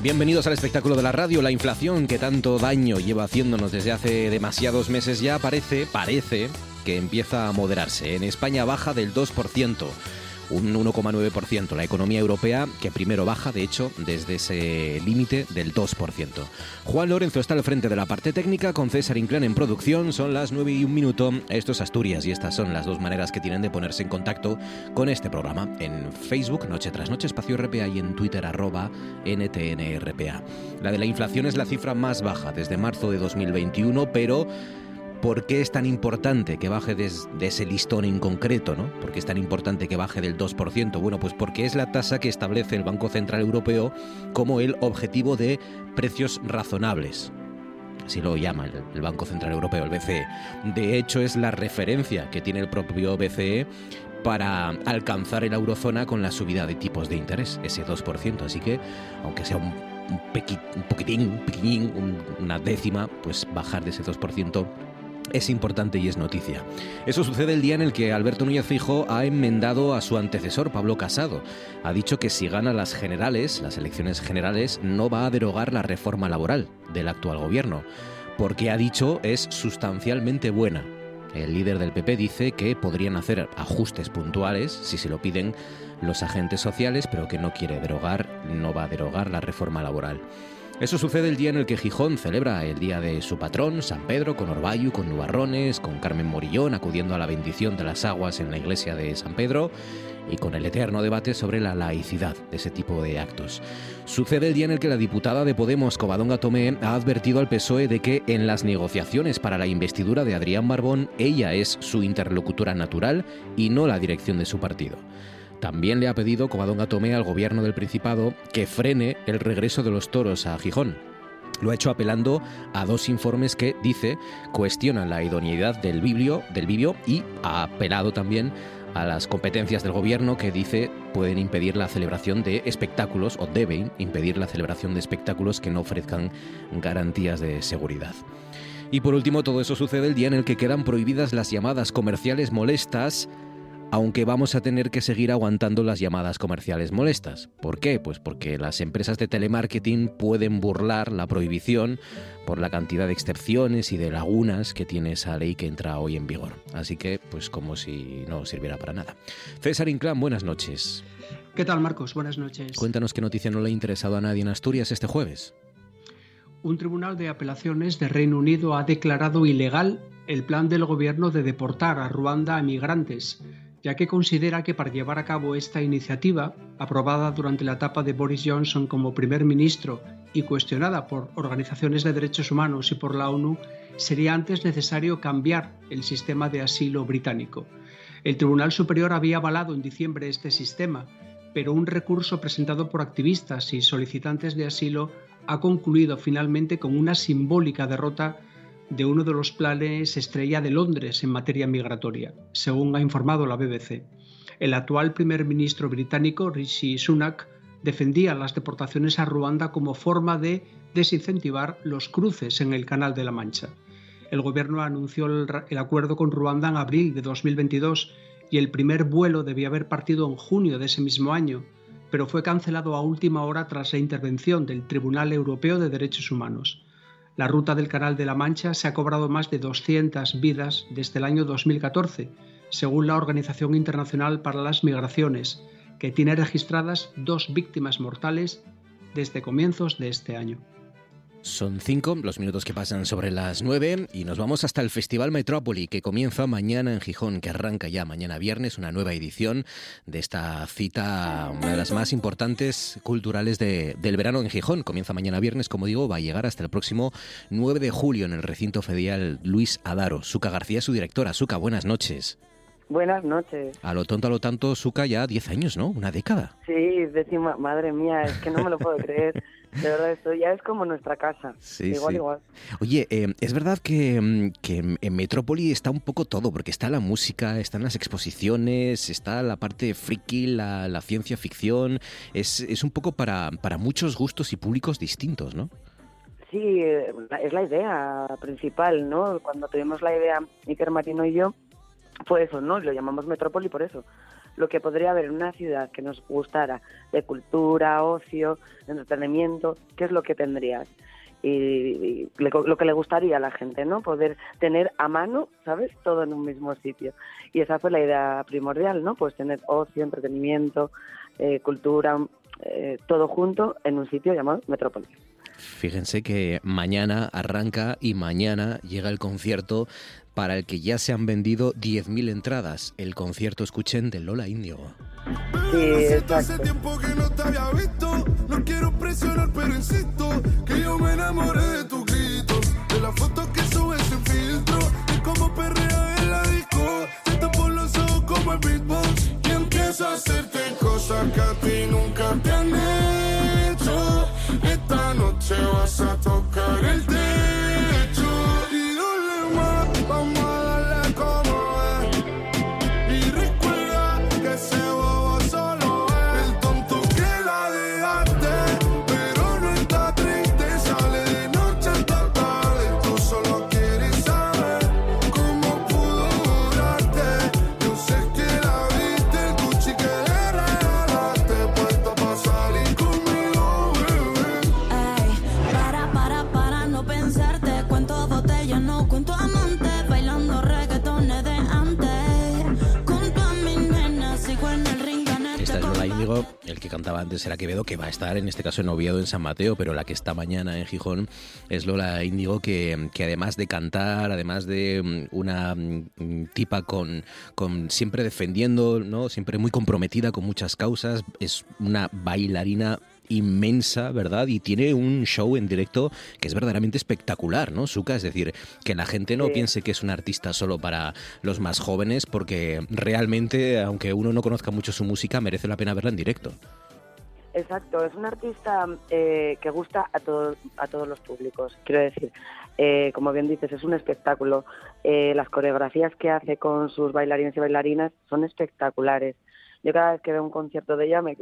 Bienvenidos al espectáculo de la radio. La inflación que tanto daño lleva haciéndonos desde hace demasiados meses ya parece, parece que empieza a moderarse. En España baja del 2% un 1,9%. La economía europea que primero baja, de hecho, desde ese límite del 2%. Juan Lorenzo está al frente de la parte técnica con César Inclán en producción. Son las 9 y un minuto. Esto es Asturias y estas son las dos maneras que tienen de ponerse en contacto con este programa. En Facebook, Noche tras Noche, Espacio RPA y en Twitter, NTNRPA. La de la inflación es la cifra más baja desde marzo de 2021, pero ¿Por qué es tan importante que baje de, ese listón en concreto? ¿no? ¿Por qué es tan importante que baje del 2%? Bueno, pues porque es la tasa que establece el Banco Central Europeo como el objetivo de precios razonables. Así lo llama el, Banco Central Europeo, el BCE. De hecho, es la referencia que tiene el propio BCE para alcanzar el eurozona con la subida de tipos de interés, ese 2%. Así que, aunque sea un, poquitín, un poquitín, una décima, pues bajar de ese 2% es importante y es noticia. Eso sucede el día en el que Alberto Núñez Fijo ha enmendado a su antecesor, Pablo Casado. Ha dicho que si gana las generales, las elecciones generales, no va a derogar la reforma laboral del actual gobierno, porque ha dicho es sustancialmente buena. El líder del PP dice que podrían hacer ajustes puntuales si se lo piden los agentes sociales, pero que no quiere derogar, no va a derogar la reforma laboral. Eso sucede el día en el que Gijón celebra el día de su patrón, San Pedro, con Orbayu, con Nubarrones, con Carmen Morillón acudiendo a la bendición de las aguas en la iglesia de San Pedro y con el eterno debate sobre la laicidad de ese tipo de actos. Sucede el día en el que la diputada de Podemos, Covadonga Tomé, ha advertido al PSOE de que en las negociaciones para la investidura de Adrián Barbón, ella es su interlocutora natural y no la dirección de su partido. También le ha pedido Covadonga Tomé al gobierno del Principado que frene el regreso de los toros a Gijón. Lo ha hecho apelando a dos informes que, dice, cuestionan la idoneidad del biblio, del bibio y ha apelado también a las competencias del gobierno que dice pueden impedir la celebración de espectáculos o deben impedir la celebración de espectáculos que no ofrezcan garantías de seguridad. Y por último, todo eso sucede el día en el que quedan prohibidas las llamadas comerciales molestas aunque vamos a tener que seguir aguantando las llamadas comerciales molestas. ¿Por qué? Pues porque las empresas de telemarketing pueden burlar la prohibición por la cantidad de excepciones y de lagunas que tiene esa ley que entra hoy en vigor. Así que, pues como si no sirviera para nada. César Inclán, buenas noches. ¿Qué tal, Marcos? Buenas noches. Cuéntanos qué noticia no le ha interesado a nadie en Asturias este jueves. Un tribunal de apelaciones de Reino Unido ha declarado ilegal el plan del gobierno de deportar a Ruanda a migrantes ya que considera que para llevar a cabo esta iniciativa, aprobada durante la etapa de Boris Johnson como primer ministro y cuestionada por organizaciones de derechos humanos y por la ONU, sería antes necesario cambiar el sistema de asilo británico. El Tribunal Superior había avalado en diciembre este sistema, pero un recurso presentado por activistas y solicitantes de asilo ha concluido finalmente con una simbólica derrota de uno de los planes estrella de Londres en materia migratoria, según ha informado la BBC. El actual primer ministro británico, Rishi Sunak, defendía las deportaciones a Ruanda como forma de desincentivar los cruces en el Canal de la Mancha. El gobierno anunció el, acuerdo con Ruanda en abril de 2022 y el primer vuelo debía haber partido en junio de ese mismo año, pero fue cancelado a última hora tras la intervención del Tribunal Europeo de Derechos Humanos. La ruta del Canal de la Mancha se ha cobrado más de 200 vidas desde el año 2014, según la Organización Internacional para las Migraciones, que tiene registradas dos víctimas mortales desde comienzos de este año. Son cinco los minutos que pasan sobre las nueve y nos vamos hasta el Festival Metrópoli que comienza mañana en Gijón, que arranca ya mañana viernes, una nueva edición de esta cita, una de las más importantes culturales del verano en Gijón. Comienza mañana viernes, como digo, va a llegar hasta el próximo 9 de julio en el recinto federal Luis Adaro. Suca García, su directora. Suca, buenas noches. Buenas noches. A lo tonto, a lo tanto, Suca ya 10 años, ¿no? Una década. Sí, decimos, madre mía, es que no me lo puedo creer. De verdad, esto ya es como nuestra casa. Sí, igual, igual. Oye, eh, es verdad que, mm, que, en Metrópoli está un poco todo, porque está la música, están las exposiciones, está la parte friki, la, la ciencia ficción. Es, es un poco para, para muchos gustos y públicos distintos, ¿no? Sí, es la idea principal, ¿no? Cuando tuvimos la idea, Iker Marino y yo, fue eso, ¿no? Lo llamamos Metrópoli por eso lo que podría haber en una ciudad que nos gustara de cultura, ocio, entretenimiento, ¿qué es lo que tendrías? Y, lo que le gustaría a la gente, ¿no? Poder tener a mano, ¿sabes? Todo en un mismo sitio. Y esa fue la idea primordial, ¿no? Pues tener ocio, entretenimiento, eh, cultura, eh, todo junto en un sitio llamado Metrópolis. Fíjense que mañana arranca y mañana llega el concierto para el que ya se han vendido 10.000 entradas. El concierto escuchen de Lola Indio. Sí, exacto. Hace tiempo que no te había visto, no quiero presionar, pero insisto que yo me enamoré de tu grito, de la foto que subes sin filtro, y como perrea en la disco, te por los ojos como el beatbox, y empiezo a hacerte cosas que a ti nunca te han hecho. Esta noche vas a tocar el el que cantaba antes era Quevedo, que va a estar en este caso en Oviedo, en San Mateo, pero la que está mañana en Gijón es Lola Índigo, que, que además de cantar, además de mm, una mm, tipa con, con siempre defendiendo, ¿no? siempre muy comprometida con muchas causas, es una bailarina inmensa, ¿verdad? Y tiene un show en directo que es verdaderamente espectacular, ¿no, Suka? Es decir, que la gente no piense que es un artista solo para los más jóvenes, porque realmente, aunque uno no conozca mucho su música, merece la pena verla en directo. Exacto, es un artista eh, que gusta a, todos a todos los públicos. Quiero decir, eh, como bien dices, es un espectáculo. Eh, las coreografías que hace con sus bailarines y bailarinas son espectaculares. Yo cada vez que veo un concierto de ella me,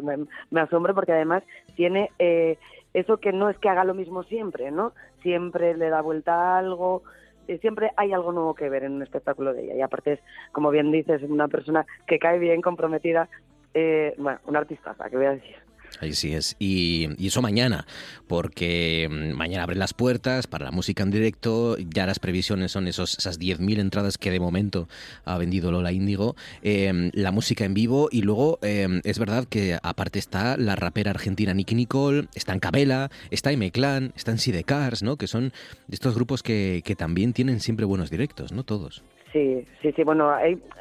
me, asombro porque además tiene eh, eso que no es que haga lo mismo siempre, ¿no? Siempre le da vuelta algo, eh, siempre hay algo nuevo que ver en un espectáculo de ella. Y aparte es, como bien dices, una persona que cae bien, comprometida, eh, bueno, una artista, ¿qué voy a decir? Ahí sí es. Y, eso mañana, porque mm, mañana abren las puertas para la música en directo. Ya las previsiones son esos, esas 10.000 entradas que de momento ha vendido Lola Índigo. Em, la música en vivo y luego em, es verdad que aparte está la rapera argentina Nicky Nicole, está en Cabela, está en Clan, está en Sidecars, ¿no? Que son estos grupos que, que también tienen siempre buenos directos, ¿no? Todos. Sí, sí, sí. Bueno,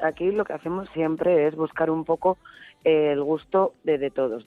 aquí lo que hacemos siempre es buscar un poco el gusto de, todos.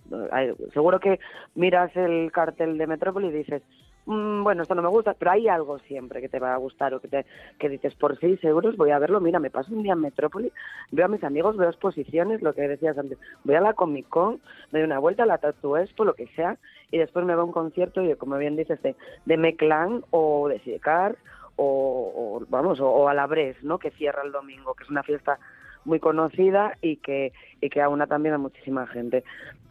Seguro que miras el cartel de Metrópoli y dices, mm, bueno, esto no me gusta, pero hay algo siempre que te va a gustar o que, te, que dices, por seis euros voy a verlo, mira, me paso un día en Metrópoli, veo a mis amigos, veo exposiciones, lo que decías antes, voy a la Comic Con, doy una vuelta a la Tattoo Expo, lo que sea, y después me voy a un concierto, y como bien dices, de, de Meclan o de Sidecar o, vamos, o, o Alabres, ¿no? Que cierra el domingo, que es una fiesta muy conocida y que, y que aúna también a muchísima gente.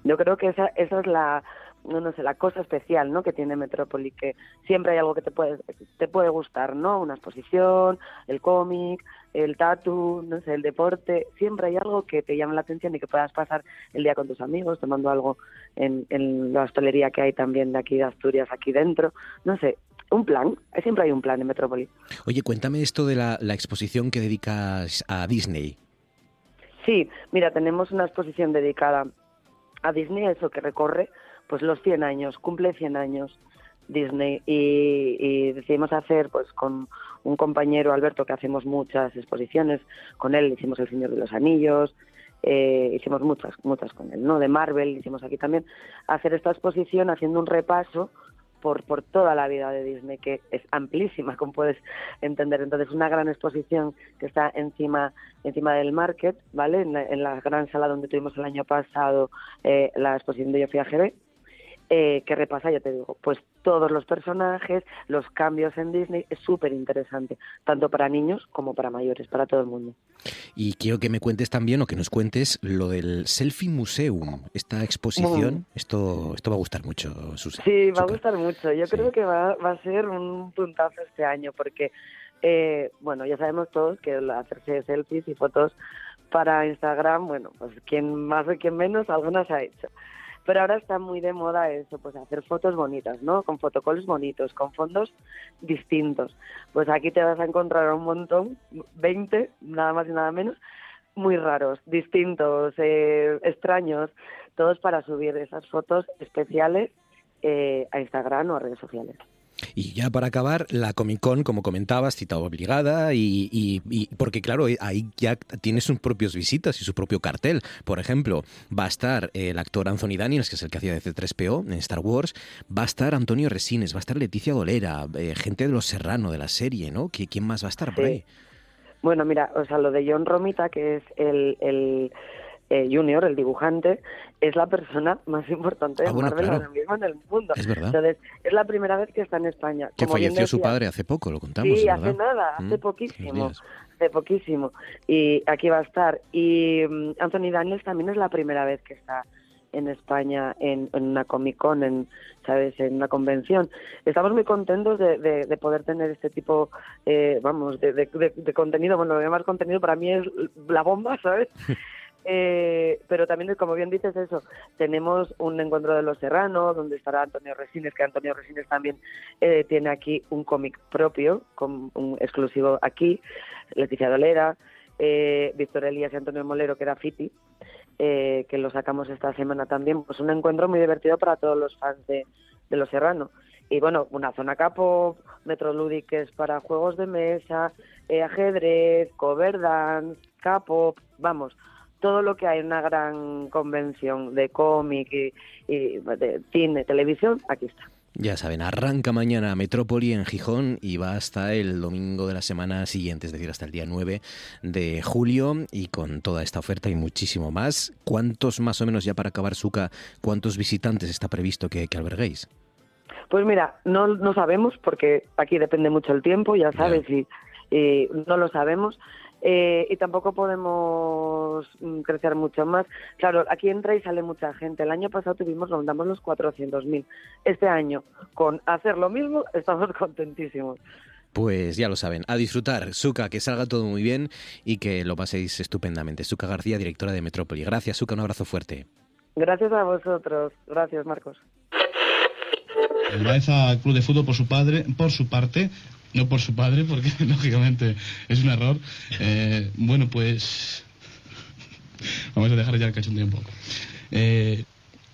Yo creo que esa, esa es la, no, sé, la cosa especial, ¿no? Que tiene Metrópoli, que siempre hay algo que te puede, te puede gustar, ¿no? Una exposición, el cómic, el tatu, no sé, el deporte, siempre hay algo que te llama la atención y que puedas pasar el día con tus amigos tomando algo en, en la hostelería que hay también de aquí de Asturias, aquí dentro, no sé, un plan, siempre hay un plan en Metrópoli. Oye, cuéntame esto de la, la exposición que dedicas a Disney. Sí, mira, tenemos una exposición dedicada a Disney, eso que recorre pues los 100 años, cumple 100 años Disney. Y, y decidimos hacer pues con un compañero Alberto que hacemos muchas exposiciones con él. Hicimos El Señor de los Anillos eh, hicimos muchas muchas con él no de Marvel hicimos aquí también. Hacer esta exposición haciendo un repaso por, por toda la vida de Disney, que es amplísima, como puedes entender. Entonces, una gran exposición que está encima, encima del market, ¿vale? En la, en la gran sala donde tuvimos el año pasado eh, la exposición de Yo fui a GB, eh, que repasa, ya te digo, pues todos los personajes, los cambios en Disney, es súper interesante, tanto para niños como para mayores, para todo el mundo. Y quiero que me cuentes también, o que nos cuentes, lo del Selfie Museum, esta exposición. Mm. Esto, esto va a gustar mucho, Susan. Sí, va a gustar mucho. Yo Sí. creo que va, va a ser un puntazo este año, porque, eh, bueno, ya sabemos todos que hacerse selfies y fotos para Instagram, bueno, pues quien más o quien menos, algunas ha hecho. Pero ahora está muy de moda eso, pues hacer fotos bonitas, ¿no? Con fotocolos bonitos, con fondos distintos. Pues aquí te vas a encontrar un montón, 20, nada más y nada menos, muy raros, distintos, eh, extraños, todos para subir esas fotos especiales eh, a Instagram o a redes sociales. Y ya para acabar, la Comic Con, como comentabas, cita obligada, y, y- y- porque claro, eh, ahí ya tiene sus propios visitas y su propio cartel. Por ejemplo, va a estar el actor Anthony Daniels, que es el que hacía de C3PO en Star Wars, va a estar Antonio Resines, va a estar Leticia Dolera, eh, gente de Los Serrano, de la serie, ¿no? ¿Qui- ¿Quién más va a estar por Sí. ahí? Bueno, mira, o sea, lo de John Romita, que es el, el eh, junior, el dibujante, es la persona más importante de Ah, bueno, Marvel claro. ahora mismo en el mundo. Es verdad. Entonces, es la primera vez que está en España. Que Como falleció su padre hace poco, lo contamos, Sí, hace nada, Mm, hace unos poquísimo. Hace poquísimo. Y aquí va a estar. Y mm, Anthony Daniels también es la primera vez que está en España en, en una Comic Con, en, ¿sabes? En una convención. Estamos muy contentos de, de- de poder tener este tipo, eh, vamos, de, de- de- de contenido. Bueno, lo de más contenido para mí es la bomba, ¿sabes? Eh, pero también, como bien dices eso, tenemos un encuentro de los serranos donde estará Antonio Resines, que Antonio Resines también eh, tiene aquí un cómic propio, con un exclusivo aquí, Leticia Dolera, eh, Víctor Elías y Antonio Molero, que era Fiti, eh, que lo sacamos esta semana también. Pues un encuentro muy divertido para todos los fans de, Los Serrano. Y bueno, una zona capo, Metro Ludic que es para juegos de mesa, eh, ajedrez, cover dance, capo, vamos, todo lo que hay en una gran convención de cómic y, y de cine, televisión, aquí está. Ya saben, arranca mañana Metrópoli en Gijón y va hasta el domingo de la semana siguiente, es decir, hasta el día 9 de julio y con toda esta oferta y muchísimo más. ¿Cuántos más o menos ya para acabar Suca, cuántos visitantes está previsto que, que alberguéis? Pues mira, no, no sabemos porque aquí depende mucho el tiempo, ya sabes, y, y no lo sabemos. Eh, y tampoco podemos mm, crecer mucho más. Claro, aquí entra y sale mucha gente. El año pasado tuvimos, rondamos los 400.000. Este año, con hacer lo mismo, estamos contentísimos. Pues ya lo saben, a disfrutar. Suca, que salga todo muy bien y que lo paséis estupendamente. Suca García, directora de Metrópoli. Gracias, Suca, un abrazo fuerte. Gracias a vosotros. Gracias, Marcos. El Baeza Club de Fútbol por su padre, por su parte, no por su padre, porque lógicamente es un error. Eh, bueno, pues vamos a dejar ya el cachondeo un poco. Eh,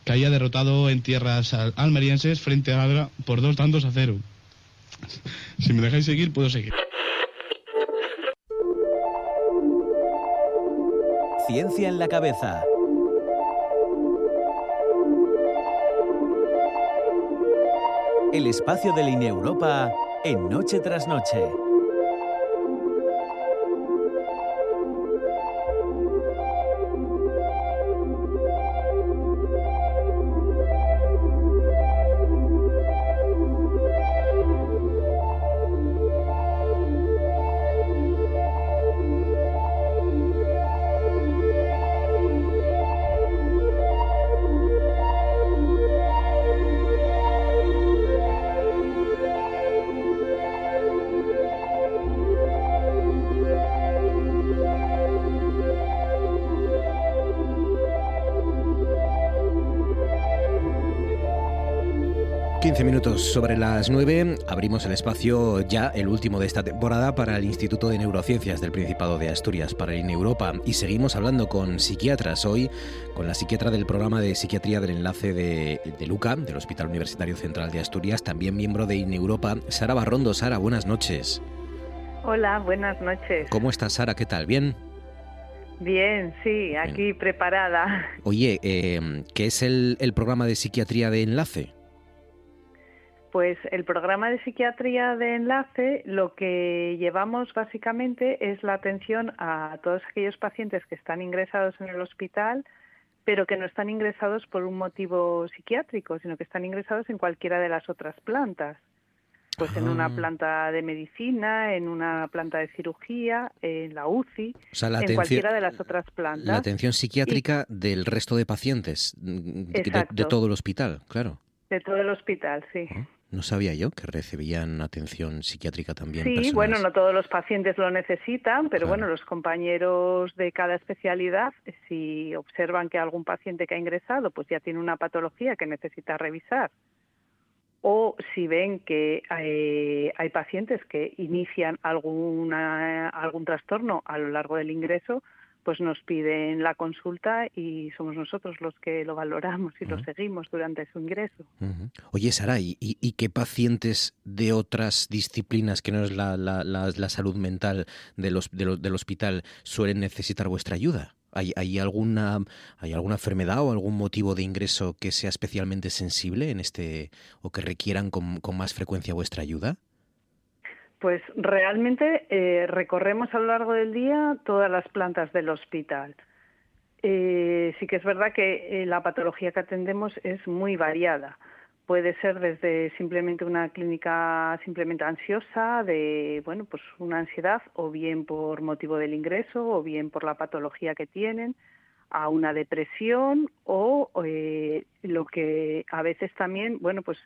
caía derrotado en tierras al- almerienses frente a Adra por dos tantos a cero. Si me dejáis seguir, puedo seguir. Ciencia en la cabeza. El espacio de Línea Europa en Noche tras Noche. Sobre las 9 abrimos el espacio ya el último de esta temporada para el Instituto de Neurociencias del Principado de Asturias, para el Europa y seguimos hablando con psiquiatras hoy, con la psiquiatra del programa de psiquiatría del enlace de, de Luca, del Hospital Universitario Central de Asturias, también miembro de Europa, Sara Barrondo. Sara, buenas noches. Hola, buenas noches. ¿Cómo estás, Sara? ¿Qué tal? ¿Bien? Bien, sí, aquí preparada. Oye, eh, ¿qué es el, el programa de psiquiatría de enlace? Pues el programa de psiquiatría de enlace lo que llevamos básicamente es la atención a todos aquellos pacientes que están ingresados en el hospital, pero que no están ingresados por un motivo psiquiátrico, sino que están ingresados en cualquiera de las otras plantas. Pues en una Ah. planta de medicina, en una planta de cirugía, en la UCI, O sea, la en atención, cualquiera de las otras plantas. la atención psiquiátrica del resto de pacientes mm, de, de- Exacto. de todo el hospital, claro. De todo el hospital, sí. Ah, No sabía yo que recibían atención psiquiátrica también. Sí, personas. bueno, no todos los pacientes lo necesitan, pero Claro. bueno, los compañeros de cada especialidad, si observan que algún paciente que ha ingresado pues ya tiene una patología que necesita revisar, o si ven que eh, hay pacientes que inician alguna, algún trastorno a lo largo del ingreso, pues nos piden la consulta y somos nosotros los que lo valoramos y lo seguimos durante su ingreso. Oye, Sara, ¿y, y- y qué pacientes de otras disciplinas que no es la, la- la- la salud mental de los- de lo- del hospital suelen necesitar vuestra ayuda? ¿Hay, hay alguna, ¿Hay alguna enfermedad o algún motivo de ingreso que sea especialmente sensible en este o que requieran con, con más frecuencia vuestra ayuda? Pues realmente eh, recorremos a lo largo del día todas las plantas del hospital. Eh, sí que es verdad que eh, la patología que atendemos es muy variada. Puede ser desde simplemente una clínica simplemente ansiosa, de bueno, pues una ansiedad, o bien por motivo del ingreso, o bien por la patología que tienen, a una depresión, o eh, lo que a veces también, bueno, pues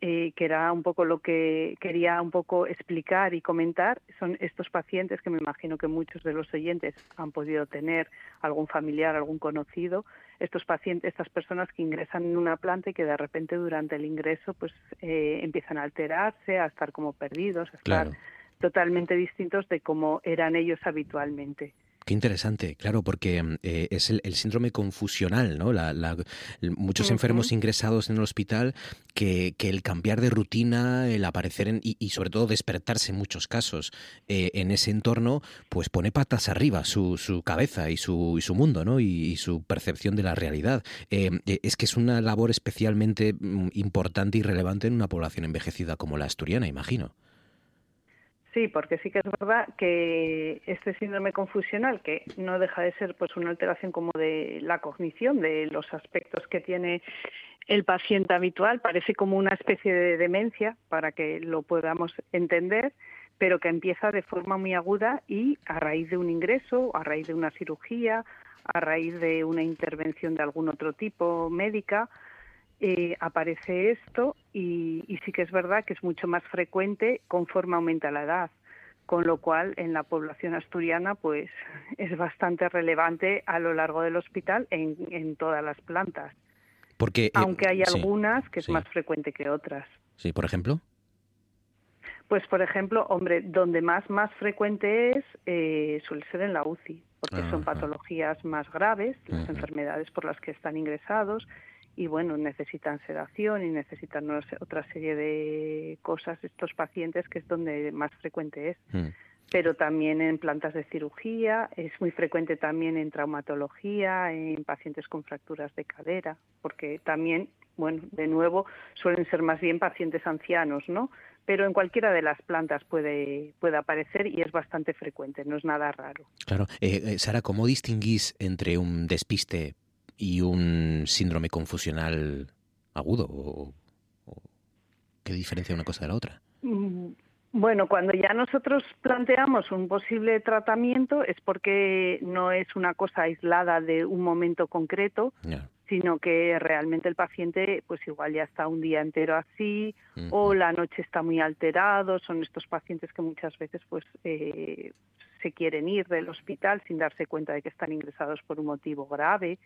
eh, que era un poco lo que quería un poco explicar y comentar, son estos pacientes que me imagino que muchos de los oyentes han podido tener algún familiar, algún conocido, estos pacientes, estas personas que ingresan en una planta y que de repente durante el ingreso pues eh, empiezan a alterarse, a estar como perdidos, a estar Claro. totalmente distintos de como eran ellos habitualmente. Qué interesante, claro, porque mm, eh, es el, el síndrome confusional, ¿no? La- la- muchos enfermos ingresados en el hospital que, que el cambiar de rutina, el aparecer en, y, y sobre todo despertarse en muchos casos eh, en ese entorno, pues pone patas arriba su, su cabeza y su, y su mundo, ¿no? Y, y su percepción de la realidad. Eh, eh, es que es una labor especialmente mm, importante y relevante en una población envejecida como la asturiana, imagino. Sí, porque sí que es verdad que este síndrome confusional, que no deja de ser pues una alteración como de la cognición, de los aspectos que tiene el paciente habitual, parece como una especie de demencia para que lo podamos entender, pero que empieza de forma muy aguda y a raíz de un ingreso, a raíz de una cirugía, a raíz de una intervención de algún otro tipo médica, eh, aparece esto y, y sí que es verdad que es mucho más frecuente conforme aumenta la edad, con lo cual en la población asturiana pues es bastante relevante a lo largo del hospital en, en todas las plantas, Porque, eh, aunque hay sí, algunas que es sí. más frecuente que otras. Sí, por ejemplo. Pues por ejemplo, hombre, donde más más frecuente es eh, suele ser en la UCI, porque son patologías más graves, las enfermedades por las que están ingresados y bueno, necesitan sedación y necesitan otra serie de cosas estos pacientes que es donde más frecuente es. Mm. Pero también en plantas de cirugía, es muy frecuente también en traumatología, en pacientes con fracturas de cadera, porque también, bueno, de nuevo, suelen ser más bien pacientes ancianos, ¿no? Pero en cualquiera de las plantas puede, puede aparecer y es bastante frecuente, no es nada raro. Claro. Eh, eh, Sara, ¿cómo distinguís entre un despiste y un síndrome confusional agudo? ¿O, o qué diferencia una cosa de la otra? Mm, Bueno, cuando ya nosotros planteamos un posible tratamiento es porque no es una cosa aislada de un momento concreto, sino que realmente el paciente pues igual ya está un día entero así o la noche está muy alterado, son estos pacientes que muchas veces pues eh, se quieren ir del hospital sin darse cuenta de que están ingresados por un motivo grave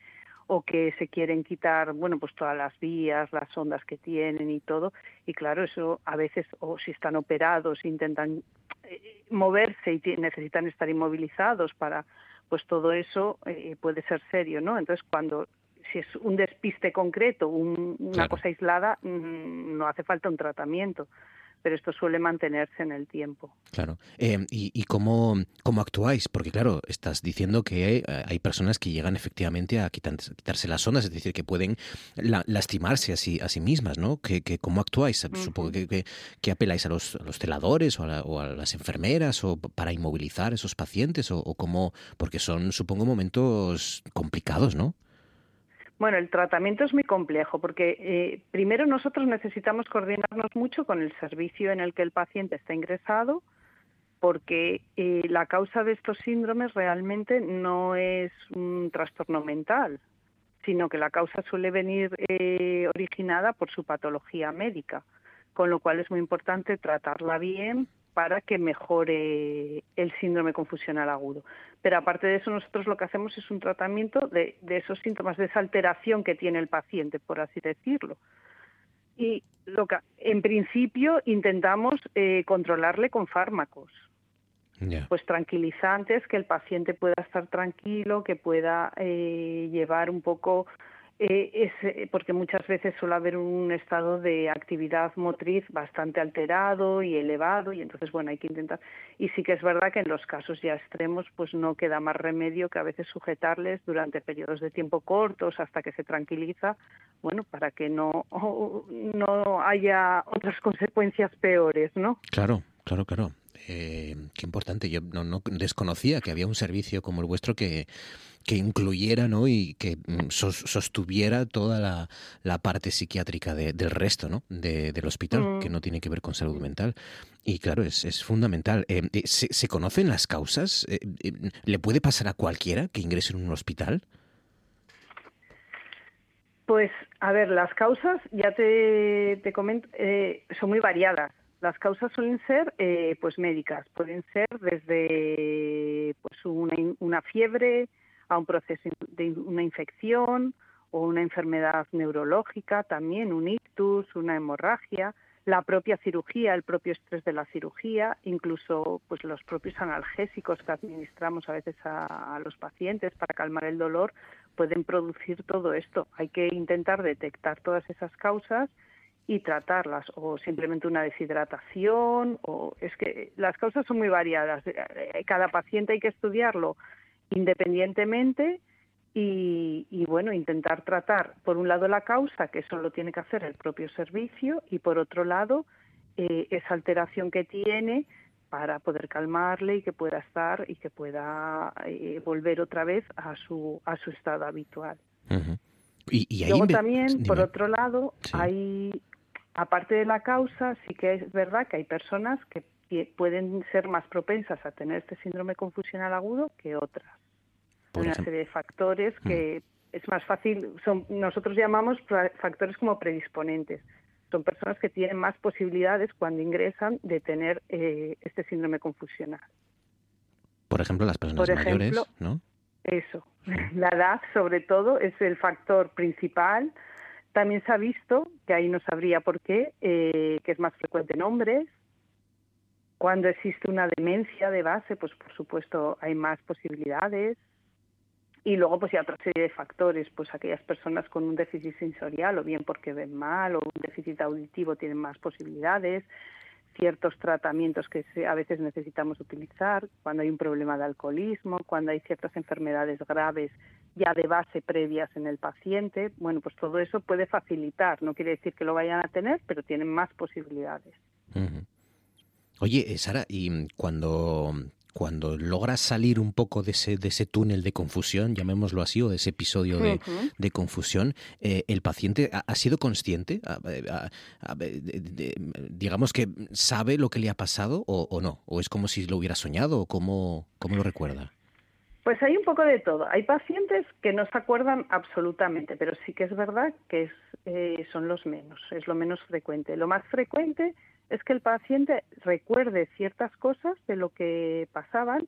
o que se quieren quitar, bueno, pues todas las vías, las ondas que tienen y todo. Y claro, eso a veces, o si están operados, intentan eh, moverse y necesitan estar inmovilizados para, pues todo eso eh, puede ser serio, ¿no? Entonces, cuando si es un despiste concreto, una cosa aislada, mm, no hace falta un tratamiento pero esto suele mantenerse en el tiempo. Claro. Eh, ¿Y, cómo, cómo, actuáis? Porque claro, estás diciendo que hay, personas que llegan efectivamente a quitarse las ondas, es decir, que pueden lastimarse a sí, a sí mismas, ¿no? ¿Que, cómo actuáis? Supongo que, que, apeláis a los, los celadores o a, las enfermeras o para inmovilizar a esos pacientes o, o cómo, porque son, supongo, momentos complicados, ¿no? Bueno, el tratamiento es muy complejo porque eh, primero nosotros necesitamos coordinarnos mucho con el servicio en el que el paciente está ingresado porque eh, la causa de estos síndromes realmente no es un trastorno mental, sino que la causa suele venir eh, originada por su patología médica, con lo cual es muy importante tratarla bien para que mejore el síndrome confusional agudo. Pero aparte de eso, nosotros lo que hacemos es un tratamiento de, esos síntomas, de esa alteración que tiene el paciente, por así decirlo. Y lo que, en principio intentamos eh, controlarle con fármacos. Pues tranquilizantes, que el paciente pueda estar tranquilo, que pueda eh, llevar un poco eh, es eh, porque muchas veces suele haber un estado de actividad motriz bastante alterado y elevado y entonces bueno hay que intentar. Y sí que es verdad que en los casos ya extremos pues no queda más remedio que a veces sujetarles durante periodos de tiempo cortos hasta que se tranquiliza bueno para que no no haya otras consecuencias peores no claro claro claro eh, qué importante yo no, no desconocía que había un servicio como el vuestro que que incluyera ¿no? y que mm, sostuviera toda la, parte psiquiátrica del resto ¿no? del hospital, que mm. no tiene que ver con salud mental. Y claro, es, es fundamental. Eh, eh, ¿se, conocen las causas? Eh, ¿Le puede pasar a cualquiera que ingrese en un hospital? Pues, a ver, las causas, ya te, te comento, son muy variadas. Las causas suelen ser pues médicas, pueden ser desde pues una, una fiebre, a un proceso de una infección o una enfermedad neurológica, también un ictus, una hemorragia, la propia cirugía, el propio estrés de la cirugía, incluso pues los propios analgésicos que administramos a veces a, los pacientes para calmar el dolor pueden producir todo esto. Hay que intentar detectar todas esas causas y tratarlas o simplemente una deshidratación o es que las causas son muy variadas. Cada paciente hay que estudiarlo independientemente y, bueno, intentar tratar por un lado la causa, que eso lo tiene que hacer el propio servicio, y por otro lado eh, esa alteración que tiene para poder calmarle y que pueda estar y que pueda eh, volver otra vez a su a su estado habitual. y, Luego también, por otro lado, hay aparte de la causa, sí que es verdad que hay personas que pueden ser más propensas a tener este síndrome confusional agudo que otras una serie de factores que mm. es más fácil, son nosotros llamamos factores como predisponentes. Son personas que tienen más posibilidades cuando ingresan de tener eh, este síndrome confusional. Por ejemplo, las personas mayores, ¿no? Eso. La edad, sobre todo, es el factor principal. También se ha visto, que ahí no sabría por qué, eh, que es más frecuente en hombres, cuando existe una demencia de base, pues por supuesto hay más posibilidades. Y luego pues hay otra serie de factores, pues aquellas personas con un déficit sensorial o bien porque ven mal o un déficit auditivo tienen más posibilidades, ciertos tratamientos que a veces necesitamos utilizar, cuando hay un problema de alcoholismo, cuando hay ciertas enfermedades graves ya de base previas en el paciente, bueno, pues todo eso puede facilitar, no quiere decir que lo vayan a tener, pero tienen más posibilidades. Oye, Sara, y cuando cuando logras salir un poco de ese, de ese túnel de confusión, llamémoslo así, o de ese episodio de, de confusión, eh, ¿el paciente ha, sido consciente? digamos que sabe lo que le ha pasado o, o, no? ¿O es como si lo hubiera soñado? ¿O cómo, cómo lo recuerda? Pues hay un poco de todo. Hay pacientes que no se acuerdan absolutamente, pero sí que es verdad que es, eh, son los menos, es lo menos frecuente. Lo más frecuente es que el paciente recuerde ciertas cosas de lo que pasaban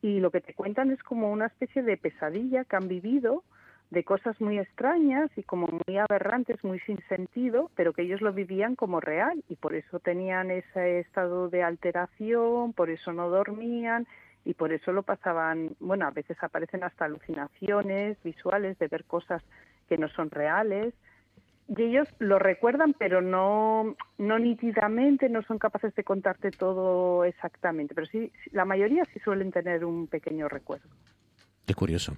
y lo que te cuentan es como una especie de pesadilla que han vivido de cosas muy extrañas y como muy aberrantes, muy sin sentido, pero que ellos lo vivían como real y por eso tenían ese estado de alteración, por eso no dormían y por eso lo pasaban, bueno, a veces aparecen hasta alucinaciones visuales de ver cosas que no son reales y ellos lo recuerdan, pero no, no nítidamente, no son capaces de contarte todo exactamente, pero sí, la mayoría sí suelen tener un pequeño recuerdo. Qué curioso.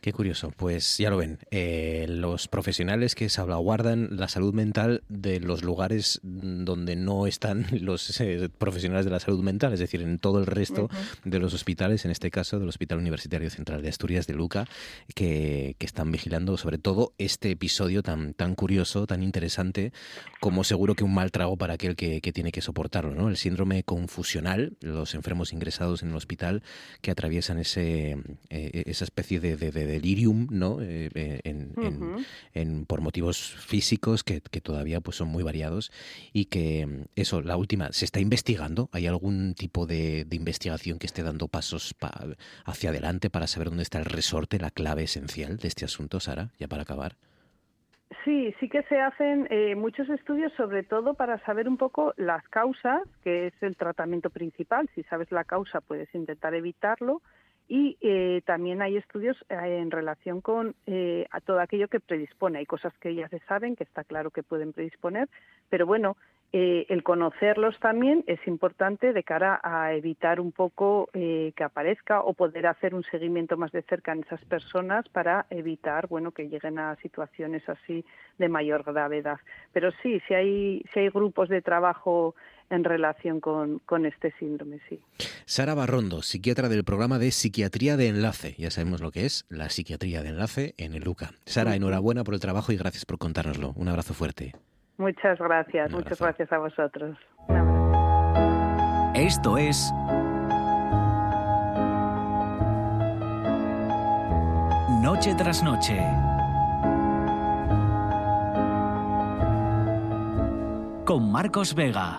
Qué curioso. Pues ya lo ven, eh, los profesionales que salvaguardan la salud mental de los lugares donde no están los eh, profesionales de la salud mental, es decir, en todo el resto de los hospitales, en este caso del Hospital Universitario Central de Asturias de Luca, que, están vigilando sobre todo este episodio tan, tan curioso, tan interesante, como seguro que un mal trago para aquel que, tiene que soportarlo, ¿no? El síndrome confusional, los enfermos ingresados en el hospital que atraviesan ese, eh, esa especie de delirium, ¿no? Eh, eh, en, por motivos físicos que, todavía pues son muy variados y que mm, eso, la última, ¿se está investigando? ¿Hay algún tipo de, investigación que esté dando pasos hacia adelante para saber dónde está el resorte, la clave esencial de este asunto, Sara? Ya para acabar. Sí, sí que se hacen eh, muchos estudios, sobre todo para saber un poco las causas, que es el tratamiento principal. Si sabes la causa, puedes intentar evitarlo y eh, también hay estudios eh, en relación con eh, a todo aquello que predispone. Hay cosas que ya se saben, que está claro que pueden predisponer, pero bueno, el conocerlos también es importante de cara a evitar un poco que aparezca o poder hacer un seguimiento más de cerca en esas personas para evitar bueno que lleguen a situaciones así de mayor gravedad. Pero sí, si hay si hay grupos de trabajo en relación con, con este síndrome, sí. Sara Barrondo, psiquiatra del programa de Psiquiatría de Enlace. Ya sabemos lo que es la psiquiatría de enlace en el LUCA. Sara, enhorabuena por el trabajo y gracias por contárnoslo. Un abrazo fuerte. Muchas gracias, muchas gracias a vosotros. Esto es Noche tras Noche. Con Marcos Vega.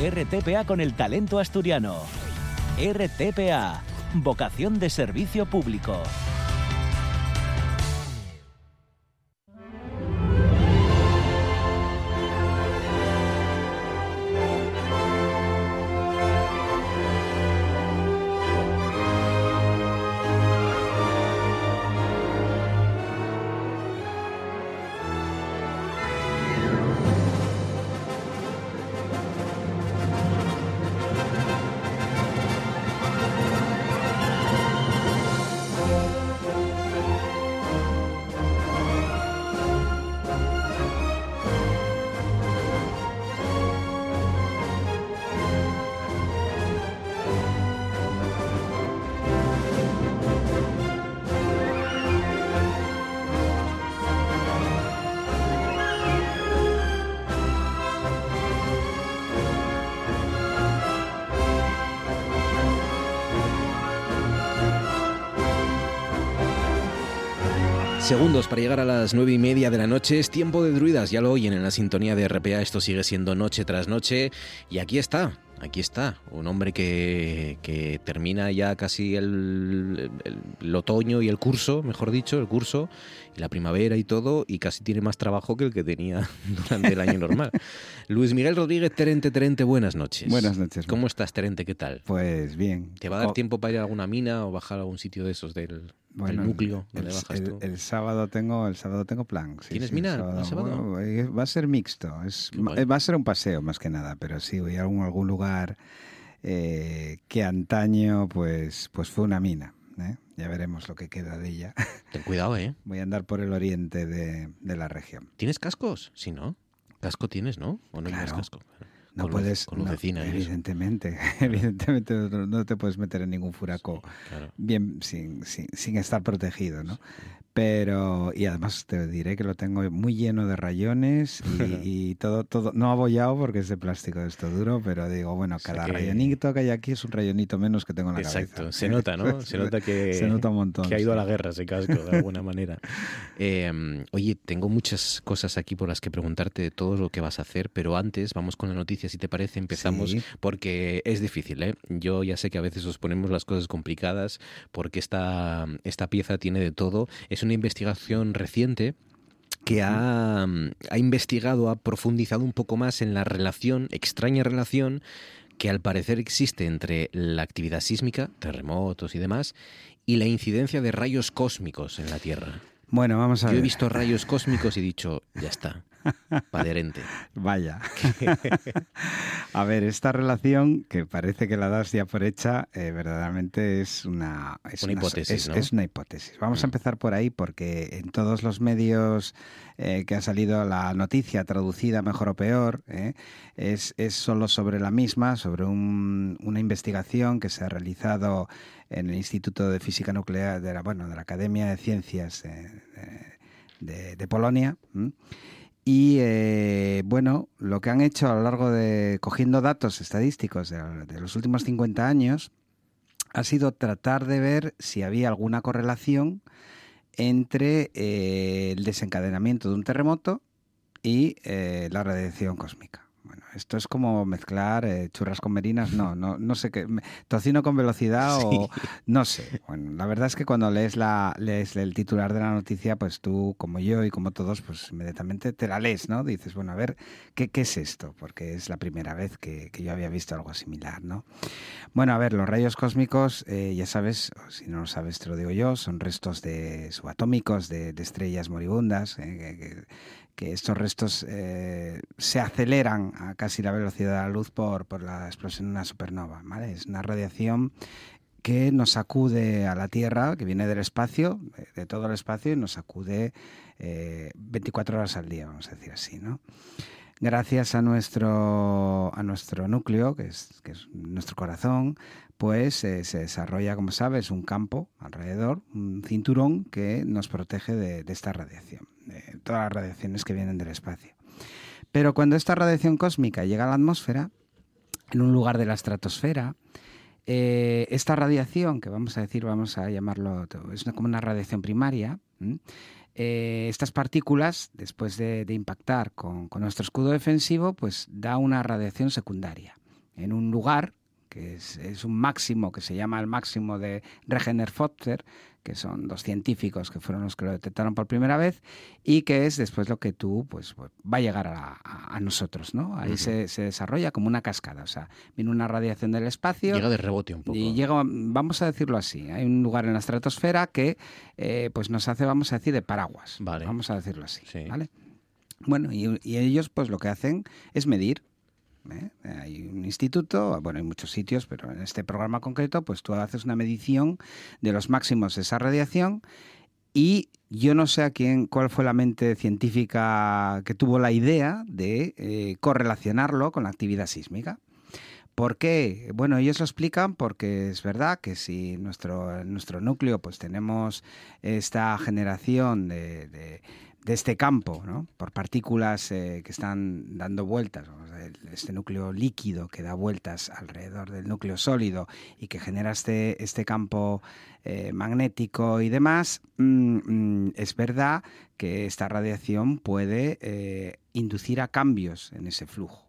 RTPA con el talento asturiano. RTPA, vocación de servicio público. Segundos para llegar a las nueve y media de la noche. Es tiempo de druidas, ya lo oyen en la sintonía de RPA. Esto sigue siendo noche tras noche. Y aquí está, aquí está, un hombre que, que termina ya casi el, el- el otoño y el curso, mejor dicho, el curso, y la primavera y todo, y casi tiene más trabajo que el que tenía durante el año normal. Luis Miguel Rodríguez Terente, Terente, buenas noches. Buenas noches. ¿Cómo estás, Terente? ¿Qué tal? Pues bien. ¿Te va a dar Oh, tiempo para ir a alguna mina o bajar a algún sitio de esos del, bueno, núcleo el, donde bajas el- tú? el sábado tengo el sábado tengo plan. sí, ¿Tienes sí, mina el el sábado? Bueno, eh, va a ser mixto. Es, eh, va a ser un paseo más que nada, pero sí voy a algún, algún lugar eh, que antaño pues pues fue una mina. ¿eh? Ya veremos lo que queda de ella. Ten cuidado, ¿eh? Voy a andar por el oriente de, de la región. ¿Tienes cascos? Sí, ¿no? Casco tienes, ¿no? ¿O no Claro. casco? No Con puedes, con no, evidentemente, evidentemente no, no te puedes meter en ningún furaco Claro. bien sin, sin, sin estar protegido, ¿no? Pero, y además te diré que lo tengo muy lleno de rayones y, y todo, todo, no abollado porque es de plástico de esto duro, pero digo, bueno, sea cada que- rayonito que hay aquí es un rayonito menos que tengo en la Exacto, cabeza. se nota, ¿no? Se nota que, Se nota un montón. que ha ido a la guerra ese casco, de alguna manera. Eh, oye, tengo muchas cosas aquí por las que preguntarte de todo lo que vas a hacer, pero antes vamos con la noticia, si te parece, empezamos, Sí. porque es difícil, ¿eh? Yo ya sé que a veces os ponemos las cosas complicadas, porque esta, esta pieza tiene de todo. Es una investigación reciente que ha, ha investigado, ha profundizado un poco más en la relación, extraña relación, que al parecer existe entre la actividad sísmica, terremotos y demás, y la incidencia de rayos cósmicos en la Tierra. Bueno, vamos a Yo ver. he visto rayos cósmicos y he dicho, ya está, paderente. Vaya. a ver, esta relación, que parece que la das ya por hecha, eh, verdaderamente es una, es Una hipótesis, es, ¿no? es una hipótesis. Vamos a Mm. empezar por ahí porque en todos los medios eh, que ha salido la noticia traducida, mejor o peor, eh, es, es solo sobre la misma, sobre un- una investigación que se ha realizado en el Instituto de Física Nuclear de la, bueno, de la Academia de Ciencias de, de- de Polonia. ¿m? Y eh, bueno, lo que han hecho a lo largo de cogiendo datos estadísticos de, los últimos 50 años ha sido tratar de ver si había alguna correlación entre eh, el desencadenamiento de un terremoto y eh, la radiación cósmica. Bueno, esto es como mezclar eh, churras con merinas, no, no, no sé qué, tocino con velocidad o no sé. Bueno, la verdad es que cuando lees la lees el titular de la noticia, pues tú, como yo y como todos, pues inmediatamente te la lees, ¿no? Dices, bueno, a ver, ¿qué, qué es esto? Porque es la primera vez que, que yo había visto algo similar, ¿no? Bueno, a ver, los rayos cósmicos, eh, ya sabes, o si no lo sabes, te lo digo yo, son restos de subatómicos de, de estrellas moribundas, eh, que, que- que estos restos eh, se aceleran a casi la velocidad de la luz por, por la explosión de una supernova, ¿vale? Es una radiación que nos sacude a la Tierra, que viene del espacio, de, de todo el espacio, y nos sacude eh, 24 horas al día, vamos a decir así, ¿no? Gracias a nuestro, a nuestro núcleo, que es, que es nuestro corazón, pues eh, se desarrolla, como sabes, un campo alrededor, un cinturón que nos protege de esta radiación, de todas las radiaciones que vienen del espacio. Pero cuando esta radiación cósmica llega a la atmósfera, en un lugar de la estratosfera, eh, esta radiación, que vamos a decir, vamos a llamarlo, es como una radiación primaria, eh, estas partículas, después de, de impactar con, con nuestro escudo defensivo, pues da una radiación secundaria en un lugar que es, es un máximo que se llama el máximo de Regener-Foster, que son dos científicos que fueron los que lo detectaron por primera vez y que es después lo que tú pues pues, va a llegar a, a- a nosotros, ¿no? Ahí se, se desarrolla como una cascada, o sea, viene una radiación del espacio Llega de rebote un poco. y llega, vamos a decirlo así, hay un lugar en la estratosfera que eh, pues nos hace, vamos a decir, de paraguas. Vale. Vamos a decirlo así. Sí. ¿vale? Bueno, y, y ellos pues lo que hacen es medir. ¿Eh? Hay un instituto, bueno, hay muchos sitios, pero en este programa concreto, pues tú haces una medición de los máximos de esa radiación y yo no sé a quién, cuál fue la mente científica que tuvo la idea de eh, correlacionarlo con la actividad sísmica. ¿Por qué? Bueno, ellos lo explican porque es verdad que si nuestro, nuestro núcleo pues tenemos esta generación de- de este campo, ¿no? por partículas eh, que están dando vueltas, este núcleo líquido que da vueltas alrededor del núcleo sólido y que genera este, este campo eh, magnético y demás, mm, mm, es verdad que esta radiación puede eh, inducir a cambios en ese flujo.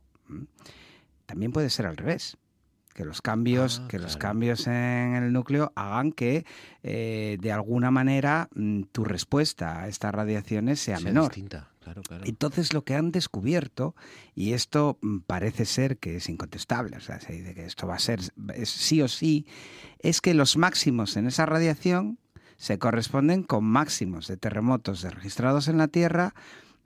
También puede ser al revés. Que los cambios, Ah, que los cambios en el núcleo hagan que eh, de alguna manera mm, tu respuesta a estas radiaciones sea, Sea menor. distinta, claro, claro. Entonces lo que han descubierto, y esto mm, parece ser que es incontestable, o sea, se dice que esto va a ser es sí o sí, es que los máximos en esa radiación se corresponden con máximos de terremotos registrados en la Tierra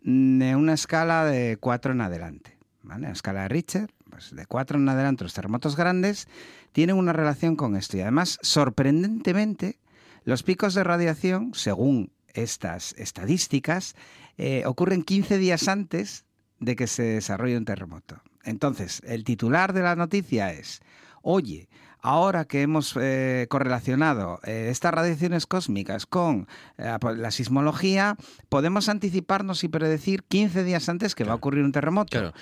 mm, en una escala de 4 en adelante. ¿vale? La escala de Richter, pues de 4 en adelante los terremotos grandes tienen una relación con esto. Y además, sorprendentemente, los picos de radiación, según estas estadísticas, eh, ocurren 15 días antes de que se desarrolle un terremoto. Entonces, el titular de la noticia es, oye, ahora que hemos eh, correlacionado eh, estas radiaciones cósmicas con eh, pues, la sismología, podemos anticiparnos y predecir 15 días antes que va a ocurrir un terremoto. Claro,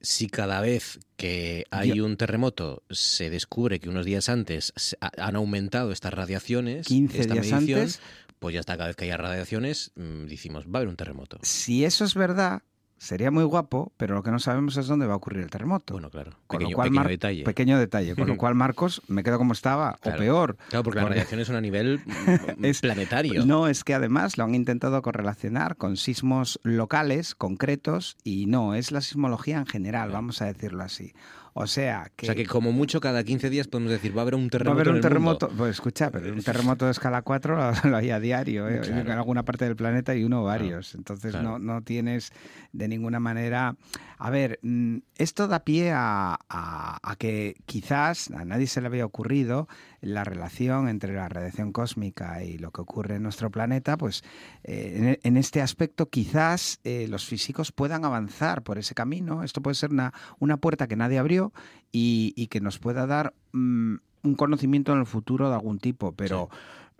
si cada vez que hay Yo- un terremoto se descubre que unos días antes han aumentado estas radiaciones, 15 esta días medición, antes. pues ya está, cada vez que haya radiaciones, mm, decimos, va a haber un terremoto. Si eso es verdad, sería muy guapo, pero lo que no sabemos es dónde va a ocurrir el terremoto. Bueno, claro, Con lo cual, pequeño Mar- detalle. Pequeño detalle. Con lo cual, Marcos, me quedo como estaba, Claro. o peor. Claro, porque las Porque- radiaciones son a nivel mm, Es- planetario. No, es que además lo han intentado correlacionar con sismos locales, concretos, y no, es la sismología en general, Claro. vamos a decirlo así. O sea, que, O sea que como mucho cada 15 días podemos decir, va a haber un va a terremoto haber en un el terremoto. mundo. Pues escucha, pero un terremoto de escala 4 lo, lo hay a diario, ¿eh? Claro. en alguna parte del planeta y uno o Claro, varios. Entonces claro. no, no tienes de ninguna manera. A ver, mm, esto da pie a, a- a que quizás a nadie se le había ocurrido la relación entre la radiación cósmica y lo que ocurre en nuestro planeta, pues eh, en, en este aspecto quizás eh, los físicos puedan avanzar por ese camino. Esto puede ser una, una puerta que nadie abrió y, y que nos pueda dar mm, un conocimiento en el futuro de algún tipo, pero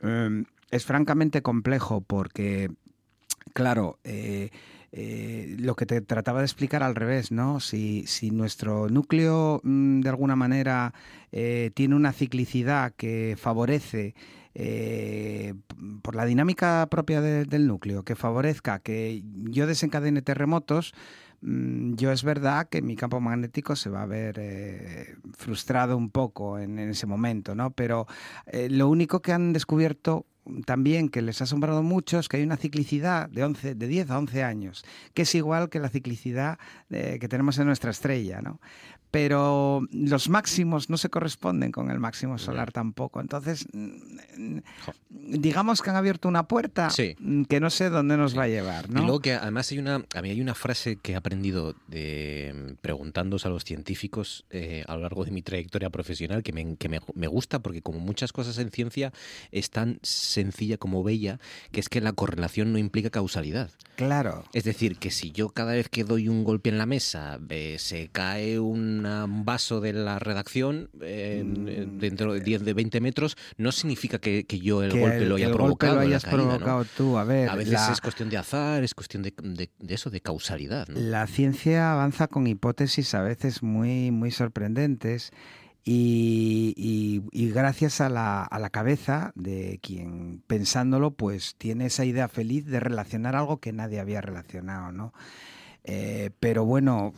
em, es francamente complejo porque, claro, eh, eh, lo que te trataba de explicar al revés, ¿no? Si, nuestro núcleo mm, de alguna manera eh, tiene una ciclicidad que favorece eh, por la dinámica propia de- del núcleo, que favorezca que yo desencadene terremotos, mm, yo es verdad que mi campo magnético se va a ver frustrado un poco en, ese momento, ¿no? Pero lo único que han descubierto también que les ha asombrado mucho es que hay una ciclicidad de 11, de 10 a 11 años, que es igual que la ciclicidad eh, que tenemos en nuestra estrella, ¿no? Pero los máximos no se corresponden con el máximo solar tampoco. Entonces, mm, digamos que han abierto una puerta Sí. mm, que no sé dónde nos va a llevar, Y ¿no? luego que además hay una, a mí hay una frase que he aprendido de, preguntándose a los científicos eh, a lo largo de mi trayectoria profesional que, me, que me, me gusta porque como muchas cosas en ciencia es tan sencilla como bella que es que la correlación no implica causalidad. Claro. Es decir, que si yo cada vez que doy un golpe en la mesa eh, se cae una- un vaso de la redacción eh, en- dentro de 10, de 20 metros, no significa que, que yo el que golpe lo haya el golpe provocado. lo hayas caída, ¿no? provocado tú. A ver, A veces la- es cuestión de azar, es cuestión de, de- de eso, de causalidad. ¿no? La ciencia avanza con hipótesis a veces muy, muy sorprendentes y, y- y gracias a la, a la cabeza de quien pensándolo pues tiene esa idea feliz de relacionar algo que nadie había relacionado, ¿no? Eh, pero bueno,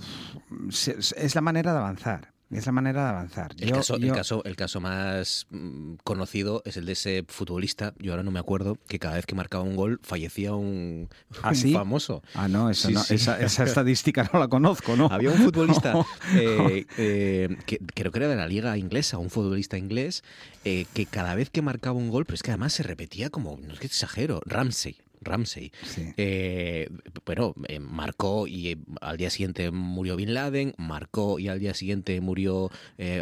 se- es la manera de avanzar. Es la manera de avanzar. El, Yo- caso, el, caso, el caso más mm, conocido es el de ese futbolista, yo ahora no me acuerdo, que cada vez que marcaba un gol fallecía un, ¿Ah, un sí? famoso. Ah, no, eso Sí, no sí. Esa, esa estadística no la conozco, ¿no? Había un futbolista eh, eh, que creo que era de la liga inglesa, un futbolista inglés, eh, que cada vez que marcaba un gol, pero es que además se repetía como, no es que exagero, Ramsey. Ramsey. Sí. Eh, bueno, eh, marcó y eh, al día siguiente murió Bin Laden, marcó y al día siguiente murió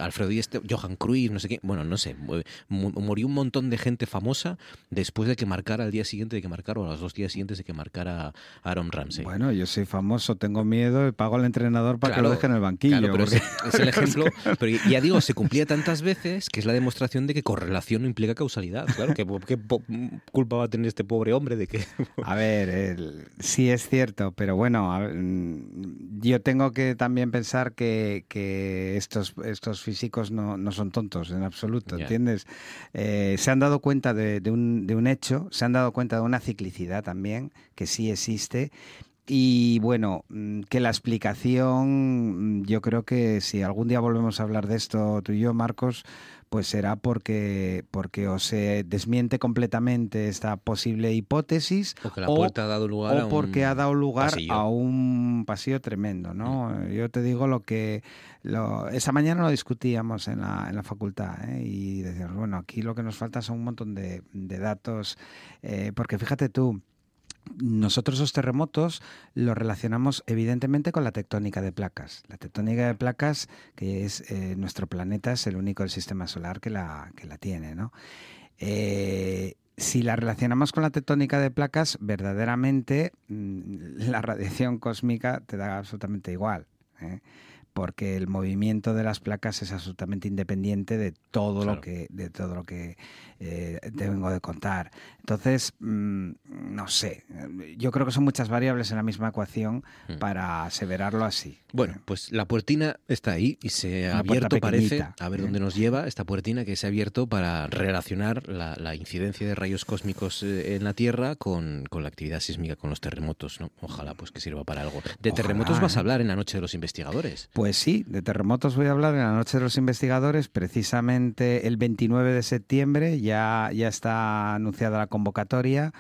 Alfredo Díaz, Johan Cruyff, no sé qué. Bueno, no sé, mu- mu- murió un montón de gente famosa después de que marcara al día siguiente de que marcara o a los dos días siguientes de que marcara Aaron Ramsey. Bueno, yo soy famoso, tengo miedo y pago al entrenador para que lo deje en el banquillo. Claro, pero porque- es, es el ejemplo. Pero ya digo, se cumplía tantas veces que es la demostración de que correlación no implica causalidad. Claro, que qué culpa va a tener este pobre hombre de que. A ver, el- sí es cierto, pero bueno, a mm, yo tengo que también pensar que, que estos, estos físicos no, no son tontos en absoluto. ¿entiendes? Eh, se han dado cuenta de, de un, de un hecho, se han dado cuenta de una ciclicidad también, que sí existe, Y bueno, mm, que la explicación, mm, yo creo que si algún día volvemos a hablar de esto tú y yo, Marcos, pues será porque, porque o se desmiente completamente esta posible hipótesis o, la puerta ha dado lugar o porque ha dado lugar a un pasillo tremendo, ¿no? Mm. Yo te digo lo que lo, esa mañana lo discutíamos en la, en la facultad ¿eh? y decíamos, bueno, aquí lo que nos falta son un montón de, de datos, eh, porque fíjate tú, nosotros los terremotos los relacionamos evidentemente con la tectónica de placas. La tectónica de placas, que es eh, nuestro planeta, es el único del sistema solar que la, que la tiene. ¿no? Eh, si la relacionamos con la tectónica de placas, verdaderamente mm, la radiación cósmica te da absolutamente igual. ¿eh? Porque el movimiento de las placas es absolutamente independiente de todo lo que de todo lo que eh, te vengo de contar. Entonces, mm, no sé, yo creo que son muchas variables en la misma ecuación mm. para aseverarlo así. Bueno, pues la puertina está ahí y se ha abierto, parece, a ver dónde nos lleva esta puertina que se ha abierto para relacionar la, incidencia de rayos cósmicos eh, en la Tierra con, la actividad sísmica, con los terremotos. ¿no? Ojalá pues que sirva para algo. De terremotos vas a ¿eh? hablar en la noche de los investigadores. Pues sí, de terremotos voy a hablar en la noche de los investigadores, precisamente el 29 de septiembre ya, ya está anunciada la convocatoria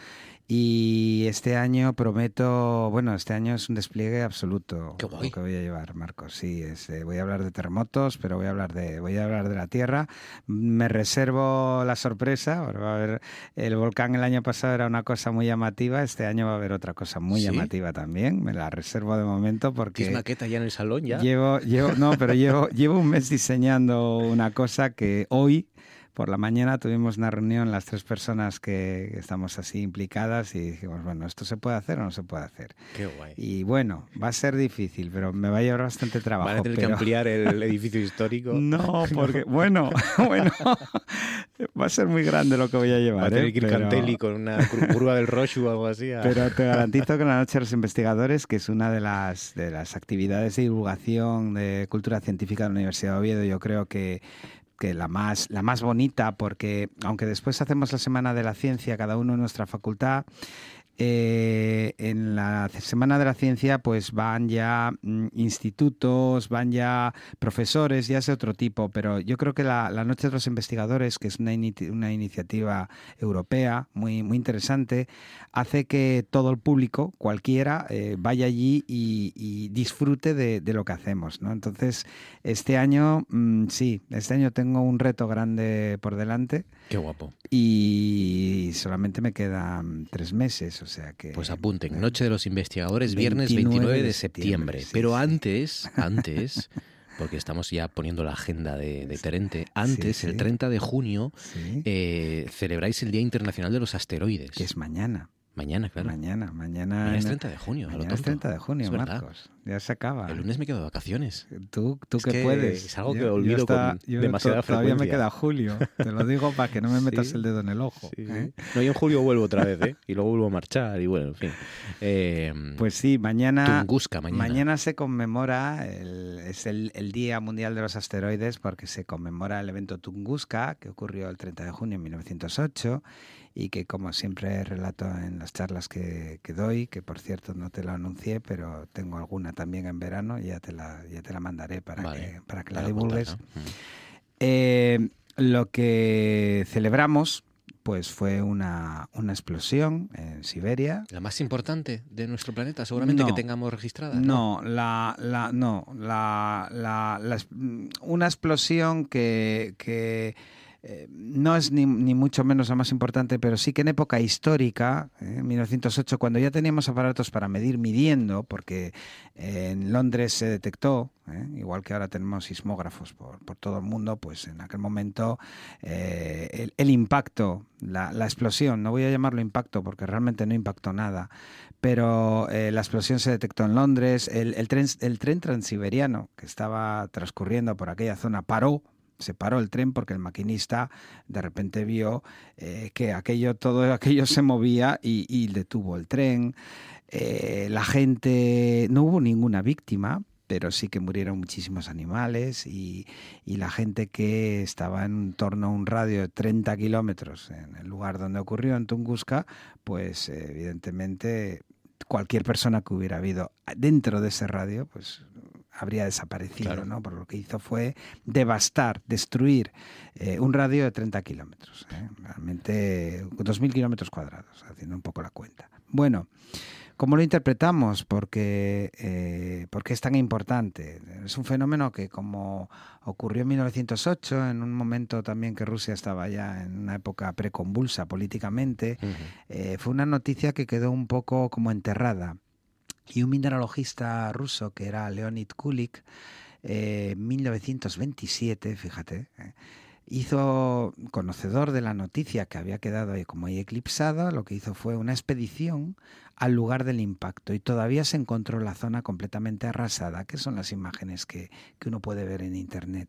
y este año prometo, bueno, este año es un despliegue absoluto lo que voy a llevar, Marcos. Sí, eh, voy a hablar de terremotos, pero voy a hablar de, voy a hablar de la Tierra. Me reservo la sorpresa. Va a haber el volcán el año pasado era una cosa muy llamativa. Este año va a haber otra cosa muy llamativa también. Me la reservo de momento porque. ¿Tienes maqueta ya en el salón ya? Llevo, llevo, no, pero llevo, llevo un mes diseñando una cosa que hoy por la mañana tuvimos una reunión las tres personas que estamos así implicadas y dijimos, bueno, ¿esto se puede hacer o no se puede hacer? Qué guay. Y bueno, va a ser difícil, pero me va a llevar bastante trabajo. ¿Van a tener que ampliar el edificio histórico? No, porque, bueno, bueno, va a ser muy grande lo que voy a llevar. Va a tener ¿eh? que ir Cantelli con una curva del Rochu o algo así. Pero te garantizo que la Noche de los Investigadores, que es una de las, de las actividades de divulgación de cultura científica de la Universidad de Oviedo, yo creo que que la más, la más bonita, porque aunque después hacemos la Semana de la Ciencia, cada uno en nuestra facultad, eh, en la Semana de la Ciencia pues van ya mm, institutos, van ya profesores, ya es de otro tipo, pero yo creo que la, Noche de los Investigadores, que es una, una iniciativa europea muy, muy interesante, hace que todo el público, cualquiera, eh, vaya allí y, disfrute de, lo que hacemos. ¿no? Entonces, este año, mm, sí, este año tengo un reto grande por delante. Qué guapo. Y solamente me quedan tres meses, o sea que... Pues apunten, Noche de los Investigadores, viernes 29 de septiembre. Pero antes, antes... porque estamos ya poniendo la agenda de, Terente. Antes, el 30 de junio, eh, celebráis el Día Internacional de los Asteroides. Que es mañana. Mañana, claro. Mañana, mañana. Mañana es 30 de junio. Mañana es 30 de junio, Marcos. Ya se acaba. El lunes me quedo de vacaciones. Tú, tú que, puedes. Es algo que olvido con demasiada Todavía me queda julio. Te lo digo para que no me metas el dedo en el ojo. ¿eh? No, yo en julio vuelvo otra vez, ¿eh? Y luego vuelvo a marchar y bueno, en fin. Eh, pues sí, mañana. Tunguska, mañana. Mañana se conmemora, el, es el, el, Día Mundial de los Asteroides porque se conmemora el evento Tunguska que ocurrió el 30 de junio de 1908 y que como siempre relato en las charlas que, que, doy, que por cierto no te lo anuncié, pero tengo alguna también en verano y ya te la, ya te la mandaré para que, para que la divulgues. Eh, lo que celebramos pues fue una, una, explosión en Siberia. La más importante de nuestro planeta, seguramente que tengamos registrada. No, la, la, no, la, la, una explosión que, que eh, no es ni, mucho menos la más importante, pero sí que en época histórica, eh, en 1908, cuando ya teníamos aparatos para medir midiendo, porque eh, en Londres se detectó, igual que ahora tenemos sismógrafos por, todo el mundo, pues en aquel momento el, impacto, la, explosión, no voy a llamarlo impacto porque realmente no impactó nada, pero la explosión se detectó en Londres, el, tren, el tren transiberiano que estaba transcurriendo por aquella zona paró, se paró el tren porque el maquinista de repente vio eh, que aquello, todo aquello se movía y, detuvo el tren. Eh, la gente, no hubo ninguna víctima, pero sí que murieron muchísimos animales y, la gente que estaba en torno a un radio de 30 kilómetros en el lugar donde ocurrió, en Tunguska, pues evidentemente cualquier persona que hubiera habido dentro de ese radio, pues habría desaparecido, ¿no? Por lo que hizo fue devastar, destruir eh, un radio de 30 kilómetros, ¿eh? realmente 2.000 kilómetros cuadrados, haciendo un poco la cuenta. Bueno, ¿Cómo lo interpretamos? Porque, eh, porque es tan importante. Es un fenómeno que, como ocurrió en 1908, en un momento también que Rusia estaba ya en una época preconvulsa políticamente, eh, fue una noticia que quedó un poco como enterrada. Y un mineralogista ruso, que era Leonid Kulik, eh, en 1927, fíjate, hizo, conocedor de la noticia que había quedado ahí como ahí eclipsada, lo que hizo fue una expedición al lugar del impacto y todavía se encontró la zona completamente arrasada, que son las imágenes que, que uno puede ver en Internet.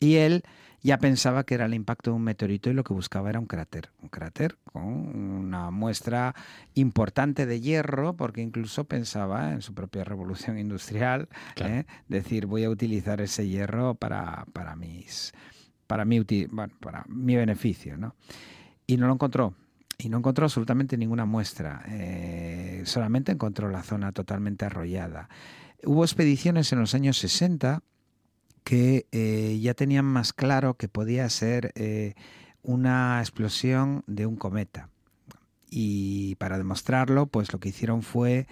Y él ya pensaba que era el impacto de un meteorito y lo que buscaba era un cráter, un cráter con una muestra importante de hierro, porque incluso pensaba en su propia revolución industrial, ¿eh? decir, voy a utilizar ese hierro para, para mis para mi, bueno, para mi beneficio, ¿no? Y no lo encontró. Y no encontró absolutamente ninguna muestra. Eh, solamente encontró la zona totalmente arrollada. Hubo expediciones en los años 60 que eh, ya tenían más claro que podía ser eh, una explosión de un cometa. Y para demostrarlo, pues lo que hicieron fue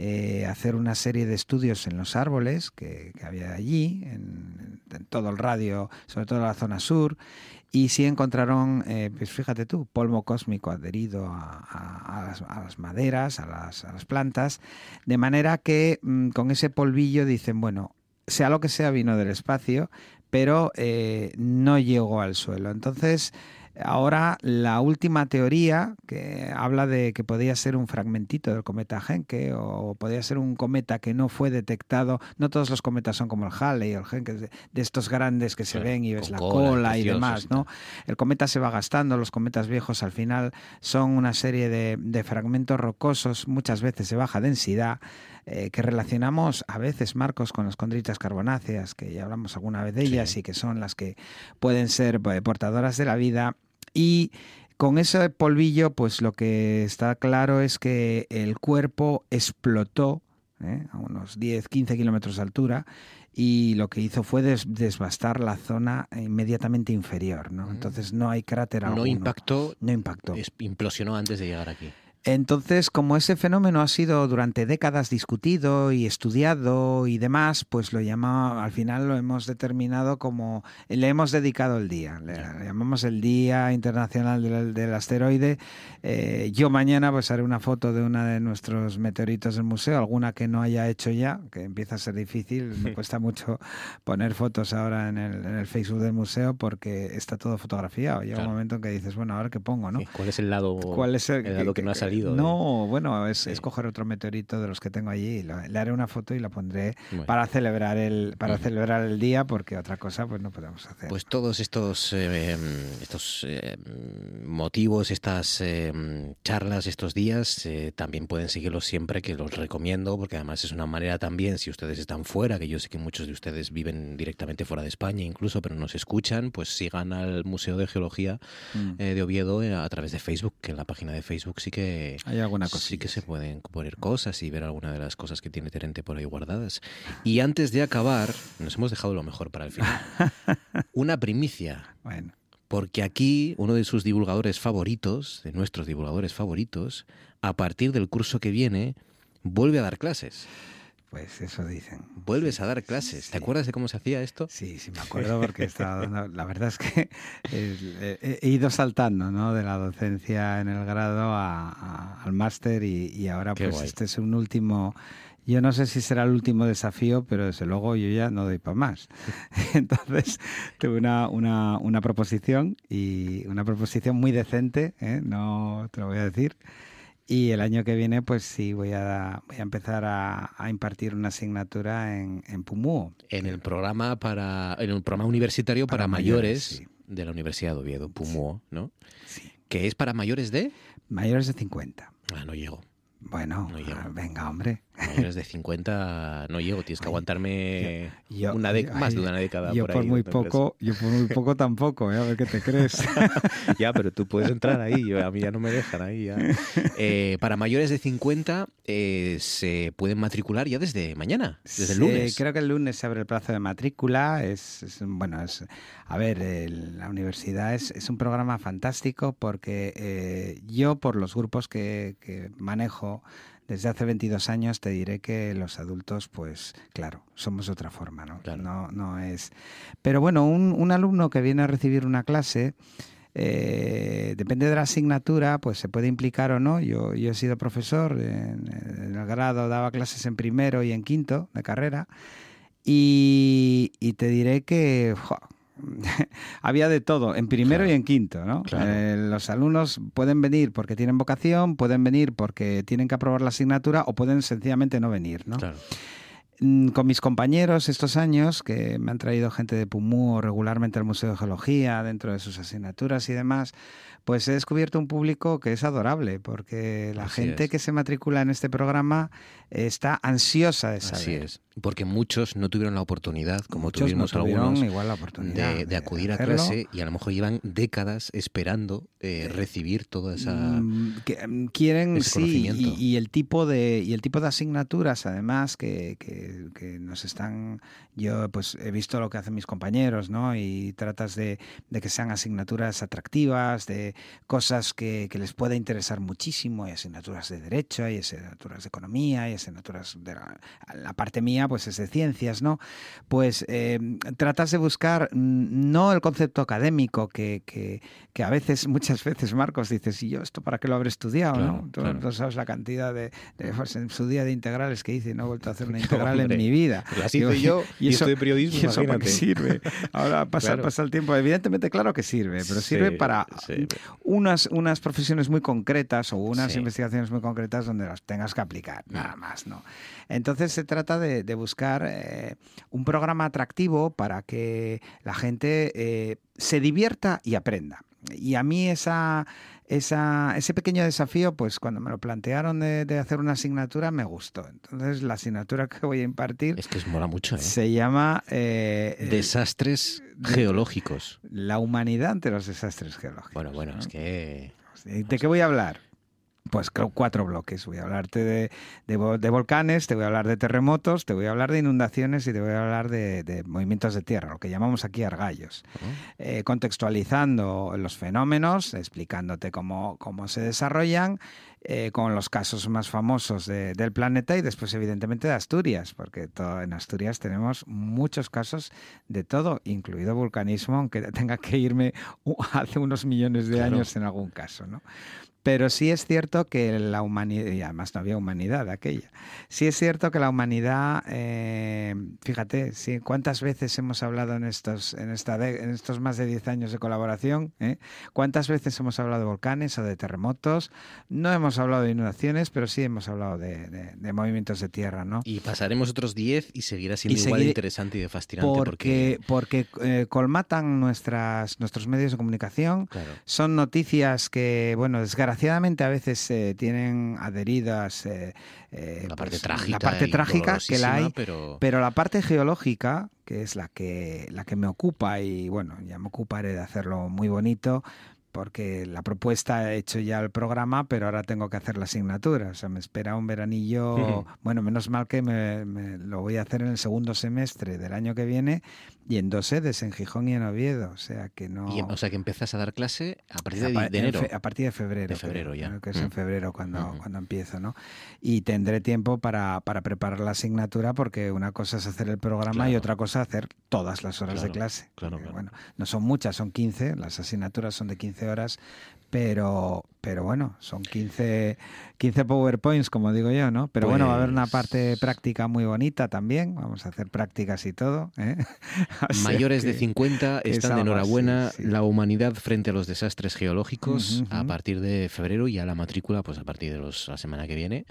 eh, hacer una serie de estudios en los árboles que, había allí, en, todo el radio, sobre todo en la zona sur, y sí encontraron, eh, pues fíjate tú, polvo cósmico adherido a, las, maderas, a las, plantas, de manera que mm, con ese polvillo dicen, bueno, sea lo que sea, vino del espacio, pero eh, no llegó al suelo. Entonces, Ahora, la última teoría que habla de que podía ser un fragmentito del cometa Genke o podía ser un cometa que no fue detectado. No todos los cometas son como el Halley o el Genke, de, estos grandes que se ven y ves la cola, y demás. ¿no? El cometa se va gastando, los cometas viejos al final son una serie de, fragmentos rocosos, muchas veces de baja densidad. Eh, que relacionamos a veces, Marcos, con las condritas carbonáceas, que ya hablamos alguna vez de ellas y que son las que pueden ser eh, portadoras de la vida y con ese polvillo, pues lo que está claro es que el cuerpo explotó ¿eh? a unos 10, 15 kilómetros de altura y lo que hizo fue desbastar la zona inmediatamente inferior. ¿no? Entonces no hay cráter no Impactó, no impactó. Implosionó antes de llegar aquí. Entonces, como ese fenómeno ha sido durante décadas discutido y estudiado y demás, pues lo llama, al final lo hemos determinado como, le hemos dedicado el día, le, llamamos el Día Internacional del, Asteroide. Eh, yo mañana pues haré una foto de una de nuestros meteoritos del museo, alguna que no haya hecho ya, que empieza a ser difícil, me cuesta mucho poner fotos ahora en el, Facebook del museo porque está todo fotografiado. Llega un momento en que dices, bueno, ahora qué pongo, ¿no? ¿Cuál es el lado, ¿Cuál es el, lado que, no ha salido? No, bueno, es, coger otro meteorito de los que tengo allí. Le haré una foto y la pondré para celebrar el para celebrar el día, porque otra cosa pues no podemos hacer. Pues todos estos eh, estos eh, motivos, estas eh, charlas, estos días, también pueden seguirlos siempre, que los recomiendo, porque además es una manera también, si ustedes están fuera, que yo sé que muchos de ustedes viven directamente fuera de España, incluso, pero nos escuchan, pues sigan al Museo de Geología mm. de Oviedo a través de Facebook, que en la página de Facebook sí que hay alguna cosa. Sí que se pueden poner cosas y ver alguna de las cosas que tiene Terente por ahí guardadas. Y antes de acabar, nos hemos dejado lo mejor para el final. Una primicia. Bueno. Porque aquí uno de sus divulgadores favoritos, de nuestros divulgadores favoritos, a partir del curso que viene, vuelve a dar clases. Pues eso dicen. Vuelves a dar clases. ¿Te acuerdas de cómo se hacía esto? Sí, sí, me acuerdo porque estaba dando. La verdad es que he, ido saltando, ¿no? De la docencia en el grado al máster y, ahora, pues, este es un último. Yo no sé si será el último desafío, pero desde luego yo ya no doy para más. Entonces tuve una, una, una, proposición y una proposición muy decente, ¿eh? no te lo voy a decir, y el año que viene, pues sí, voy a, voy a empezar a, impartir una asignatura en, en Pumuo. En el programa para en el programa universitario para, mayores, de la Universidad de Oviedo, Pumuo, ¿no? Sí. ¿Que es para mayores de? Mayores de 50. Ah, no llego. Bueno, No llego. ah, venga, hombre. Mayores de 50 no llego, tienes que aguantarme Yo- una más de una década Yo por por ahí. muy poco, yo por muy poco tampoco, ¿eh? a ver qué te crees. ya, pero tú puedes entrar ahí, yo- a mí ya no me dejan ahí. ya. Eh, para mayores de 50 eh, se pueden matricular ya desde mañana, desde el lunes. creo que el lunes se abre el plazo de matrícula. Es, bueno, es, a ver, el- la universidad es, es un programa fantástico porque yo, por los grupos que, que manejo desde hace 22 años, te diré que los adultos, pues claro, somos otra forma, ¿no? Claro. No, no es. Pero bueno, un, un alumno que viene a recibir una clase. eh, depende de la asignatura, pues se puede implicar o no. Yo, yo he sido profesor en, en el grado, daba clases en primero y en quinto de carrera. Y, y te diré que jo, había de todo, en primero Claro. y en quinto, ¿no? Claro. Eh, los alumnos pueden venir porque tienen vocación, pueden venir porque tienen que aprobar la asignatura o pueden sencillamente no venir, ¿no? Claro. Mm, Con mis compañeros estos años, que me han traído gente de Pumú regularmente al Museo de Geología dentro de sus asignaturas y demás, pues he descubierto un público que es adorable, porque la Así gente es. que se matricula en este programa está ansiosa de saber. Así es. Porque muchos no tuvieron la oportunidad, como Muchos no tuvimos tuvieron algunos, igual la oportunidad de, de acudir a clase y a lo mejor llevan décadas esperando eh, recibir toda esa... Mm, que, mm, quieren sí y, y el tipo de y el tipo de asignaturas además que, que- que nos están yo pues he visto lo que hacen mis compañeros no y tratas de, de que sean asignaturas atractivas de cosas que, que les pueda interesar muchísimo hay asignaturas de derecho hay asignaturas de economía hay asignaturas de la, la parte mía pues es de ciencias no pues eh, tratas de buscar mm, no el concepto académico que, que, que a veces, muchas veces, Marcos, dices, ¿y yo esto para qué lo habré estudiado? Claro, ¿no? Tú claro. no sabes la cantidad de, de- pues, en su día de integrales que hice no he vuelto a hacer una integral en mi vida. Digo, hice yo y, eso- de periodismo, ¿Y eso para qué sirve? Ahora pasa, Claro. pasa el tiempo. Evidentemente, claro que sirve, pero sirve Sí, para sí. unas, unas profesiones muy concretas o unas Sí. investigaciones muy concretas donde las tengas que aplicar, nada más, ¿no? Entonces se trata de, de buscar eh, un programa atractivo para que la gente eh, se divierta y aprenda. Y a mí esa, esa, ese pequeño desafío, pues cuando me lo plantearon de, de hacer una asignatura, me gustó. Entonces la asignatura que voy a impartir Es que mola mucho, ¿eh? se llama eh, Desastres geológicos. La humanidad ante los desastres geológicos. Bueno, bueno, ¿no? es que... ¿De qué voy a hablar? Pues creo cuatro bloques. Voy a hablarte de, de vo- de volcanes, te voy a hablar de terremotos, te voy a hablar de inundaciones y te voy a hablar de, de movimientos de tierra, lo que llamamos aquí argallos. Eh, contextualizando los fenómenos, explicándote cómo, cómo se desarrollan, eh, con los casos más famosos de- del planeta y después evidentemente de Asturias, porque todo, en Asturias tenemos muchos casos de todo, incluido vulcanismo, aunque tenga que irme hace unos millones de Claro. años en algún caso, ¿no? Pero sí es cierto que la humanidad, y además no había humanidad aquella, sí es cierto que la humanidad, eh, fíjate, sí, cuántas veces hemos hablado en estos, en, esta de- en estos más de 10 años de colaboración, ¿eh? cuántas veces hemos hablado de volcanes o de terremotos, no hemos hablado de inundaciones, pero sí hemos hablado de, de- de movimientos de tierra, ¿no? Y pasaremos otros 10 y seguirá siendo Y igual de interesante y de fascinante porque... Porque, porque eh, colmatan nuestras, nuestros medios de comunicación, Claro. son noticias que, bueno, desgraciadamente a veces eh, tienen adheridas eh, eh, La parte pues, trágica la parte trágica que la hay, pero... pero la parte geológica, que es la que, la que me ocupa, y bueno, ya me ocuparé de hacerlo muy bonito, porque la propuesta he hecho ya el programa, pero ahora tengo que hacer la asignatura. O sea, me espera un veranillo. Bueno, menos mal que me, me lo voy a hacer en el segundo semestre del año que viene y en dos sedes, en Gijón y en Oviedo. O sea, que no. Y, o sea, que empiezas a dar clase a partir de, A en enero. fe- a partir de febrero. De febrero creo, ya. creo que es Mm. en febrero cuando, cuando empiezo, ¿no? Y tendré tiempo para, para preparar la asignatura porque una cosa es hacer el programa y otra cosa hacer todas las horas de clase. claro, Porque. Bueno, no son muchas, son 15, las asignaturas son de 15 horas, pero, pero bueno, son 15, 15 PowerPoints, como digo yo, ¿no? Pero bueno, va a haber una Pues- parte práctica muy bonita también, vamos a hacer prácticas y todo. ¿eh? Mayores de que- 50 es están de enhorabuena. sí. La humanidad frente a los desastres geológicos a partir de febrero y a la matrícula, pues a partir de los, la semana que viene,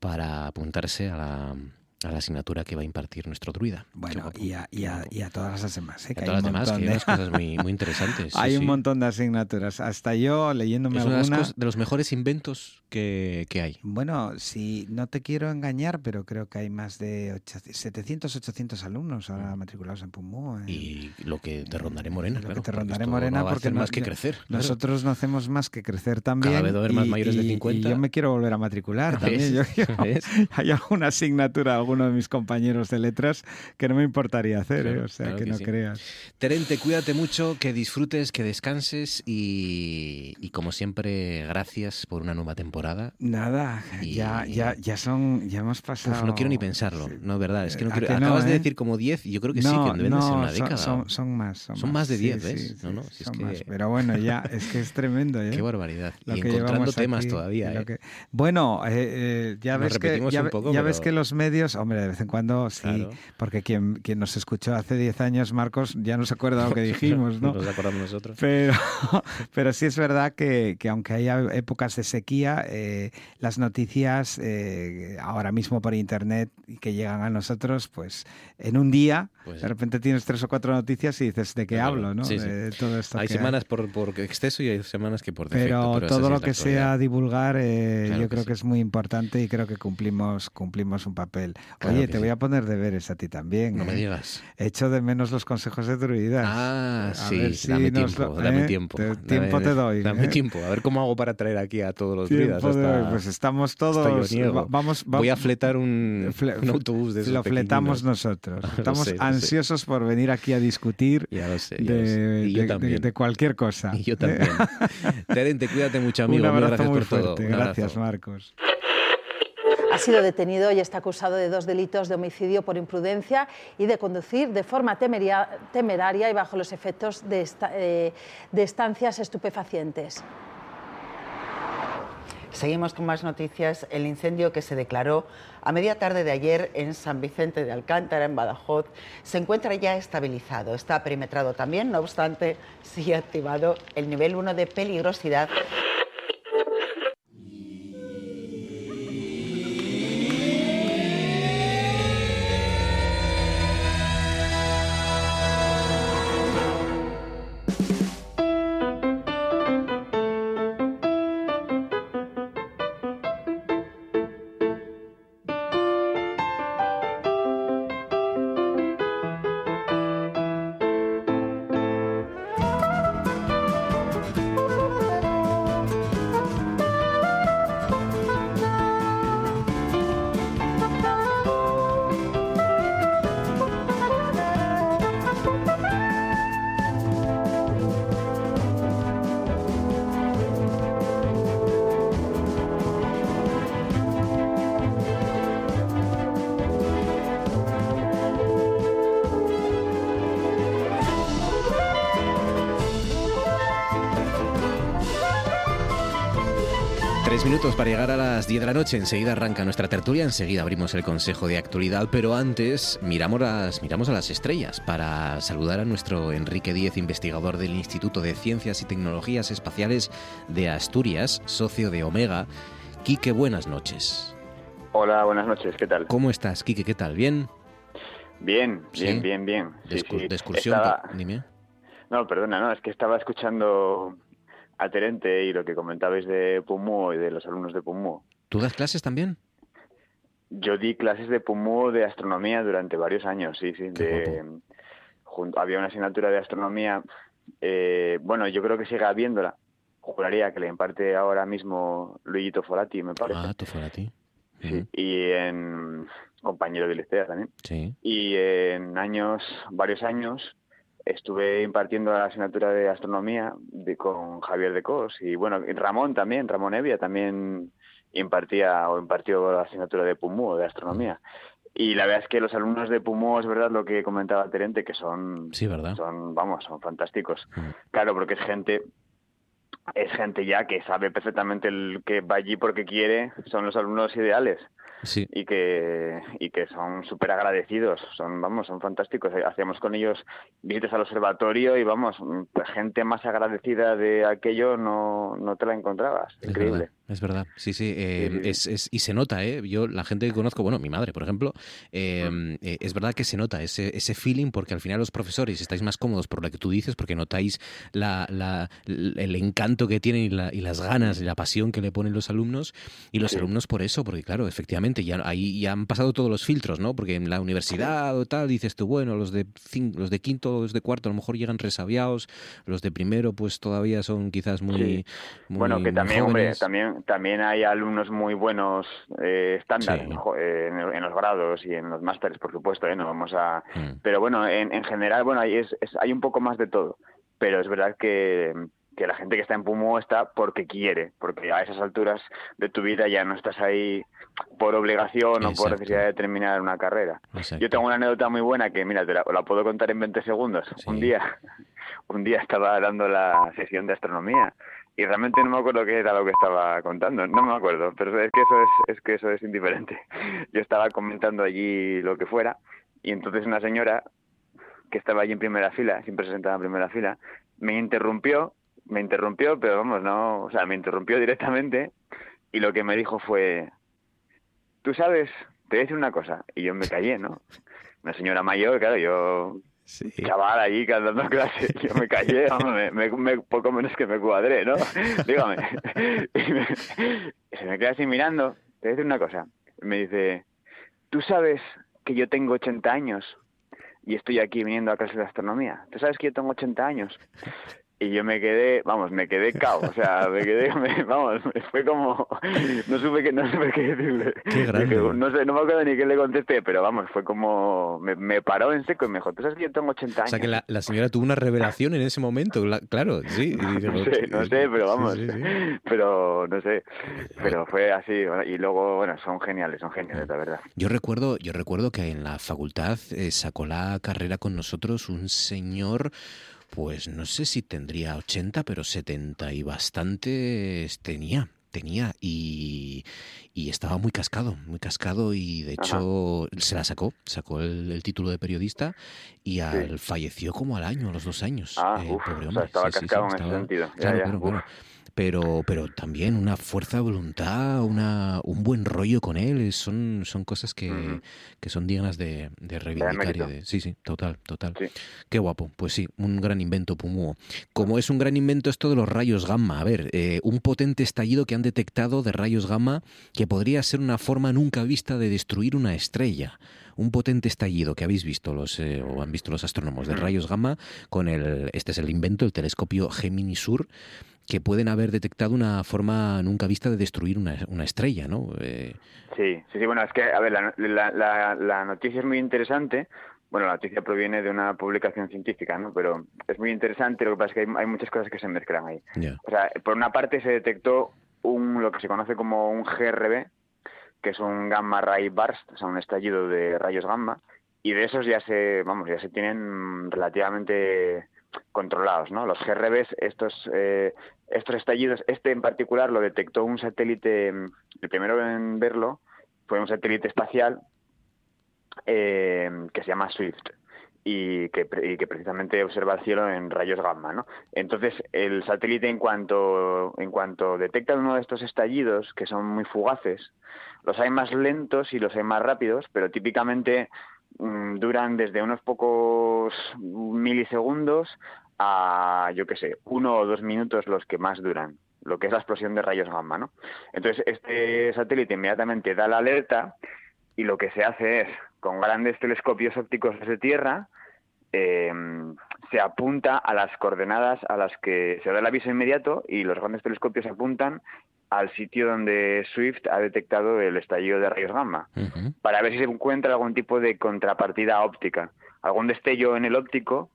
para apuntarse a la, a la asignatura que va a impartir nuestro druida. Bueno, y a, y, a, y a, todas las demás. ¿eh? Que a todas las demás, que hay unas cosas muy, muy interesantes. hay sí, un sí. montón de asignaturas. Hasta yo leyéndome es una alguna... de, las cosas- de los mejores inventos que, que hay. Bueno, si no te quiero engañar, pero creo que hay más de 800, 700, 800 alumnos ahora matriculados en PUMU. en- Y lo que te rondaré morena, lo claro. que te rondaré morena no porque no- más que crecer. claro. Nosotros no hacemos más que crecer también. Cada vez va a haber más y- mayores de y- 50. Y yo me quiero volver a matricular también. Yo- yo- hay alguna asignatura, alguno de mis compañeros de letras que no me importaría hacer, Claro, ¿eh? o sea, claro que, que no sí. creas. Terente, cuídate mucho, que disfrutes, que descanses y, y como siempre, gracias por una nueva temporada. Nada, Y- ya, ya, ya son, ya hemos pasado. Uf, no quiero ni pensarlo, Sí. no, es verdad, es que no ¿A quiero... no, Acabas de eh? decir como 10 y yo creo que sí, No, que deben de ser no, una son- década. Son, son más. Son, Son más de sí, 10, sí, ¿ves? sí, No, no, si es son que- más. Pero bueno, ya, es que es tremendo. ¿eh? Qué barbaridad. Lo y que encontrando temas aquí, todavía, lo ¿eh? que- Bueno, eh, eh, ya, ves que, ya, un poco, ya ves pero- que los medios, hombre, de vez en cuando sí, Claro. porque quien, quien nos escuchó hace 10 años, Marcos, ya no se acuerda lo que dijimos, ¿no? Nos acordamos nosotros. Pero, pero sí es verdad que, que aunque haya épocas de sequía, eh, las noticias eh, ahora mismo por internet y que llegan a nosotros, pues en un día, Pues- de repente tienes tres o cuatro noticias y dices de qué Claro, hablo, ¿no? sí, sí. De todo esto Hay que semanas por, por exceso y hay semanas que por defecto. pero, todo lo que sea divulgar, eh, Claro yo que creo sí. que es muy importante y creo que cumplimos cumplimos un papel. Claro Oye, te sí. voy a poner deberes a ti también. No me ¿eh? digas. Echo de menos los consejos de druidas. Ah, A sí, ver si dame tiempo, lo- dame ¿eh? tiempo. Te- Dame- tiempo te doy. Dame ¿eh? tiempo. A ver cómo hago para traer aquí a todos los druidas. Tiempo de hasta-. Pues estamos todos. vamos, va- Voy a fletar un, fle- un autobús de esos Lo fletamos nosotros. Estamos sé, ansiosos por venir aquí a discutir Ya sé, ya de, de- de- también. de cualquier cosa. Y yo también. Terente, cuídate mucho, amigo. Un abrazo gracias muy por todo. fuerte. Abrazo. Gracias, Marcos. Ha sido detenido y está acusado de dos delitos de homicidio por imprudencia y de conducir de forma temeraria y bajo los efectos de, eh, de estancias estupefacientes. Seguimos con más noticias. El incendio que se declaró a media tarde de ayer en San Vicente de Alcántara, en Badajoz, se encuentra ya estabilizado. Está perimetrado también, no obstante, sigue activado el nivel 1 de peligrosidad. Minutos para llegar a las 10 de la noche. Enseguida arranca nuestra tertulia, enseguida abrimos el Consejo de Actualidad, pero antes miramos, las, miramos a las estrellas para saludar a nuestro Enrique Díez, investigador del Instituto de Ciencias y Tecnologías Espaciales de Asturias, socio de Omega. Quique, buenas noches. Hola, buenas noches, ¿qué tal? ¿Cómo estás, Quique? ¿Qué tal? ¿Bien? Bien, Sí. bien, bien, bien. De, Sí, de excursión, Estaba- pa- dime. No, perdona, no, es que estaba escuchando a Terente y lo que comentabais de PUMU y de los alumnos de PUMU. ¿Tú das clases también? Yo di clases de PUMU de astronomía durante varios años, sí, sí. De- había una asignatura de astronomía, eh, bueno, yo creo que sigue habiéndola. Juraría que le imparte ahora mismo Luigito Forati, me parece. Ah, y en compañero de licea también. Sí. Y en años, varios años, estuve impartiendo la asignatura de astronomía de- con Javier de Cos y bueno, Ramón también, Ramón Evia también impartía o impartió la asignatura de PUMU, de astronomía. Y la verdad es que los alumnos de PUMU, es verdad lo que comentaba Terente, que son, Sí, ¿verdad? son vamos, son fantásticos. Mm. Claro, porque es gente es gente ya que sabe perfectamente el que va allí porque quiere, son los alumnos ideales Sí. y que y que son súper agradecidos son vamos son fantásticos. Hacíamos con ellos visitas al observatorio y vamos mm, gente más agradecida de aquello no no te la encontrabas. Es increíble. verdad, es verdad. Sí, sí. Eh, es, es, y se nota, ¿eh? Yo, la gente que conozco, bueno, mi madre, por ejemplo, em, eh, es verdad que se nota ese, ese feeling porque al final los profesores estáis más cómodos por lo que tú dices, porque notáis la, la, el encanto que tienen y, la, y, las ganas y la pasión que le ponen los alumnos. Y los alumnos por eso, porque claro, efectivamente, ya, ahí ya han pasado todos los filtros, ¿no? Porque en la universidad o tal dices tú, bueno, los de, los de quinto o los de cuarto a lo mejor llegan resabiados, los de primero pues todavía son quizás muy... bueno, que también, hombre, también, también hay alumnos muy buenos eh, estándar eh, en, los grados y en los másteres, por supuesto, ¿eh? No vamos a... Mm. Pero bueno, en, en general, bueno, hay, es, hay un poco más de todo. Pero es verdad que, que la gente que está en Pumo está porque quiere, porque a esas alturas de tu vida ya no estás ahí por obligación o por necesidad de terminar una carrera. Yo tengo una anécdota muy buena que, mira, te la, puedo contar en 20 segundos. Un día, un día estaba dando la sesión de astronomía y realmente no me acuerdo qué era lo que estaba contando, no me acuerdo, pero es que eso es, es que eso es indiferente. Yo estaba comentando allí lo que fuera y entonces una señora que estaba allí en primera fila, siempre se sentaba en primera fila, me interrumpió me interrumpió, pero vamos, no, o sea, me interrumpió directamente y lo que me dijo fue, tú sabes, te voy a decir una cosa, y yo me callé, ¿no? Una señora mayor, claro, yo, sí. chaval allí cantando clase, yo me callé, me, me, poco menos que me cuadré, ¿no? Dígame. Y se me queda así mirando, te voy a decir una cosa, me dice, tú sabes que yo tengo 80 años y estoy aquí viniendo a clase de astronomía. ¿Tú sabes que yo tengo 80 años? Y yo me quedé, vamos, me quedé cao, o sea, me quedé, vamos, fue como, no supe qué, no supe qué decirle. Qué grande. no sé, no me acuerdo ni qué le contesté, pero vamos, fue como, me, me paró en seco y me dijo, tú sabes que yo tengo 80 años. O sea, que la, la señora tuvo una revelación en ese momento, claro, sí. no sé, no sé, pero vamos, pero no sé, pero fue así, y luego, bueno, son geniales, son geniales, la verdad. Yo recuerdo, yo recuerdo que en la facultad eh, sacó la carrera con nosotros un señor pues no sé si tendría 80, pero 70 y bastantes tenía tenía y, y, estaba muy cascado, muy cascado y de hecho se la sacó, sacó el, título de periodista y al, falleció como al año, a los dos años. Ah, eh, pobre hombre. estaba cascado en ese sentido. Claro, bueno pero, pero también una fuerza de voluntad, una, un buen rollo con él, son, son cosas que, que son dignas de, de reivindicar. de, sí, sí, total, total. Qué guapo. Pues sí, un gran invento, Pumuo. Como es un gran invento esto de los rayos gamma. A ver, eh, un potente estallido que han detectado de rayos gamma que podría ser una forma nunca vista de destruir una estrella un potente estallido que habéis visto los eh, o han visto los astrónomos de rayos gamma con el este es el invento el telescopio Gemini Sur que pueden haber detectado una forma nunca vista de destruir una, una estrella, ¿no? Eh... Sí, sí, sí, bueno, es que, a ver, la, la, la, noticia es muy interesante. Bueno, la noticia proviene de una publicación científica, ¿no? Pero es muy interesante, lo que pasa es que hay, muchas cosas que se mezclan ahí. O sea, por una parte se detectó un, lo que se conoce como un GRB, que es un gamma ray burst, o sea, un estallido de rayos gamma, y de esos ya se, vamos, ya se tienen relativamente controlados, ¿no? Los GRBs, estos, eh, estos estallidos, este en particular lo detectó un satélite, el primero en verlo fue un satélite espacial eh, que se llama SWIFT y que, y que precisamente observa el cielo en rayos gamma, ¿no? Entonces el satélite en cuanto en cuanto detecta uno de estos estallidos que son muy fugaces, los hay más lentos y los hay más rápidos, pero típicamente Mm, duran desde unos pocos milisegundos a, yo qué sé, uno o dos minutos los que más duran, lo que es la explosión de rayos gamma, ¿no? Entonces, este satélite inmediatamente da la alerta y lo que se hace es, con grandes telescopios ópticos desde Tierra, em, se apunta a las coordenadas a las que se da el aviso inmediato y los grandes telescopios apuntan al sitio donde Swift ha detectado el estallido de rayos gamma, para ver si se encuentra algún tipo de contrapartida óptica, algún destello en el óptico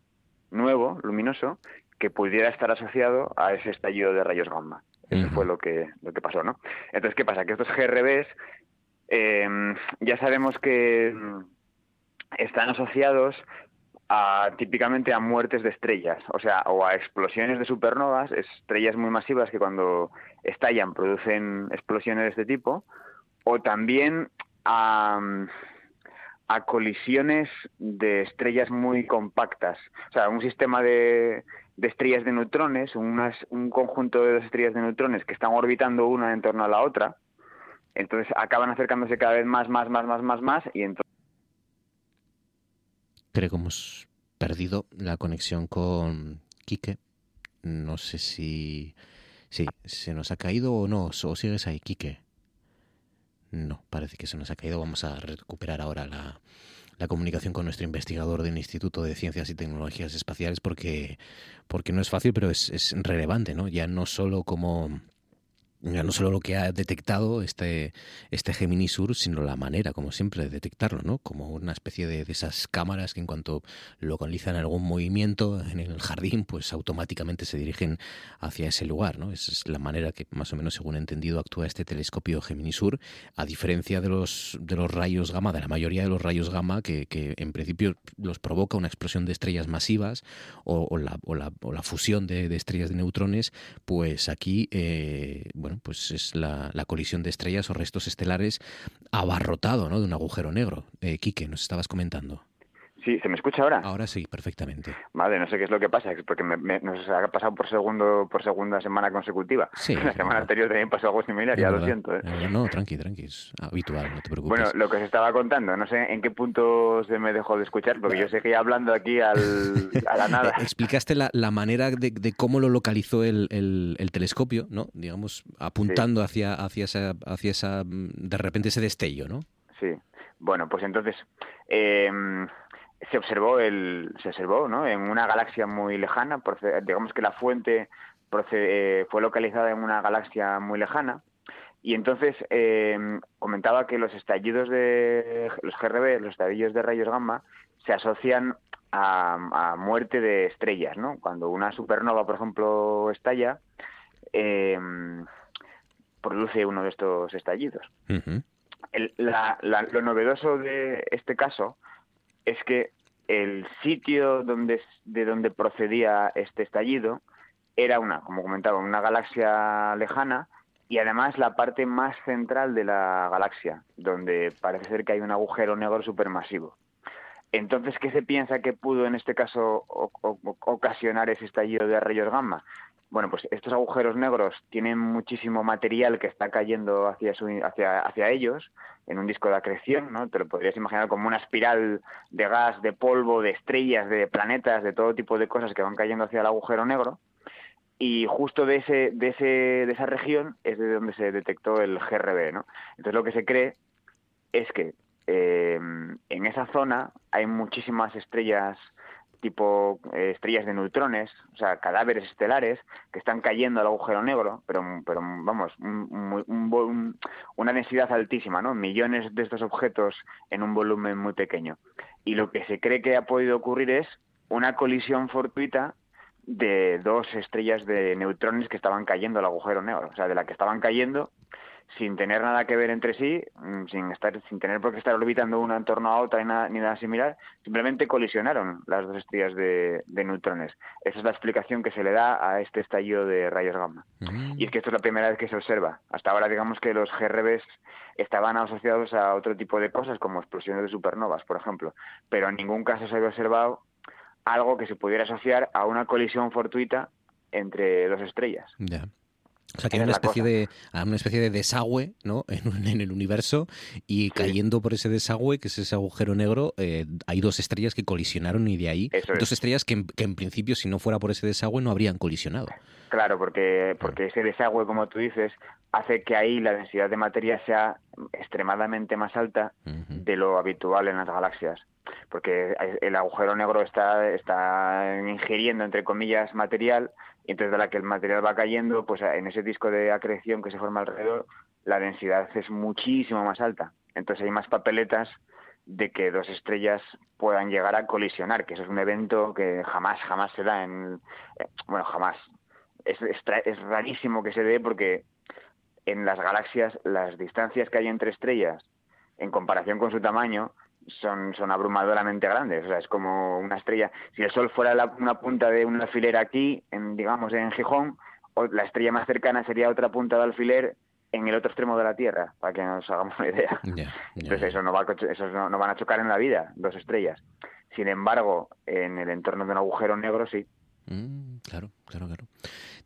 nuevo, luminoso, que pudiera estar asociado a ese estallido de rayos gamma. Eso fue lo que, lo que pasó, ¿no? Entonces, ¿qué pasa? Que estos GRBs em, ya sabemos que están asociados típicamente a muertes de estrellas, o sea, o a explosiones de supernovas, estrellas muy masivas que cuando estallan producen explosiones de este tipo, o también a, colisiones de estrellas muy compactas, o sea, un sistema de estrellas de neutrones, un conjunto de dos estrellas de neutrones que están orbitando una en torno a la otra. Entonces acaban acercándose cada vez más, más, más, más, más, más y entonces... Creo que hemos perdido la conexión con Quique. No sé si... Sí, se nos ha caído o no, o sigues ahí, Quique. No, parece que se nos ha caído. Vamos a recuperar ahora la, la comunicación con nuestro investigador del Instituto de Ciencias y Tecnologías Espaciales porque, porque no es fácil, pero es, es relevante, ¿no? Ya no solo como no solo lo que ha detectado este, este Gemini Sur, sino la manera, como siempre, de detectarlo, ¿no? Como una especie de, de, esas cámaras que en cuanto localizan algún movimiento en el jardín, pues automáticamente se dirigen hacia ese lugar, ¿no? Esa es la manera que, más o menos, según he entendido, actúa este telescopio Gemini Sur, a diferencia de los, de los rayos gamma, de la mayoría de los rayos gamma, que, que en principio los provoca una explosión de estrellas masivas o, la, o la, o la, fusión de, de, estrellas de neutrones, pues aquí, eh, bueno, pues es la, la, colisión de estrellas o restos estelares abarrotado ¿no? de un agujero negro. Eh, Quique, nos estabas comentando. Sí, ¿se me escucha ahora? Ahora sí, perfectamente. Vale, no sé qué es lo que pasa, porque me, me, nos ha pasado por segundo por segunda semana consecutiva. Sí. La semana anterior también pasó algo similar, ya lo siento. ¿eh? No, tranqui, tranqui, es habitual, no te preocupes. Bueno, lo que os estaba contando, no sé en qué punto se me dejó de escuchar, porque yo seguía hablando aquí al, a la nada. Explicaste la, la manera de, de, cómo lo localizó el, el, el, telescopio, ¿no? Digamos, apuntando sí. hacia, hacia, esa, hacia esa, de repente ese destello, ¿no? Sí. Bueno, pues entonces... Eh, se observó el se observó ¿no? en una galaxia muy lejana digamos que la fuente procede, eh, fue localizada en una galaxia muy lejana y entonces eh, comentaba que los estallidos de los GRB los estallidos de rayos gamma se asocian a, a muerte de estrellas no cuando una supernova por ejemplo estalla eh, produce uno de estos estallidos uh -huh. el, la, la, lo novedoso de este caso es que el sitio donde, de donde procedía este estallido era una, como comentaba, una galaxia lejana y además la parte más central de la galaxia, donde parece ser que hay un agujero negro supermasivo. Entonces, ¿qué se piensa que pudo en este caso ocasionar ese estallido de rayos gamma? Bueno, pues estos agujeros negros tienen muchísimo material que está cayendo hacia, su, hacia, hacia ellos en un disco de acreción, ¿no? Te lo podrías imaginar como una espiral de gas, de polvo, de estrellas, de planetas, de todo tipo de cosas que van cayendo hacia el agujero negro. Y justo de, ese, de, ese, de esa región es de donde se detectó el GRB, ¿no? Entonces lo que se cree es que eh, en esa zona hay muchísimas estrellas tipo eh, estrellas de neutrones, o sea, cadáveres estelares que están cayendo al agujero negro, pero, pero vamos, un, un, un, una densidad altísima, ¿no? Millones de estos objetos en un volumen muy pequeño. Y lo que se cree que ha podido ocurrir es una colisión fortuita de dos estrellas de neutrones que estaban cayendo al agujero negro, o sea, de la que estaban cayendo sin tener nada que ver entre sí, sin estar, sin tener por qué estar orbitando una en torno a otra ni nada, ni nada similar, simplemente colisionaron las dos estrellas de, de, neutrones. Esa es la explicación que se le da a este estallido de rayos gamma. Mm. Y es que esto es la primera vez que se observa. Hasta ahora, digamos que los GRBs estaban asociados a otro tipo de cosas, como explosiones de supernovas, por ejemplo, pero en ningún caso se había observado algo que se pudiera asociar a una colisión fortuita entre dos estrellas. Yeah. O sea, que hay una especie, de, una especie de desagüe ¿no? en, en el universo y sí. cayendo por ese desagüe, que es ese agujero negro, eh, hay dos estrellas que colisionaron y de ahí Eso dos es. estrellas que que en, principio, si no fuera por ese desagüe, no habrían colisionado. Claro, porque, porque ese desagüe, como tú dices, hace que ahí la densidad de materia sea extremadamente más alta uh -huh. de lo habitual en las galaxias. Porque el agujero negro está, está ingiriendo, entre comillas, material y entonces de la que el material va cayendo, pues en ese disco de acreción que se forma alrededor, la densidad es muchísimo más alta. Entonces hay más papeletas de que dos estrellas puedan llegar a colisionar, que eso es un evento que jamás, jamás se da en... Eh, bueno, jamás. Es, es, es rarísimo que se dé porque en las galaxias las distancias que hay entre estrellas en comparación con su tamaño son, son abrumadoramente grandes. O sea, es como una estrella. Si el Sol fuera la, una punta de un alfiler aquí, en, digamos en Gijón, o la estrella más cercana sería otra punta de alfiler en el otro extremo de la Tierra, para que nos hagamos una idea. Yeah, yeah. Entonces eso, no, va, eso no, no, van a chocar en la vida, dos estrellas. Sin embargo, en el entorno de un agujero negro sí. Mm, claro, claro, claro.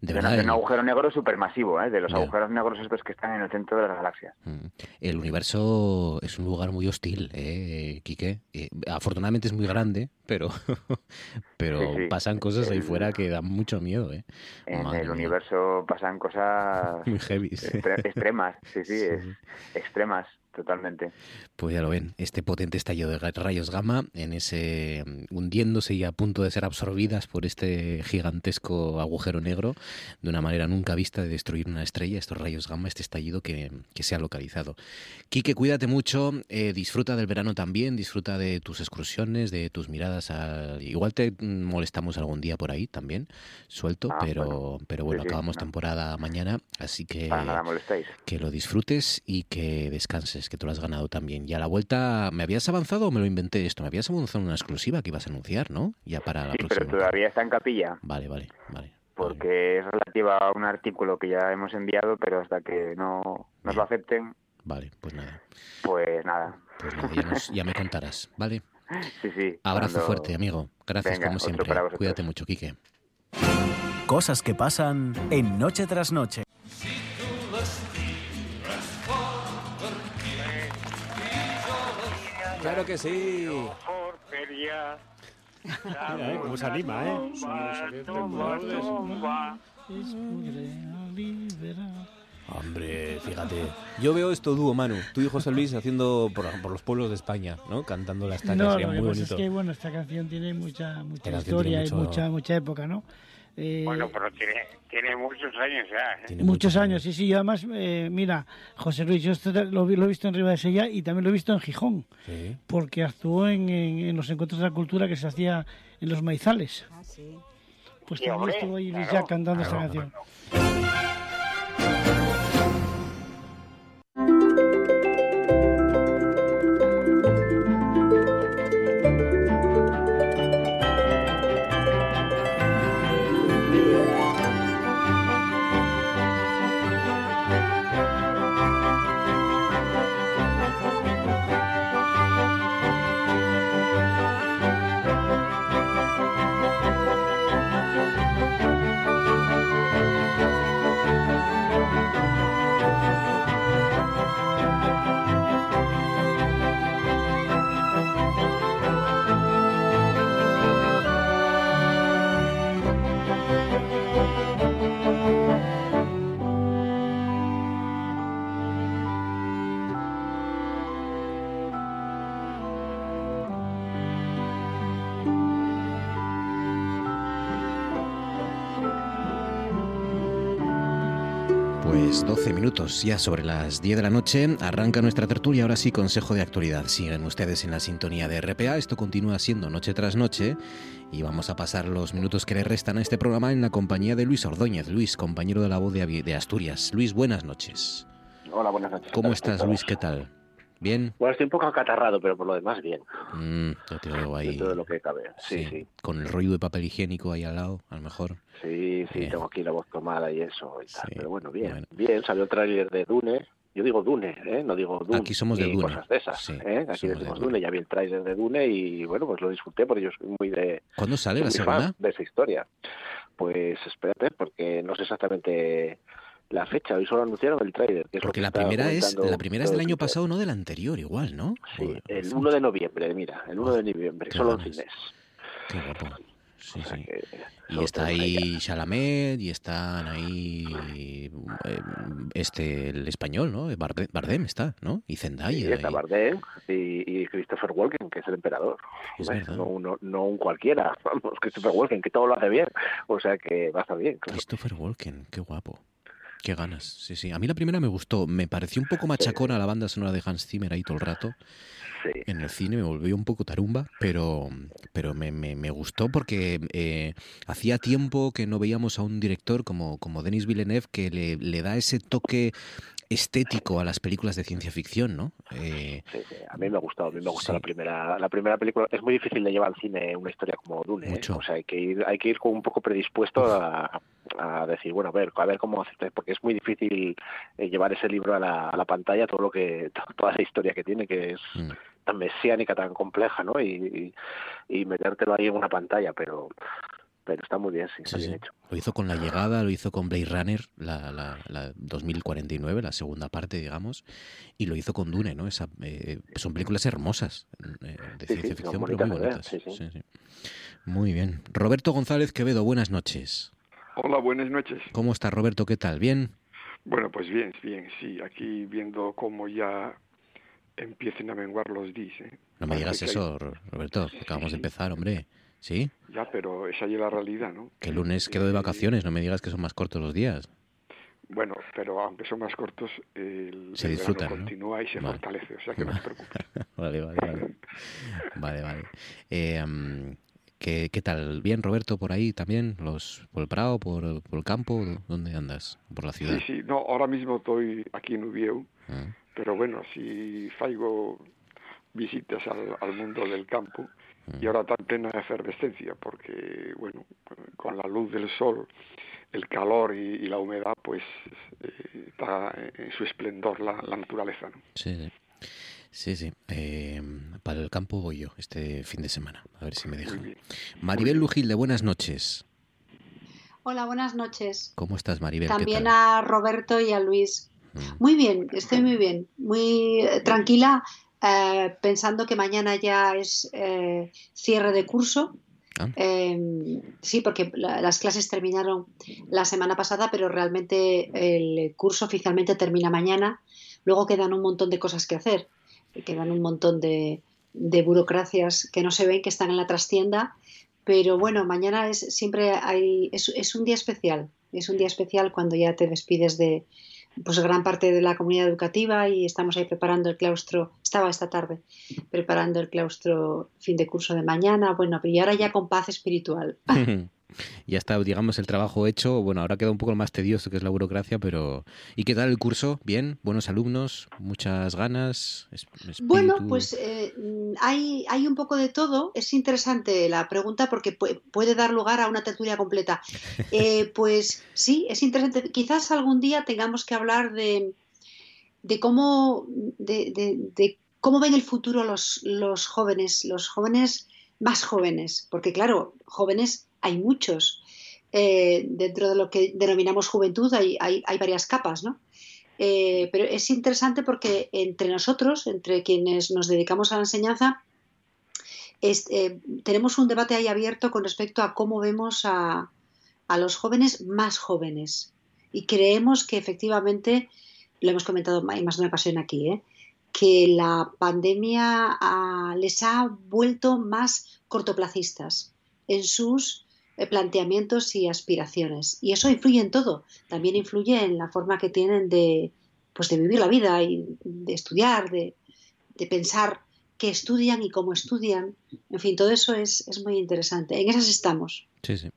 De verdad. Es un agujero negro supermasivo, ¿eh? de los agujeros negros estos que están en el centro de las galaxias. Mm. El universo es un lugar muy hostil, ¿eh, Quique? Eh, afortunadamente es muy grande, pero, pero pasan cosas ahí fuera que dan mucho miedo. ¿eh? En el universo pasan cosas muy heavy. extremas, sí, sí, extremas totalmente. Pues ya lo ven, este potente estallido de rayos gamma en ese hundiéndose y a punto de ser absorbidas por este gigantesco agujero negro de una manera nunca vista de destruir una estrella, estos rayos gamma, este estallido que, se ha localizado. Quique, cuídate mucho, eh, disfruta del verano también, disfruta de tus excursiones, de tus miradas. Igual te molestamos algún día por ahí también, suelto, ah, pero, bueno, pero bueno, acabamos temporada mañana, así que, que lo disfrutes y que descanses que tú lo has ganado también. Y a la vuelta, ¿me habías avanzado o me lo inventé esto? Me habías avanzado una exclusiva que ibas a anunciar, ¿no? Ya para la sí, pero todavía está en capilla. Vale, vale, vale. Porque es relativa a un artículo que ya hemos enviado, pero hasta que no nos lo acepten. Vale, pues nada. Pues nada. Pues ya, me contarás, ¿vale? Sí, sí. Abrazo fuerte, amigo. Gracias como siempre. Cuídate mucho, Quique. Cosas que pasan en Noche tras Noche. Claro que sí. Mira, eh, cómo se anima, ¿eh? Hombre, fíjate. Yo veo esto dúo, Manu. Tú y José Luis haciendo por, por los pueblos de España, ¿no? Cantando las tacas. No, lo muy bonito. es que, bueno, esta canción tiene mucha, mucha historia y mucha, mucha época, ¿no? Eh, bueno, pero tiene, tiene muchos años ya. ¿eh? Muchos años, sí, sí. Y además, eh, mira, José Luis, yo esto lo, lo, he visto en Riva de Sella y también lo he visto en Gijón. Porque actuó en, en, los encuentros de la cultura que se hacía en los maizales. Ah, sí. Pues también estuvo ahí ya cantando esta canción. Minutos ya sobre las 10 de la noche. Arranca nuestra tertulia. Ahora sí, Consejo de Actualidad. Siguen ustedes en la sintonía de RPA. Esto continúa siendo noche tras noche. Y vamos a pasar los minutos que le restan a este programa en la compañía de Luis Ordóñez. Luis, compañero de la voz de, Asturias. Luis, buenas noches. Hola, buenas noches. ¿Cómo estás, Luis? ¿Qué tal? ¿Bien? Bueno, estoy un poco acatarrado, pero por lo demás bien. Mm, yo te veo ahí. todo lo que cabe. Sí, sí, Con el rollo de papel higiénico ahí al lado, a lo mejor. Sí, sí, tengo aquí la voz tomada y eso y tal. Pero bueno, bien. Bien, salió el tráiler de Dune. Yo digo Dune, ¿eh? No digo Dune. Aquí somos de Dune. cosas de esas, ¿eh? Aquí decimos Dune. Ya vi el tráiler de Dune y, bueno, pues lo disfruté porque yo soy muy de... ¿Cuándo sale la segunda? De esa historia. Pues espérate, porque no sé exactamente la fecha, hoy solo anunciaron el tráiler. Porque la primera es la primera es del año pasado, no del anterior, igual, ¿no? Sí, el 1 de noviembre, mira, el 1 de noviembre, solo en cines. Qué guapo. Sí, sí. Y está ahí Chalamet y están ahí eh, este el español, ¿no? Bardem, está, ¿no? Y Zendaya. Sí, está Bardem y, Christopher Walken, que es el emperador. no, no, un cualquiera, vamos, Christopher Walken, que todo lo hace bien. O sea que va a estar bien. Christopher Walken, qué guapo. Qué ganas, sí, sí. A mí la primera me gustó. Me pareció un poco machacona la banda sonora de Hans Zimmer ahí todo el rato. Sí. En el cine me volvió un poco tarumba, pero, pero me, me, gustó porque eh, hacía tiempo que no veíamos a un director como, como Denis Villeneuve que le, le da ese toque estético a las películas de ciencia ficción, ¿no? Eh, sí, sí, a mí me ha gustado, a mí me gusta la primera la primera película. Es muy difícil de llevar al cine una historia como Dune, ¿eh? o sea, hay que ir hay que ir un poco predispuesto a, decir, bueno, a ver, a ver cómo hace, porque es muy difícil eh, llevar ese libro a la, a la, pantalla, todo lo que toda esa historia que tiene, que es mm. tan mesiánica, tan compleja, ¿no? Y, y, metértelo ahí en una pantalla, pero pero está muy bien, sí, está bien hecho. Lo hizo con La Llegada, lo hizo con Blade Runner, la, la, 2049, la segunda parte, digamos, y lo hizo con Dune, ¿no? Esa, eh, son películas hermosas eh, de ciencia ficción, pero muy bonitas. Muy bien. Roberto González Quevedo, buenas noches. Hola, buenas noches. ¿Cómo está Roberto? ¿Qué tal? ¿Bien? Bueno, pues bien, bien, sí. Aquí viendo cómo ya empiecen a menguar los días. ¿eh? No me digas eso, Roberto. Acabamos de empezar, hombre. ¿Sí? Ya, pero esa es la realidad, ¿no? Que el lunes quedo de vacaciones, no me digas que son más cortos los días. Bueno, pero aunque son más cortos, el, se disfruta, continúa y se fortalece, o sea que no te preocupes. vale, vale, vale. vale, vale. Eh, ¿qué, ¿qué, tal? ¿Bien, Roberto, por ahí también? los ¿Por el Prado, por, por el campo? ¿Dónde andas? ¿Por la ciudad? Sí, sí, no, ahora mismo estoy aquí en Ubieu, ah. pero bueno, si faigo visitas al mundo del campo, y ahora está en plena efervescencia porque, bueno, con la luz del sol, el calor y, la humedad, pues eh, está en su esplendor la, naturaleza. ¿no? Sí, sí. Sí, eh, para el campo voy yo este fin de semana, a ver si me dejan. Maribel Lujil, de buenas noches. Hola, buenas noches. ¿Cómo estás, Maribel? También a Roberto y a Luis. Mm. Muy bien, estoy muy bien, muy eh, tranquila eh, pensando que mañana ya es eh, cierre de curso. Ah. Em, sí, porque las clases terminaron la semana pasada, pero realmente el curso oficialmente termina mañana. Luego quedan un montón de cosas que hacer, quedan un montón de, burocracias que no se ven, que están en la trastienda. Pero bueno, mañana es siempre hay, es un día especial. Es un día especial cuando ya te despides de, pues gran parte de la comunidad educativa y estamos ahí preparando el claustro, estaba esta tarde preparando el claustro fin de curso de mañana, bueno, y ahora ya con paz espiritual. ya está, digamos, el trabajo hecho. Bueno, ahora queda un poco más tedioso, que es la burocracia, pero ¿y qué tal el curso? ¿Bien? ¿Buenos alumnos? ¿Muchas ganas? Bueno, pues eh, hay, hay un poco de todo. Es interesante la pregunta porque puede dar lugar a una tertulia completa. Eh, pues sí, es interesante. Quizás algún día tengamos que hablar de, de cómo... de, cómo ven el futuro los, los jóvenes, los jóvenes más jóvenes, porque claro, jóvenes hay muchos. Eh, dentro de lo que denominamos juventud hay, varias capas, ¿no? Eh, pero es interesante porque entre nosotros, entre quienes nos dedicamos a la enseñanza, eh, tenemos un debate ahí abierto con respecto a cómo vemos a, los jóvenes más jóvenes. Y creemos que efectivamente, lo hemos comentado en más de una ocasión aquí, que la pandemia les ha vuelto más cortoplacistas en sus planteamientos y aspiraciones. Y eso influye en todo. También influye en la forma que tienen de, pues de vivir la vida y de estudiar, de, de pensar qué estudian y cómo estudian. En fin, todo eso es, es muy interesante. En esas estamos. Sí, sí.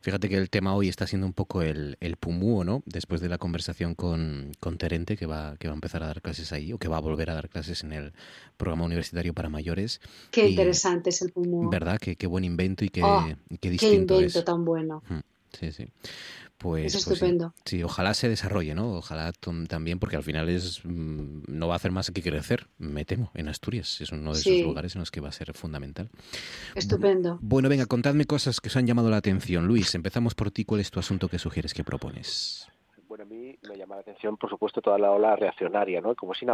Fíjate que el tema hoy está siendo un poco el, el pumúo, ¿no? Después de la conversación con, con, Terente, que va, que va a empezar a dar clases ahí, o que va a volver a dar clases en el programa universitario para mayores. Qué interesante es el pumúo. ¿Verdad? Qué, qué buen invento y qué, oh, qué distinto Qué invento tan bueno. Sí, sí. Pues, es pues estupendo. sí. ojalá se desarrolle, ¿no? Ojalá también, porque al final es mm, no va a hacer más que crecer, me temo, en Asturias. Es uno de esos lugares en los que va a ser fundamental. Estupendo. Bueno, venga, contadme cosas que os han llamado la atención. Luis, empezamos por ti. ¿Cuál es tu asunto que sugieres que propones? Bueno, a mí me llama la atención, por supuesto, toda la ola reaccionaria, ¿no? Como si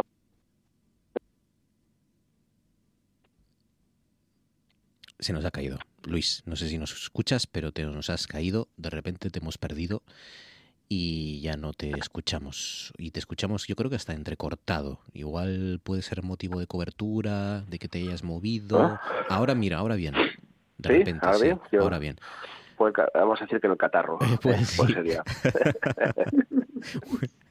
se nos ha caído. Luis, no sé si nos escuchas, pero te nos has caído, de repente te hemos perdido y ya no te escuchamos. Y te escuchamos yo creo que hasta entrecortado. Igual puede ser motivo de cobertura, de que te hayas movido. Ah. Ahora mira, ahora bien. De repente, ahora bien. ahora bien. Pues, vamos a decir que el catarro. pues, pues sería.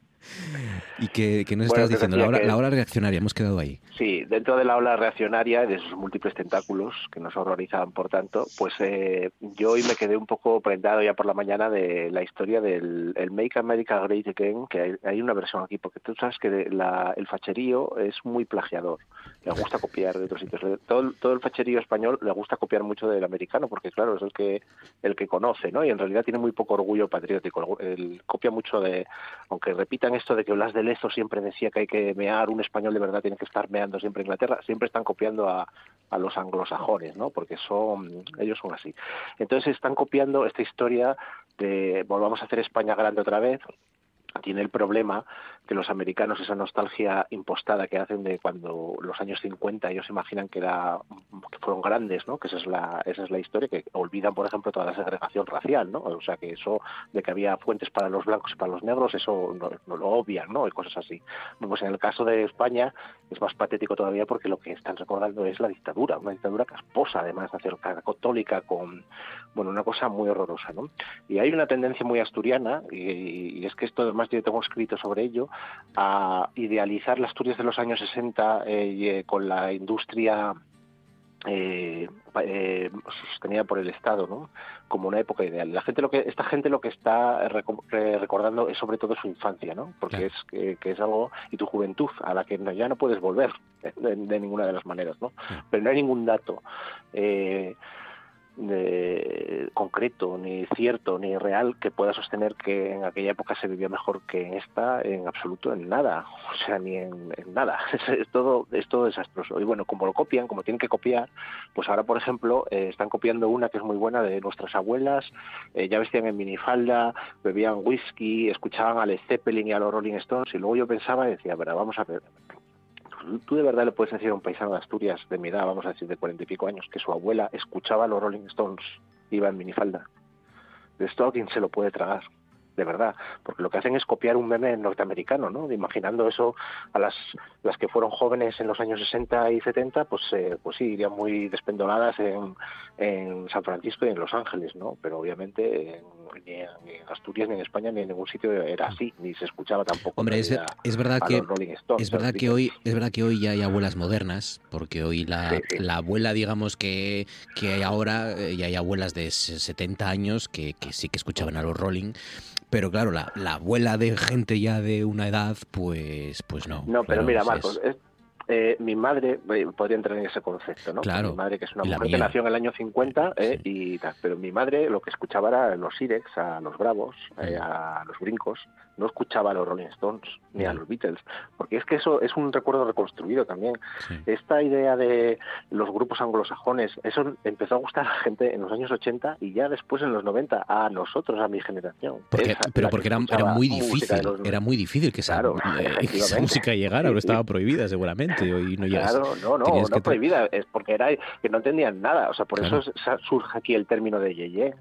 ¿Y qué, nos estás diciendo? La hora, reaccionaria, hemos quedado ahí. Sí, dentro de la ola reaccionaria, de esos múltiples tentáculos que nos horrorizaban, por tanto, pues eh, yo hoy me quedé un poco prendado ya por la mañana de la historia del Make America Great Again, que hay, una versión aquí, porque tú sabes que el facherío es muy plagiador, le gusta copiar de otros sitios. Todo, todo el facherío español le gusta copiar mucho del americano, porque claro, es el que, el que conoce, ¿no? Y en realidad tiene muy poco orgullo patriótico, el, copia mucho de, aunque repitan esto de que Blas de Lezo siempre decía que hay que mear, un español de verdad tiene que estar meando siempre en Inglaterra, siempre están copiando a, a los anglosajones, ¿no? Porque son, ellos son así. Entonces están copiando esta historia de volvamos a hacer España grande otra vez, tiene el problema que los americanos esa nostalgia impostada que hacen de cuando los años 50 ellos imaginan que era que fueron grandes no que esa es la esa es la historia que olvidan por ejemplo toda la segregación racial no o sea que eso de que había fuentes para los blancos y para los negros eso no, lo obvian no y cosas así. Pues en el caso de España es más patético todavía porque lo que están recordando es la dictadura una dictadura casposa además acerca católica con bueno una cosa muy horrorosa no y hay una tendencia muy asturiana y, y es que esto además yo tengo escrito sobre ello a idealizar las Asturias de los años 60 eh, eh, con la industria eh, sostenida por el Estado, ¿no? Como una época ideal. La gente, lo que esta gente lo que está recordando es sobre todo su infancia, ¿no? Porque es que, es algo y tu juventud a la que ya no puedes volver de, ninguna de las maneras, ¿no? Pero no hay ningún dato. Eh, de, concreto, ni cierto, ni real que pueda sostener que en aquella época se vivía mejor que en esta, en absoluto, en nada, o sea, ni en, nada. Es, todo, es todo desastroso. Y bueno, como lo copian, como tienen que copiar, pues ahora, por ejemplo, eh, están copiando una que es muy buena de nuestras abuelas, eh, ya vestían en minifalda, bebían whisky, escuchaban a Led Zeppelin y a los Rolling Stones, y luego yo pensaba y decía, pero vamos a ver, tú de verdad le puedes decir a un paisano de Asturias de mi edad, vamos a decir de cuarenta y pico años, que su abuela escuchaba los Rolling Stones, iba en minifalda. De esto alguien se lo puede tragar de verdad, porque lo que hacen es copiar un meme norteamericano, ¿no? Imaginando eso a las, las que fueron jóvenes en los años 60 y 70, pues, eh, pues sí, irían muy despendoladas en, en San Francisco y en Los Ángeles, ¿no? Pero obviamente ni en, Asturias, ni en España, ni en ningún sitio era así, ni se escuchaba tampoco. Hombre, es, es, verdad que es verdad que hoy es verdad que hoy ya hay abuelas modernas, porque hoy la, la abuela, digamos que, que hay ahora, eh, ya hay abuelas de 70 años que, que sí que escuchaban a los Rolling pero claro, la, la, abuela de gente ya de una edad, pues, pues no. No, pero mira, Marcos, eh, mi madre eh, podría entrar en ese concepto, ¿no? Claro. Mi madre, que es una mujer que nació en el año 50, eh, y tal, pero mi madre lo que escuchaba era los Irex, a los Bravos, a los Brincos, no escuchaba a los Rolling Stones ni a los Beatles, porque es que eso es un recuerdo reconstruido también. Esta idea de los grupos anglosajones, eso empezó a gustar a la gente en los años 80 y ya después en los 90 a nosotros, a mi generación. pero porque era, era, muy difícil, era muy difícil que esa, esa música llegara, o estaba prohibida seguramente no Claro, no, no, no prohibida, es porque era que no entendían nada, o sea, por eso surge aquí el término de yeye.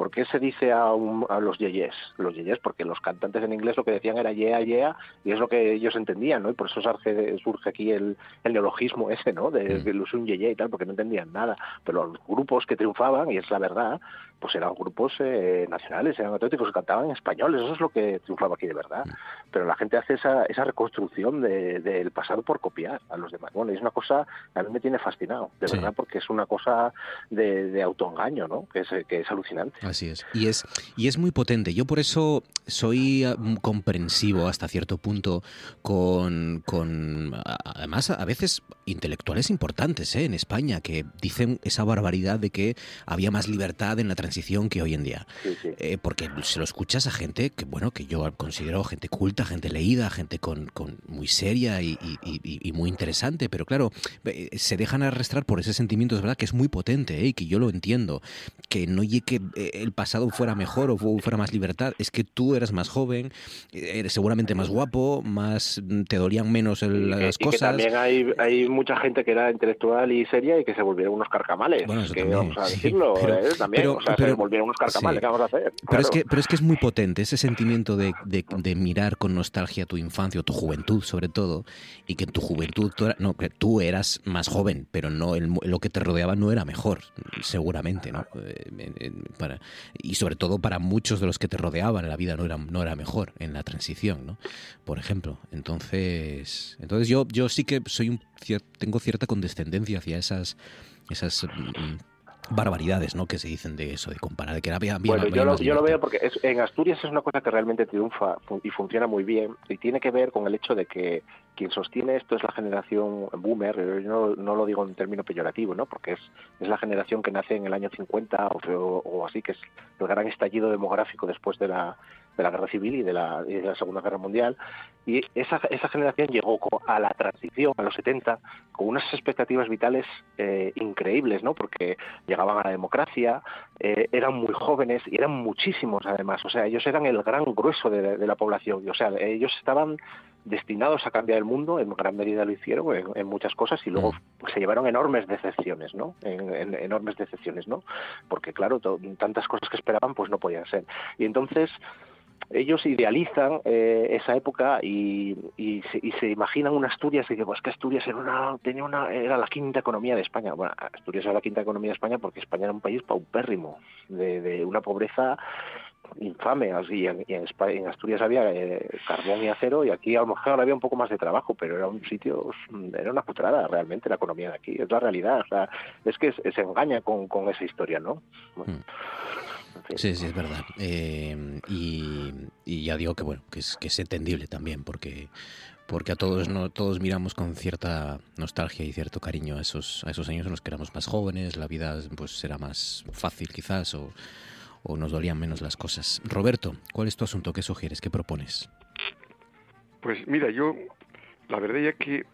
¿Por qué se dice a, a los yeyes? Los yeyes, porque los cantantes en inglés lo que decían era yeah, yeah, y es lo que ellos entendían, ¿no? Y por eso surge, surge aquí el, el, neologismo ese, ¿no? De, mm. de, un yeye y tal, porque no entendían nada. Pero los grupos que triunfaban, y es la verdad, pues eran grupos eh, nacionales, eran auténticos que cantaban en español, eso es lo que triunfaba aquí de verdad. Pero la gente hace esa, esa reconstrucción del de, pasado por copiar a los demás. Bueno, es una cosa que a mí me tiene fascinado, de verdad, porque es una cosa de, de autoengaño, ¿no? Que es, que es alucinante. Así es. Y es, y es muy potente. Yo por eso soy ah, comprensivo hasta cierto punto con, con además, a veces intelectuales importantes ¿eh? en España que dicen esa barbaridad de que había más libertad en la transición que hoy en día. Eh, porque se lo escuchas a gente que, bueno, que yo considero gente culta, gente leída, gente con, con muy seria y, y, muy interesante, pero claro, eh, se dejan arrastrar por ese sentimiento, es verdad, que es muy potente ¿eh? y que yo lo entiendo, que no llegue que el pasado fuera mejor o fuera más libertad, es que tú eras más joven, eres seguramente más guapo, más te dolían menos las cosas. también hay, hay mucha gente que era intelectual y seria y que se volvieron unos carcamales, que vamos a decirlo, también, o sea, se volvieron unos carcamales, ¿qué vamos a hacer? Pero, es que, pero es que es muy potente ese sentimiento de, de, mirar con nostalgia tu infancia o tu juventud, sobre todo, y que en tu juventud tú, no, que tú eras más joven, pero no lo que te rodeaba no era mejor, seguramente, ¿no? Eh, para, y sobre todo para muchos de los que te rodeaban en la vida no era, no era mejor en la transición, ¿no? Por ejemplo. Entonces, entonces yo, yo sí que soy un, tengo cierta condescendencia hacia esas, esas mm, barbaridades ¿no? que se dicen de eso, de comparar, de que había, bueno, yo, lo, yo lo, veo porque en Asturias es una cosa que realmente triunfa y funciona muy bien y tiene que ver con el hecho de que quien sostiene esto es la generación boomer, yo no, lo digo en término peyorativo, ¿no? porque es, es la generación que nace en el año 50 o, o, así, que es el gran estallido demográfico después de la, de la Guerra Civil y de la, y de la Segunda Guerra Mundial. Y esa, esa generación llegó a la transición, a los 70, con unas expectativas vitales eh, increíbles, ¿no? Porque llegaban a la democracia, eh, eran muy jóvenes y eran muchísimos además. O sea, ellos eran el gran grueso de, de la población. O sea, ellos estaban destinados a cambiar el mundo, en gran medida lo hicieron en, muchas cosas y luego mm. se llevaron enormes decepciones, ¿no? En, enormes decepciones, ¿no? Porque claro, tantas cosas que esperaban pues no podían ser. Y entonces ellos idealizan eh, esa época y, y, se, imaginan una Asturias y que pues que Asturias era una tenía una era la quinta economía de España bueno Asturias era la quinta economía de España porque España era un país paupérrimo de, de una pobreza infame. Así, en, en, Asturias había eh, carbón y acero y aquí a lo mejor había un poco más de trabajo, pero era un sitio, era una putrada realmente la economía de aquí. Es la realidad. O sea, es que se, engaña con, con, esa historia, ¿no? Hmm. Sí, sí, es verdad. Eh, y, y, ya digo que bueno, que es, que es entendible también, porque porque a todos no todos miramos con cierta nostalgia y cierto cariño a esos a esos años en los que éramos más jóvenes, la vida pues era más fácil quizás o o nos dolían menos las cosas. Roberto, ¿cuál es tu asunto? ¿Qué sugieres? ¿Qué propones? Pues mira, yo la verdad es que,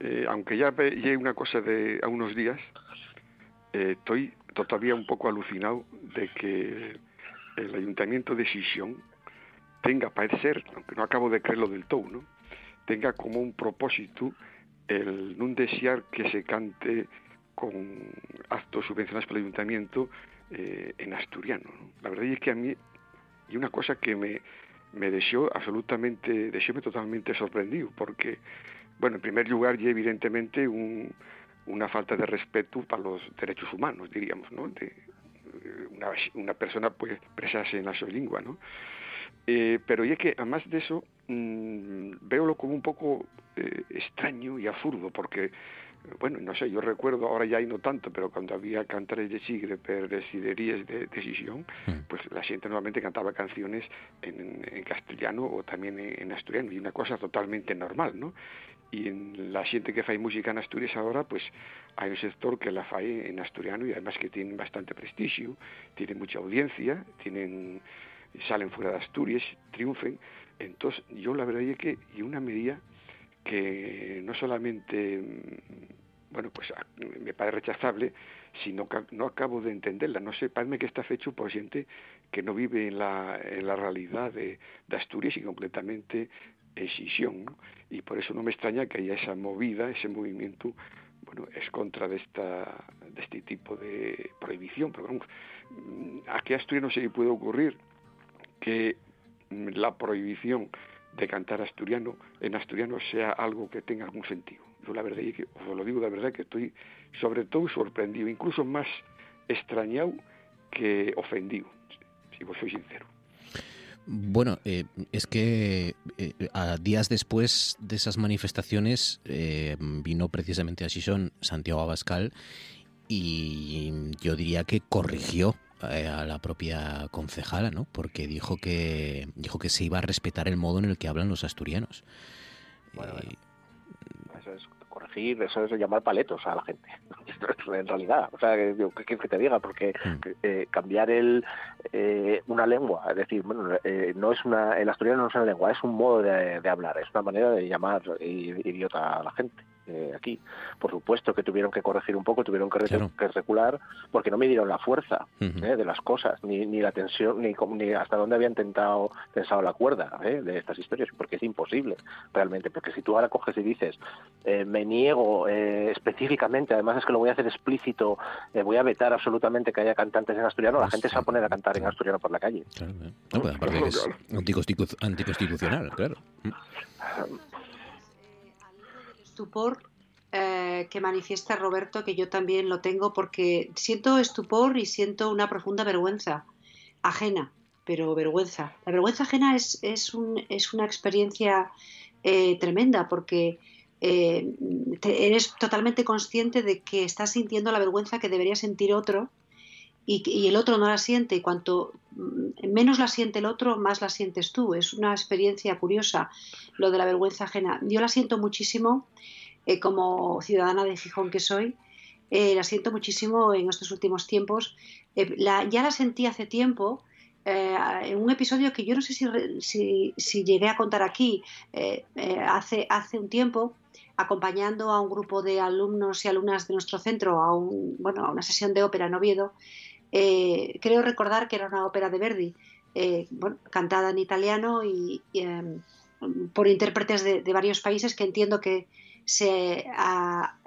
eh, aunque ya llegue una cosa de a unos días, eh, estoy todavía un poco alucinado de que el ayuntamiento de Sisión tenga, parece aunque no acabo de creerlo del todo, ¿no? tenga como un propósito el no desear que se cante con actos subvencionados por el ayuntamiento eh, en asturiano. La verdad es que a mí, y una cosa que me, me dejó absolutamente, me totalmente sorprendido, porque, bueno, en primer lugar, y evidentemente un, una falta de respeto para los derechos humanos, diríamos, ¿no? De, eh, una, una persona puede expresarse en la su lengua, ¿no? Eh, pero es que además de eso mmm, veo como un poco eh, extraño y absurdo porque bueno, no sé, yo recuerdo, ahora ya hay no tanto, pero cuando había cantares de sigre per desiderías de decisión, mm. pues la gente normalmente cantaba canciones en, castellano o también en, asturiano, y una cosa totalmente normal, ¿no? Y en la gente que hace música en Asturias ahora, pues hay un sector que la fae en asturiano y además que tienen bastante prestigio, tienen mucha audiencia, tienen salen fuera de Asturias, triunfen. Entonces, yo la verdad es que, y una medida que no solamente bueno pues me parece rechazable sino que no acabo de entenderla no sé parece que está hecho por gente que no vive en la, en la realidad de, Asturias y completamente escisión y por eso no me extraña que haya esa movida ese movimiento bueno es contra de esta de este tipo de prohibición pero vamos mm, a Asturias no se le puede ocurrir que mm, la prohibición de cantar asturiano en asturiano sea algo que tenga algún sentido. Yo la verdad, que, os lo digo de verdad, que estoy sobre todo sorprendido, incluso más extrañado que ofendido, si vos soy sincero. Bueno, eh, es que eh, a días después de esas manifestaciones eh, vino precisamente a Xixón Santiago Abascal y yo diría que corrigió eh, a la propia concejala, ¿no? Porque dijo que dijo que se iba a respetar el modo en el que hablan los asturianos. Bueno, corregir, eso es llamar paletos a la gente, en realidad. O sea, que, que, te diga, porque mm. eh, cambiar el eh, una lengua, es decir, bueno, no es una, el asturiano no es una lengua, es un modo de, de hablar, es una manera de llamar idiota a la gente. Eh, aquí. Por supuesto que tuvieron que corregir un poco, tuvieron que, recular, porque no midieron la fuerza eh, de las cosas, ni, ni la tensión, ni, ni, hasta dónde habían tentado, tensado la cuerda eh, de estas historias, porque es imposible realmente. Porque si tú ahora coges y dices, me niego específicamente, además es que lo voy a hacer explícito, voy a vetar absolutamente que haya cantantes en asturiano, la gente se va a poner a cantar en asturiano por la calle. Claro, no, pues aparte es anticonstitucional, claro estupor eh, que manifiesta Roberto, que yo también lo tengo, porque siento estupor y siento una profunda vergüenza ajena, pero vergüenza. La vergüenza ajena es, es, un, es una experiencia eh, tremenda porque eh, eres totalmente consciente de que estás sintiendo la vergüenza que debería sentir otro y, el otro no la siente y cuanto mm, menos la siente el otro, más la sientes tú. Es una experiencia curiosa lo de la vergüenza ajena. Yo la siento muchísimo eh, como ciudadana de Gijón que soy. Eh, la siento muchísimo en estos últimos tiempos. Eh, ya la sentí hace tiempo en un episodio que yo no sé si, si, llegué a contar aquí hace, hace un tiempo, acompañando a un grupo de alumnos y alumnas de nuestro centro a, un, bueno, a una sesión de ópera en Oviedo, creo recordar que era una ópera de Verdi, cantada en italiano y, em, por intérpretes de, varios países que entiendo que se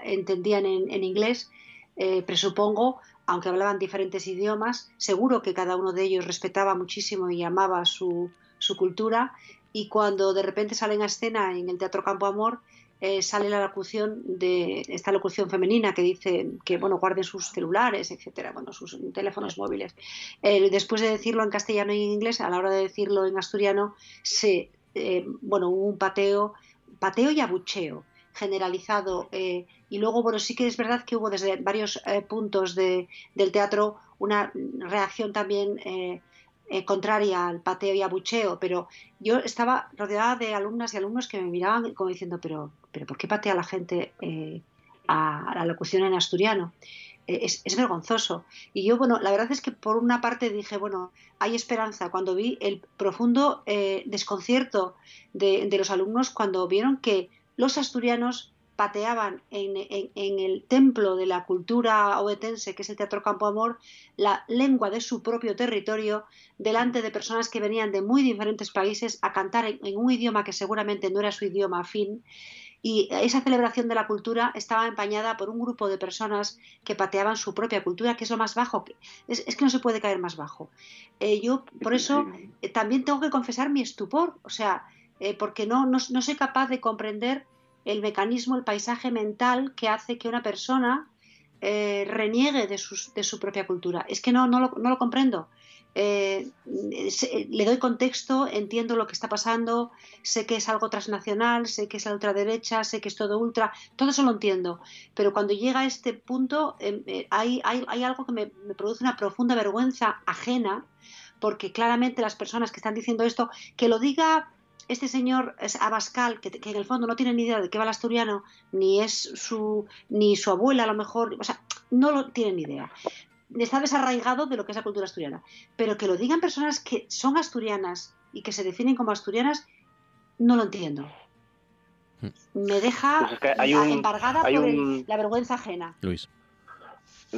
entendían en, inglés, eh, presupongo, aunque hablaban diferentes idiomas, seguro que cada uno de ellos respetaba muchísimo y amaba su, cultura. Y cuando de repente salen a escena en el Teatro Campo Amor, eh, sale la locución de esta locución femenina que dice que bueno guarden sus celulares etcétera bueno sus teléfonos móviles eh, después de decirlo en castellano y en inglés a la hora de decirlo en asturiano se eh, bueno, un pateo, pateo y abucheo generalizado. Y luego, bueno, sí que es verdad que hubo desde varios puntos del teatro una reacción también contraria al pateo y abucheo, pero yo estaba rodeada de alumnas y alumnos que me miraban como diciendo, pero, pero ¿por qué patea la gente a la locución en asturiano? es, vergonzoso. Y yo, bueno, la verdad es que por una parte dije, bueno, hay esperanza cuando vi el profundo eh, desconcierto de, los alumnos cuando vieron que los asturianos pateaban en, el templo de la cultura oetense, que es el Teatro Campo Amor, la lengua de su propio territorio delante de personas que venían de muy diferentes países a cantar en, en un idioma que seguramente no era su idioma afín y esa celebración de la cultura estaba empañada por un grupo de personas que pateaban su propia cultura, que es lo más bajo. Es, que no se puede caer más bajo. Eh, yo, por eso, eh, también tengo que confesar mi estupor, o sea, eh, porque no, no, soy capaz de comprender el mecanismo, el paisaje mental que hace que una persona reniegue de, su propia cultura. Es que no, lo, comprendo. Eh, le doy contexto, entiendo lo que está pasando, sé que es algo transnacional, sé que es la ultraderecha, sé que es todo ultra, todo eso lo entiendo, pero cuando llega a este punto em, eh, hay, hay, algo que me, produce una profunda vergüenza ajena, porque claramente las personas que están diciendo esto, que lo diga este señor Abascal, que, que, en el fondo no tiene ni idea de qué va el asturiano, ni es su, ni su abuela a lo mejor, o sea, no lo tienen ni idea está desarraigado de lo que es la cultura asturiana. Pero que lo digan personas que son asturianas y que se definen como asturianas, no lo entiendo. Hmm. Me deja pues embargada por la vergüenza ajena. Luis.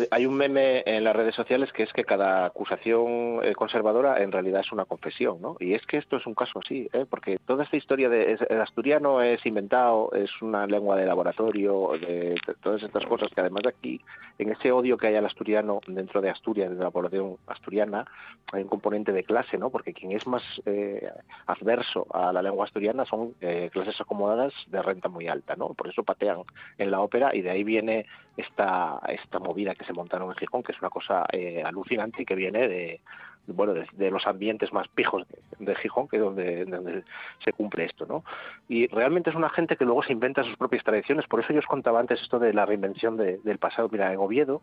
Hay un meme en las redes sociales que es que cada acusación eh, conservadora en realidad es una confesión, ¿no? Y es que esto es un caso así, ¿eh? porque toda esta historia de el asturiano es inventado, es una lengua de laboratorio, de, todas estas cosas que además de aquí, en ese odio que hay al asturiano dentro de Asturias, de la población asturiana, hay un componente de clase, ¿no? Porque quien es más eh, adverso a la lengua asturiana son eh, clases acomodadas de renta muy alta, ¿no? Por eso patean en la ópera y de ahí viene esta, esta movida que se montaron en Gijón, que es una cosa eh, alucinante y que viene de, bueno, de, los ambientes más pijos de, Gijón, que es donde, se cumple esto, ¿no? Y realmente es una gente que luego se inventa sus propias tradiciones, por eso yo os contaba antes esto de la reinvención del pasado. Mira, en Oviedo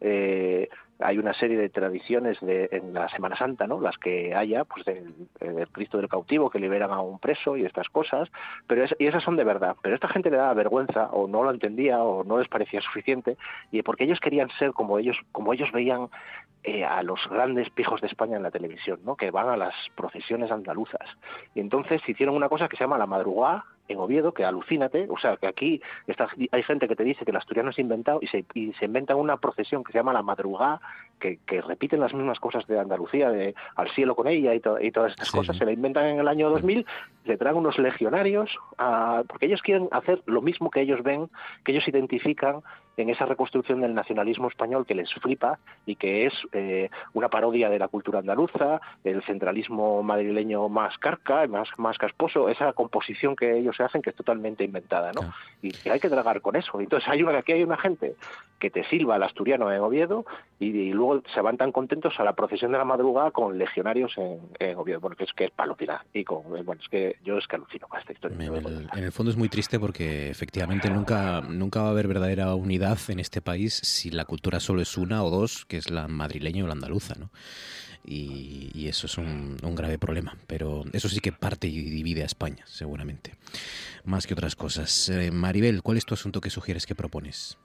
eh, hay una serie de tradiciones en la Semana Santa, ¿no? Las que haya, pues del, Cristo del cautivo que liberan a un preso y estas cosas, pero y esas son de verdad. Pero esta gente le daba vergüenza o no lo entendía o no les parecía suficiente y porque ellos querían ser como ellos, como ellos veían eh, a los grandes pijos de España en la televisión, ¿no? Que van a las procesiones andaluzas. Y entonces hicieron una cosa que se llama la madrugada en Oviedo, que alucínate, o sea, que aquí está, hay gente que te dice que el asturiano es inventado y se, y se inventan una procesión que se llama la madrugada, que, que, repiten las mismas cosas de Andalucía, de al cielo con ella y, y todas estas cosas, se la inventan en el año 2000, le traen unos legionarios, porque ellos quieren hacer lo mismo que ellos ven, que ellos identifican en esa reconstrucción del nacionalismo español que les flipa y que es eh, una parodia de la cultura andaluza, el centralismo madrileño más carca, más, más casposo, esa composición que ellos se hacen que es totalmente inventada, ¿no? Y que hay que tragar con eso. Entonces hay una, aquí hay una gente que te silba el asturiano en Oviedo y, luego se van tan contentos a la procesión de la madrugada con legionarios en, Oviedo, bueno, que es que es palotina y con, bueno, es que yo es que alucino con esta historia. en el fondo es muy triste porque efectivamente nunca, nunca va a haber verdadera unidad en este país si la cultura solo es una o dos, que es la madrileña o la andaluza, ¿no? Y, eso es un, grave problema, pero eso sí que parte y divide a España, seguramente, más que otras cosas. Eh, Maribel, ¿cuál es tu asunto que sugieres que propones?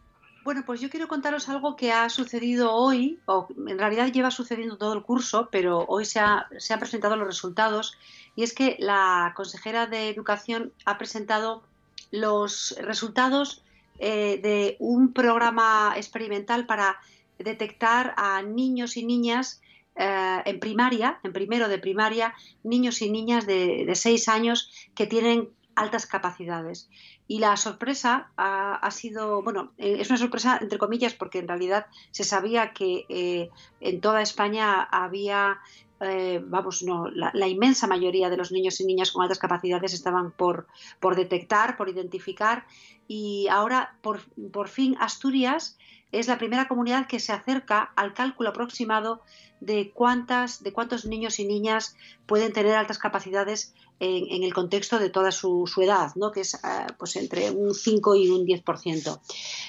Bueno, pues yo quiero contaros algo que ha sucedido hoy, o en realidad lleva sucediendo todo el curso, pero hoy se, se han presentado los resultados, y es que la consejera de Educación ha presentado los resultados eh, de un programa experimental para detectar a niños y niñas eh, en primaria, en primero de primaria, niños y niñas de, seis años que tienen altas capacidades. Y la sorpresa ha, sido, bueno, eh, es una sorpresa entre comillas porque en realidad se sabía que en toda España había eh, vamos, no, la, inmensa mayoría de los niños y niñas con altas capacidades estaban por, por detectar, por identificar y ahora por, por fin Asturias es la primera comunidad que se acerca al cálculo aproximado de cuántas, de cuántos niños y niñas pueden tener altas capacidades en, el contexto de toda su, edad, ¿no? que es eh, pues entre un 5 y un 10%.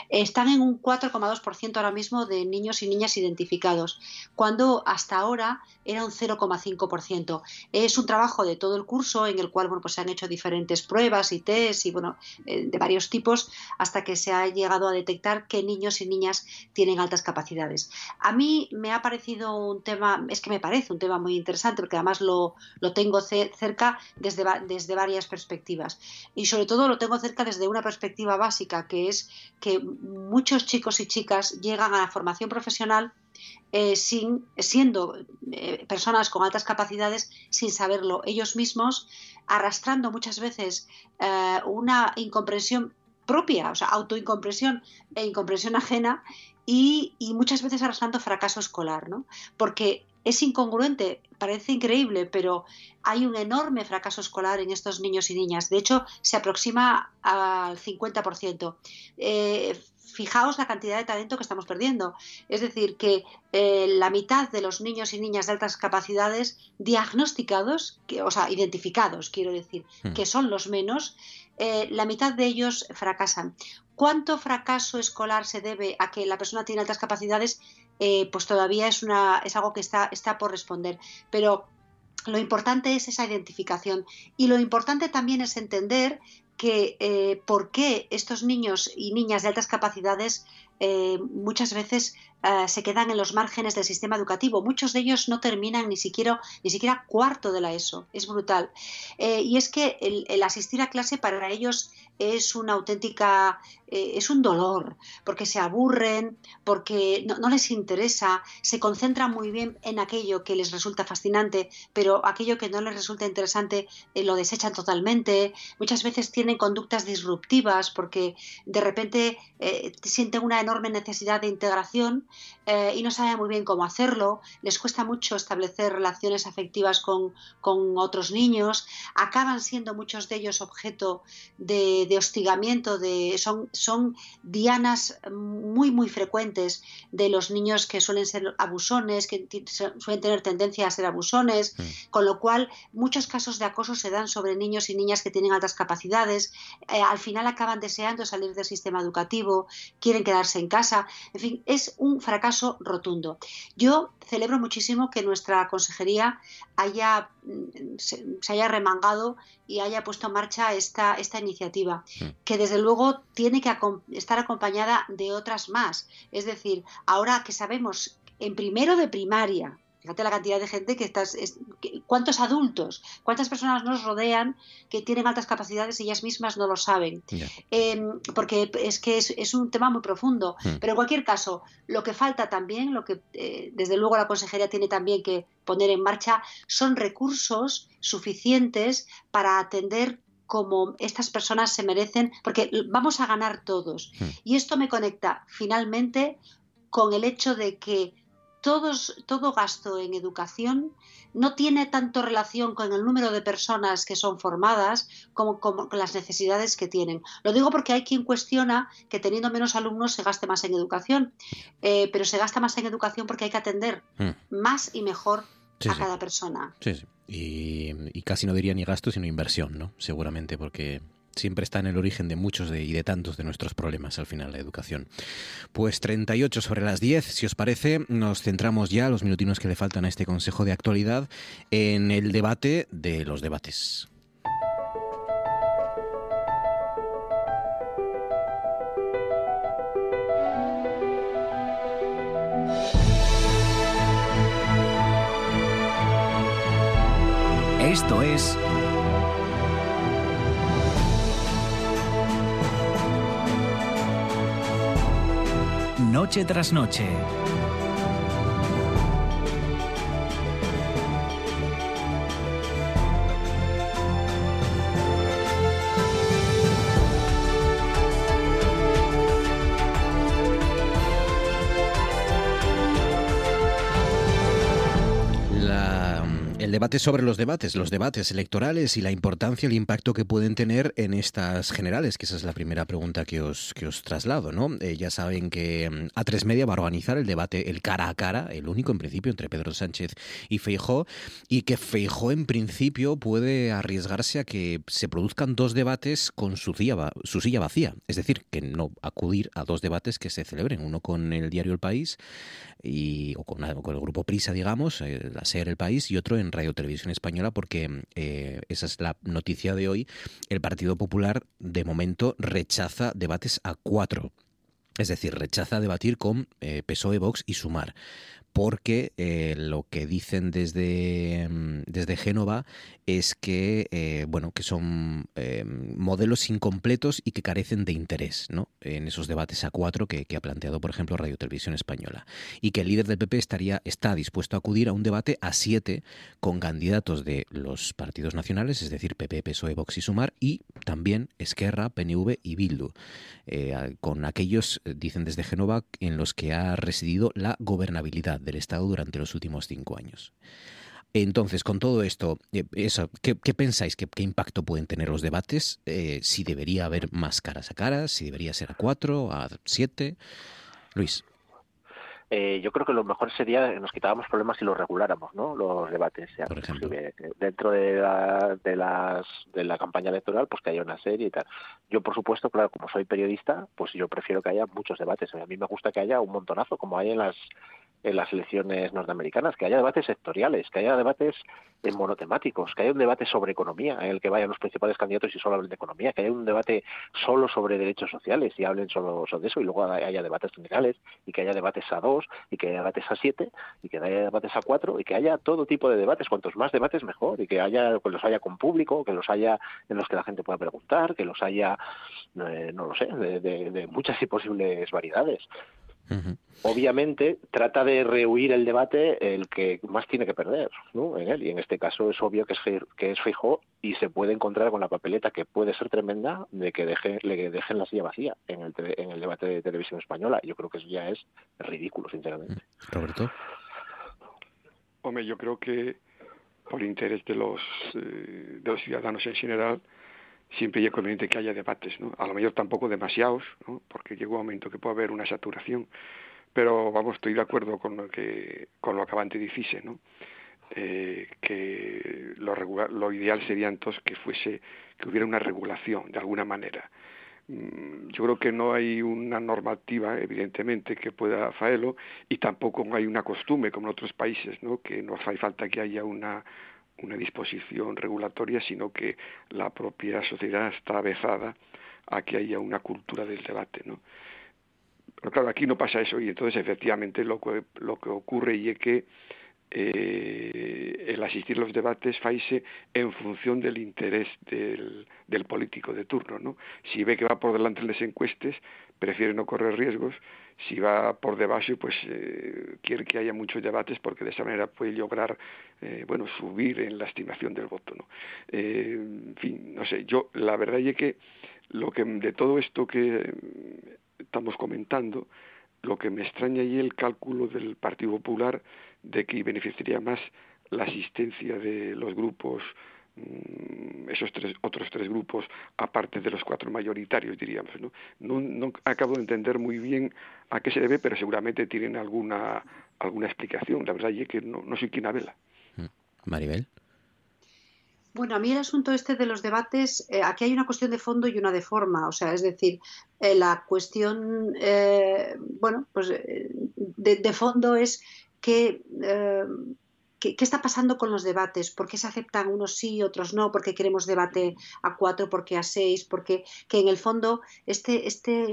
Están en un 4,2% ahora mismo de niños y niñas identificados, cuando hasta ahora era un 0,5%. Es un trabajo de todo el curso en el cual bueno, pues se han hecho diferentes pruebas y test y bueno, eh, de varios tipos hasta que se ha llegado a detectar qué niños y niñas tienen altas capacidades. A mí me ha parecido un tema, es que me parece un tema muy interesante porque además lo, lo tengo cerca desde, desde varias perspectivas. Y sobre todo lo tengo cerca desde una perspectiva básica, que es que muchos chicos y chicas llegan a la formación profesional eh, sin, siendo eh, personas con altas capacidades sin saberlo ellos mismos, arrastrando muchas veces eh, una incomprensión propia, o sea, autoincompresión e incomprensión ajena y, y, muchas veces arrastrando fracaso escolar, ¿no? Porque es incongruente, parece increíble, pero hay un enorme fracaso escolar en estos niños y niñas. De hecho, se aproxima al 50%. Eh, fijaos la cantidad de talento que estamos perdiendo. Es decir, que eh, la mitad de los niños y niñas de altas capacidades diagnosticados, o sea, identificados, quiero decir, hmm. que son los menos, eh, la mitad de ellos fracasan. ¿Cuánto fracaso escolar se debe a que la persona tiene altas capacidades? Eh, pues todavía es, una, es algo que está, está por responder. Pero lo importante es esa identificación y lo importante también es entender que eh, por qué estos niños y niñas de altas capacidades eh, muchas veces se quedan en los márgenes del sistema educativo. Muchos de ellos no terminan ni siquiera, ni siquiera cuarto de la ESO. Es brutal. y es que el, asistir a clase para ellos es una auténtica, eh, es un dolor, porque se aburren, porque no, les interesa, se concentran muy bien en aquello que les resulta fascinante, pero aquello que no les resulta interesante eh, lo desechan totalmente. Muchas veces tienen conductas disruptivas porque de repente eh, sienten una enorme necesidad de integración y no saben muy bien cómo hacerlo, les cuesta mucho establecer relaciones afectivas con, con otros niños, acaban siendo muchos de ellos objeto de de, hostigamiento, de, son, son dianas muy, muy frecuentes de los niños que suelen ser abusones, que suelen tener tendencia a ser abusones, mm. con lo cual muchos casos de acoso se dan sobre niños y niñas que tienen altas capacidades, eh, al final acaban deseando salir del sistema educativo, quieren quedarse en casa, en fin, es un fracaso rotundo. Yo celebro muchísimo que nuestra consejería haya, mm, se, haya remangado y haya puesto en marcha esta, esta iniciativa, mm. que desde luego tiene que estar acompañada de otras más. Es decir, ahora que sabemos en primero de primaria Fíjate la cantidad de gente que estás. ¿Cuántos adultos, cuántas personas nos rodean que tienen altas capacidades y ellas mismas no lo saben? Em, porque es que es, un tema muy profundo. Hmm. Pero en cualquier caso, lo que falta también, lo que eh, desde luego la consejería tiene también que poner en marcha, son recursos suficientes para atender como estas personas se merecen, porque vamos a ganar todos. Hmm. Y esto me conecta finalmente con el hecho de que todo gasto en educación no tiene tanto relación con el número de personas que son formadas como, con las necesidades que tienen. Lo digo porque hay quien cuestiona que teniendo menos alumnos se gaste más en educación, eh, pero se gasta más en educación porque hay que atender hmm. más y mejor a cada persona. Sí, sí. Y, y, casi no diría ni gasto, sino inversión, ¿no? Seguramente, porque siempre está en el origen de muchos y de tantos de nuestros problemas al final, la educación. Pues 38 sobre las 10, si os parece, nos centramos ya, los minutinos que le faltan a este Consejo de Actualidad, en el debate de los debates. Esto es Noche tras noche. El debate sobre los debates, los debates electorales y la importancia, el impacto que pueden tener en estas generales, que esa es la primera pregunta que os, que os traslado, ¿no? Eh, ya saben que mm, A3 Media va a organizar el debate, el cara a cara, el único en principio entre Pedro Sánchez y Feijó, y que Feijó en principio puede arriesgarse a que se produzcan dos debates con su silla, su silla vacía, es decir, que no acudir a dos debates que se celebren, uno con el diario El País y, o con, el grupo Prisa, digamos, eh, la SER El País, y otro en Radio Televisión Española, porque eh, esa es la noticia de hoy. El Partido Popular, de momento, rechaza debates a cuatro. Es decir, rechaza debatir con eh, PSOE, Vox y Sumar porque eh, lo que dicen desde, mm, desde Génova es que eh, bueno que son eh, modelos incompletos y que carecen de interés ¿no? en esos debates a cuatro que, ha planteado por ejemplo Radio Televisión Española y que el líder del PP estaría está dispuesto a acudir a un debate a siete con candidatos de los partidos nacionales es decir PP PSOE Vox y Sumar y también Esquerra PNV y Bildu con aquellos dicen desde Génova en los que ha residido la gobernabilidad del Estado durante los últimos cinco años. Entonces, con todo esto, eh, eso, ¿qué, pensáis? ¿Qué, impacto pueden tener los debates? Eh, si debería haber más caras a caras, si debería ser a cuatro, a siete. Luis. Eh, yo creo que lo mejor sería que nos quitáramos problemas si los reguláramos, ¿no? Los debates. Por ejemplo. Dentro de la, de, las, de la campaña electoral, pues que haya una serie y tal. Yo, por supuesto, claro, como soy periodista, pues yo prefiero que haya muchos debates. A mí me gusta que haya un montonazo, como hay en las en las elecciones norteamericanas, que haya debates sectoriales, que haya debates monotemáticos, que haya un debate sobre economía en el que vayan los principales candidatos y solo hablen de economía, que haya un debate solo sobre derechos sociales y hablen solo sobre eso y luego haya debates generales y que haya debates a dos y que haya debates a siete y que haya debates a cuatro y que haya todo tipo de debates, cuantos más debates mejor y que haya que los haya con público, que los haya en los que la gente pueda preguntar, que los haya eh, no lo sé, de, de muchas y posibles variedades. Obviamente trata de rehuir el debate el que más tiene que perder ¿no? en él, y en este caso es obvio que es, que es fijo y se puede encontrar con la papeleta que puede ser tremenda de que deje, le dejen la silla vacía en el, en el debate de televisión española. Yo creo que eso ya es ridículo, sinceramente. Roberto. Hombre, yo creo que por interés de los, eh, de los ciudadanos en general, siempre es conveniente que haya debates, ¿no? A lo mejor tampoco demasiados. Porque llega un momento que puede haber una saturación, pero vamos, estoy de acuerdo con lo que con lo acabante dice, ¿no? Eh, que lo, lo ideal sería entonces que fuese que hubiera una regulación de alguna manera. Mm, yo creo que no hay una normativa, evidentemente, que pueda hacerlo y tampoco hay una costumbre como en otros países, ¿no? Que no hace falta que haya una una disposición regulatoria, sino que la propia sociedad está avezada a que haya una cultura del debate, ¿no? Pero claro, aquí no pasa eso y entonces efectivamente lo que, lo que ocurre y es que eh, el asistir a los debates faise en función del interés del, del político de turno, ¿no? Si ve que va por delante en las encuestas, prefiere no correr riesgos si va por debajo, pues eh, quiere que haya muchos debates porque de esa manera puede lograr, eh, bueno, subir en la estimación del voto, ¿no? Eh, en fin, no sé, yo la verdad es que lo que de todo esto que estamos comentando, lo que me extraña ahí el cálculo del Partido Popular de que beneficiaría más la asistencia de los grupos Mm, esos tres, otros tres grupos, aparte de los cuatro mayoritarios, diríamos. ¿no? No, acabo de entender muy bien a qué se debe, pero seguramente tienen alguna, alguna explicación. La verdad es que no, no soy quien vela. Mm. Maribel. Bueno, a mí el asunto este de los debates, eh, aquí hay una cuestión de fondo y una de forma, o sea, es decir, eh, la cuestión, eh, bueno, pues de, de, fondo es que ¿Qué, está pasando con los debates? ¿Por qué se aceptan unos sí, otros no? ¿Por qué queremos debate a cuatro? ¿Por qué a seis? Porque que en el fondo este, este,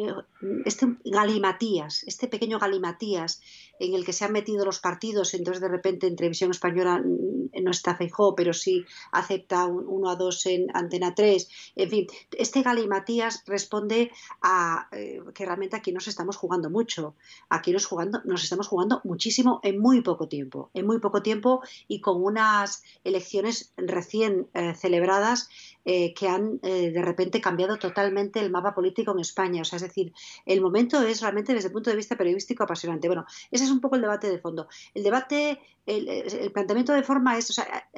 este galimatías, este pequeño galimatías en el que se han metido los partidos, entonces de repente en televisión española no está Feijó, pero sí acepta un 1 a 2 en Antena 3. En fin, este Matías responde a eh, que realmente aquí nos estamos jugando mucho. Aquí nos, jugando, nos estamos jugando muchísimo en muy poco tiempo. En muy poco tiempo y con unas elecciones recién eh, celebradas eh, que han eh, de repente cambiado totalmente el mapa político en España. O sea, es decir, el momento es realmente desde el punto de vista periodístico apasionante. Bueno, ese es un poco el debate de fondo. El debate, el, planteamiento de forma es, o sea,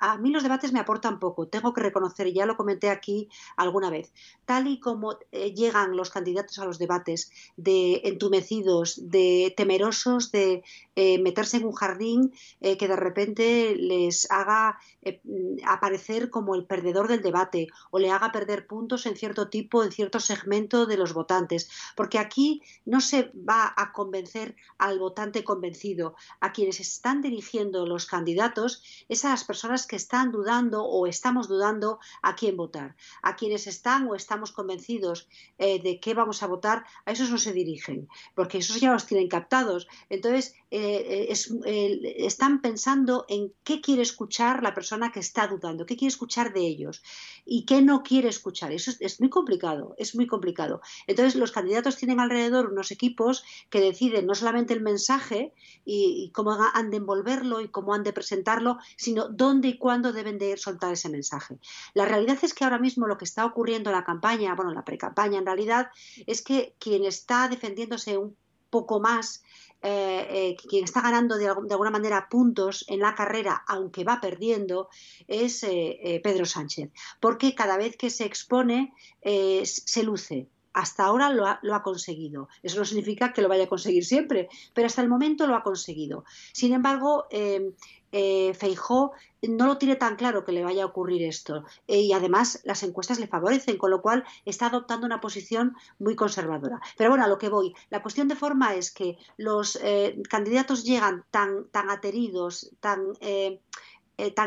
a, mí los debates me aportan poco, tengo que reconocer, ya lo comenté aquí alguna vez, tal y como eh, llegan los candidatos a los debates de entumecidos, de temerosos de meterse en un jardín que de repente les haga aparecer como el perdedor del debate o le haga perder puntos en cierto tipo, en cierto segmento de los votantes. Porque aquí no se va a convencer al votante convencido. A quienes están dirigiendo los candidatos es a las personas que están dudando o estamos dudando a quién votar. A quienes están o estamos convencidos eh, de qué vamos a votar, a esos no se dirigen, porque esos ya los tienen captados. Entonces, eh, eh, están pensando en qué quiere escuchar la persona que está dudando, qué quiere escuchar de ellos y qué no quiere escuchar. Eso es, muy complicado, es muy complicado. Entonces los candidatos tienen alrededor unos equipos que deciden no solamente el mensaje y, cómo han de envolverlo y cómo han de presentarlo, sino dónde y cuándo deben de soltar ese mensaje. La realidad es que ahora mismo lo que está ocurriendo en la campaña, bueno, la pre-campaña en realidad, es que quien está defendiéndose un poco más eh, eh, quien está ganando de, alguna manera puntos en la carrera, aunque va perdiendo, es eh, Pedro Sánchez, porque cada vez que se expone se luce. Hasta ahora lo ha, conseguido. Eso no significa que lo vaya a conseguir siempre, pero hasta el momento lo ha conseguido. Sin embargo, eh, Feijó no lo tiene tan claro que le vaya a ocurrir esto. Eh, y además las encuestas le favorecen, con lo cual está adoptando una posición muy conservadora. Pero bueno, a lo que voy. La cuestión de forma es que los eh, candidatos llegan tan, ateridos, tan, eh,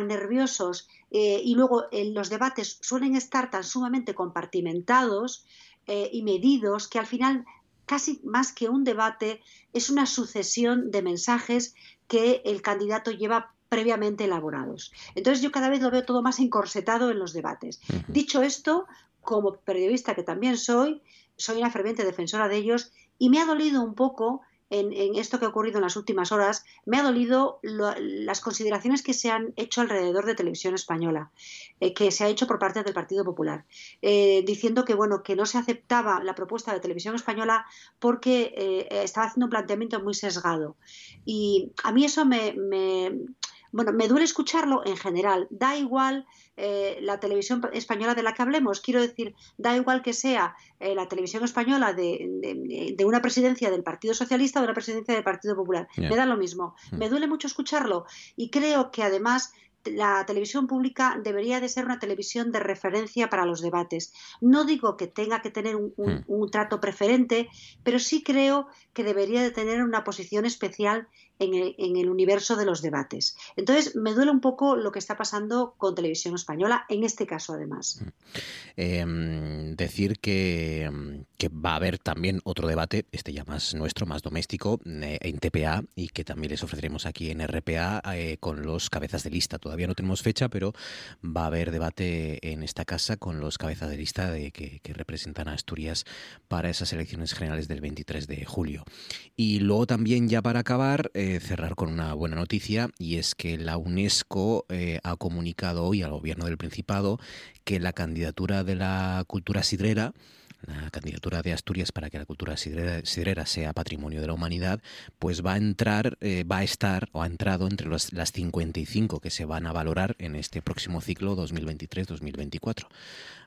nerviosos, y luego los debates suelen estar tan sumamente compartimentados y medidos que al final casi más que un debate, es una sucesión de mensajes que el candidato lleva previamente elaborados. Entonces yo cada vez lo veo todo más encorsetado en los debates. Dicho esto, como periodista que también soy, soy una ferviente defensora de ellos y me ha dolido un poco en, esto que ha ocurrido en las últimas horas, me ha dolido las consideraciones que se han hecho alrededor de televisión española, eh, que se ha hecho por parte del Partido Popular, eh, diciendo que bueno que no se aceptaba la propuesta de televisión española porque eh, estaba haciendo un planteamiento muy sesgado. Y a mí eso me bueno, me duele escucharlo en general. Da igual eh, la televisión española de la que hablemos. Quiero decir, da igual que sea eh, la televisión española de, una presidencia del Partido Socialista o de una presidencia del Partido Popular. Me da lo mismo. Hmm. Me duele mucho escucharlo y creo que además la televisión pública debería de ser una televisión de referencia para los debates. No digo que tenga que tener un, un, hmm. trato preferente, pero sí creo que debería de tener una posición especial en el, universo de los debates. Entonces, me duele un poco lo que está pasando con Televisión Española, en este caso además. Em, decir que, va a haber también otro debate, este ya más nuestro, más doméstico, eh, en TPA y que también les ofreceremos aquí en RPA eh, con los cabezas de lista. Todavía no tenemos fecha, pero va a haber debate en esta casa con los cabezas de lista de que, representan a Asturias para esas elecciones generales del 23 de julio. Y luego también, ya para acabar, eh, cerrar con una buena noticia y es que la UNESCO eh, ha comunicado hoy al gobierno del Principado que la candidatura de la cultura sidrera la candidatura de Asturias para que la cultura sidrera, sea patrimonio de la humanidad, pues va a entrar, eh, va a estar o ha entrado entre las 55 que se van a valorar en este próximo ciclo 2023-2024.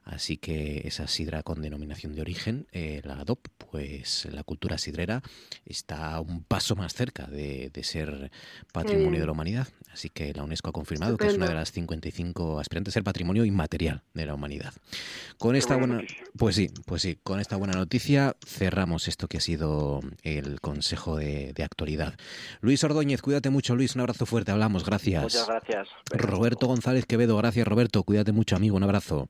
Así que esa sidra con denominación de origen, eh, la DOP, pues la cultura sidrera está un paso más cerca de, ser patrimonio de la humanidad. Así que la UNESCO ha confirmado que es una de las 55 aspirantes a ser patrimonio inmaterial de la humanidad. Con esta buena, pues sí, pues sí, con esta buena noticia cerramos esto que ha sido el Consejo de, Actualidad. Luis Ordóñez, cuídate mucho, Luis, un abrazo fuerte, hablamos, gracias. Muchas gracias. Roberto González Quevedo, gracias Roberto, cuídate mucho, amigo, un abrazo.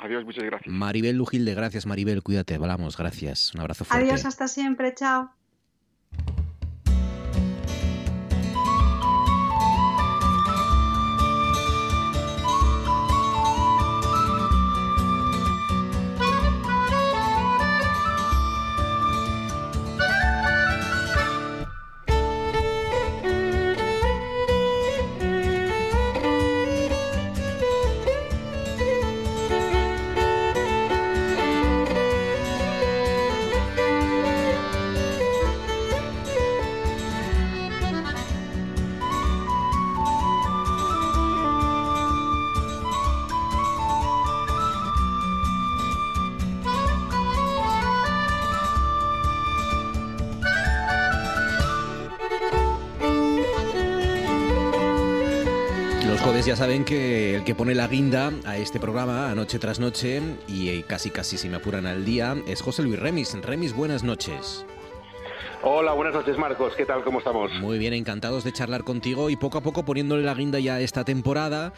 Adiós, muchas gracias. Maribel Lujilde, gracias Maribel, cuídate, hablamos, gracias. Un abrazo fuerte. Adiós, hasta siempre, chao. Ya saben que el que pone la guinda a este programa, noche tras noche, y eh, casi casi si me apuran al día, es José Luis Remis. Remis, buenas noches. Hola, buenas noches Marcos, ¿qué tal? ¿Cómo estamos? Muy bien, encantados de charlar contigo y poco a poco poniéndole la guinda ya a esta temporada,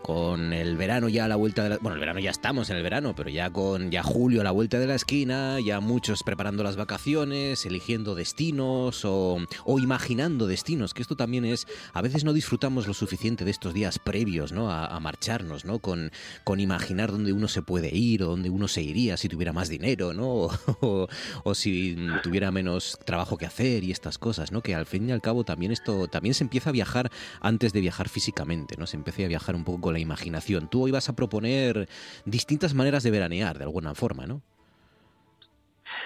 con el verano ya a la vuelta de la... Bueno, el verano ya estamos en el verano, pero ya con ya julio a la vuelta de la esquina, ya muchos preparando las vacaciones, eligiendo destinos o, o imaginando destinos, que esto también es... A veces no disfrutamos lo suficiente de estos días previos, ¿no? A, marcharnos, ¿no? Con, con imaginar dónde uno se puede ir o dónde uno se iría si tuviera más dinero, ¿no? o, o si tuviera menos trabajo hacer y estas cosas, ¿no? Que al fin y al cabo también esto también se empieza a viajar antes de viajar físicamente, ¿no? Se empieza a viajar un poco con la imaginación. Tú hoy vas a proponer distintas maneras de veranear de alguna forma, ¿no?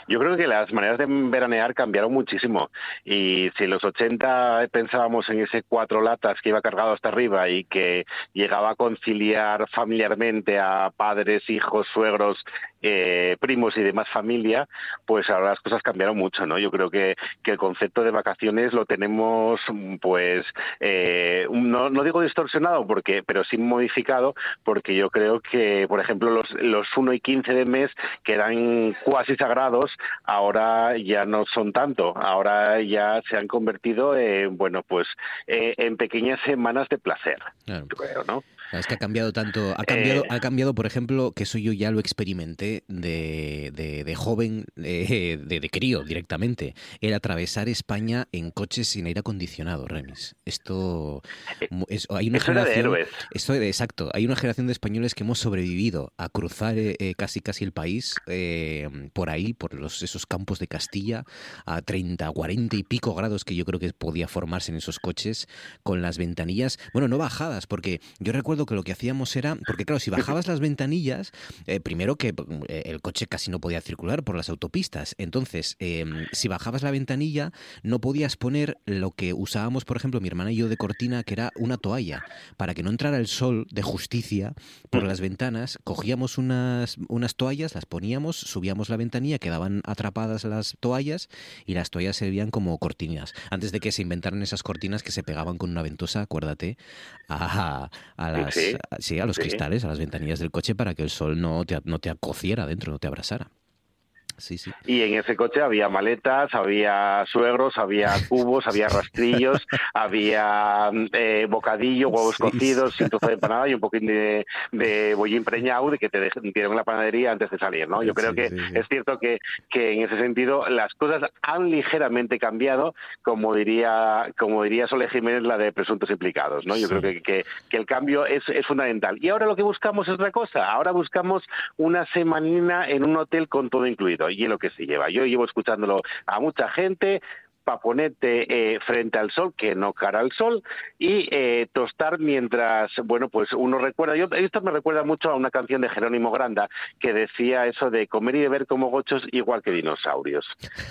Yo creo que las maneras de veranear cambiaron muchísimo. Y si en los 80 pensábamos en ese cuatro latas que iba cargado hasta arriba y que llegaba a conciliar familiarmente a padres, hijos, suegros, eh, primos y demás familia, pues ahora las cosas cambiaron mucho, ¿no? Yo creo que, que el concepto de vacaciones lo tenemos, pues, eh, no, no, digo distorsionado, porque, pero sí modificado, porque yo creo que, por ejemplo, los, los 1 y 15 de mes, que eran cuasi sagrados, ahora ya no son tanto, ahora ya se han convertido en, bueno, pues, eh, en pequeñas semanas de placer, claro. creo, ¿no? Es que ha cambiado tanto, ha cambiado, eh, ha cambiado, por ejemplo, que eso yo ya lo experimenté de, de, de joven, de, de, crío directamente, el atravesar España en coches sin aire acondicionado, Remis. Esto es, hay una Eso generación, de héroes. esto exacto, hay una generación de españoles que hemos sobrevivido a cruzar eh, casi casi el país eh, por ahí, por los, esos campos de Castilla, a 30, 40 y pico grados que yo creo que podía formarse en esos coches, con las ventanillas, bueno, no bajadas, porque yo recuerdo que lo que hacíamos era, porque claro, si bajabas las ventanillas, eh, primero que eh, el coche casi no podía circular por las autopistas, entonces eh, si bajabas la ventanilla no podías poner lo que usábamos, por ejemplo, mi hermana y yo de cortina, que era una toalla, para que no entrara el sol de justicia por las ventanas, cogíamos unas, unas toallas, las poníamos, subíamos la ventanilla, quedaban atrapadas las toallas y las toallas servían como cortinas, antes de que se inventaran esas cortinas que se pegaban con una ventosa, acuérdate, a, a las, Sí, sí, a los sí. cristales, a las ventanillas del coche para que el sol no te, no te acociera dentro, no te abrasara. Sí, sí. Y en ese coche había maletas, había suegros, había cubos, había rastrillos, había eh, bocadillo, huevos Sí, cocidos, un trozo de empanada y un poquín de, de bollín preñado de que te dieron en la panadería antes de salir, ¿no? Yo creo que es cierto que, que en ese sentido las cosas han ligeramente cambiado, como diría como diría Sole Jiménez, la de presuntos implicados, ¿no? Yo creo que, que, que el cambio es, es fundamental. Y ahora lo que buscamos es otra cosa. Ahora buscamos una semanina en un hotel con todo incluido y es lo que se lleva. Yo llevo escuchándolo a mucha gente para ponerte eh, frente al sol, que no cara al sol, y eh, tostar mientras, bueno, pues uno recuerda, yo esto me recuerda mucho a una canción de Jerónimo Granda que decía eso de comer y beber como gochos igual que dinosaurios.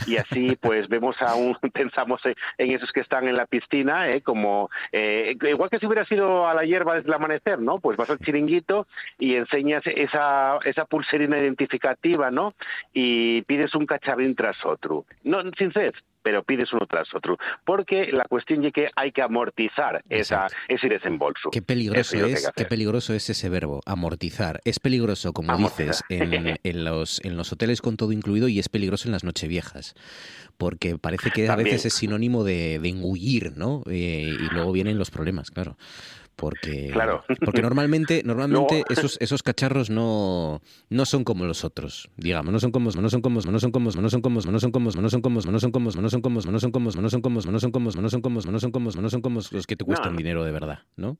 Y así pues vemos a un, pensamos en, en esos que están en la piscina, eh, como, eh, igual que si hubiera sido a la hierba desde el amanecer, ¿no? Pues vas al chiringuito y enseñas esa, esa pulserina identificativa, ¿no? Y pides un cacharrín tras otro. No, sin sed, pero pides uno tras otro. Porque la cuestión es que hay que amortizar esa, ese desembolso. Qué peligroso Eso es que qué peligroso es ese verbo, amortizar. Es peligroso, como Amortizar. dices, en, en los, en los hoteles con todo incluido y es peligroso en las nocheviejas. Porque parece que a También. veces es sinónimo de, de engullir, ¿no? Eh, y luego vienen los problemas, claro. Porque, Claro. porque normalmente, normalmente Luego- esos, esos cacharros no, no son como los otros, digamos, no son como, no son como, no son como, no son como, no son como, no son como, no son como, no son como, no son como, no son como, no son como, no son como, no son como, no son como los que te cuestan No. dinero de verdad, ¿no?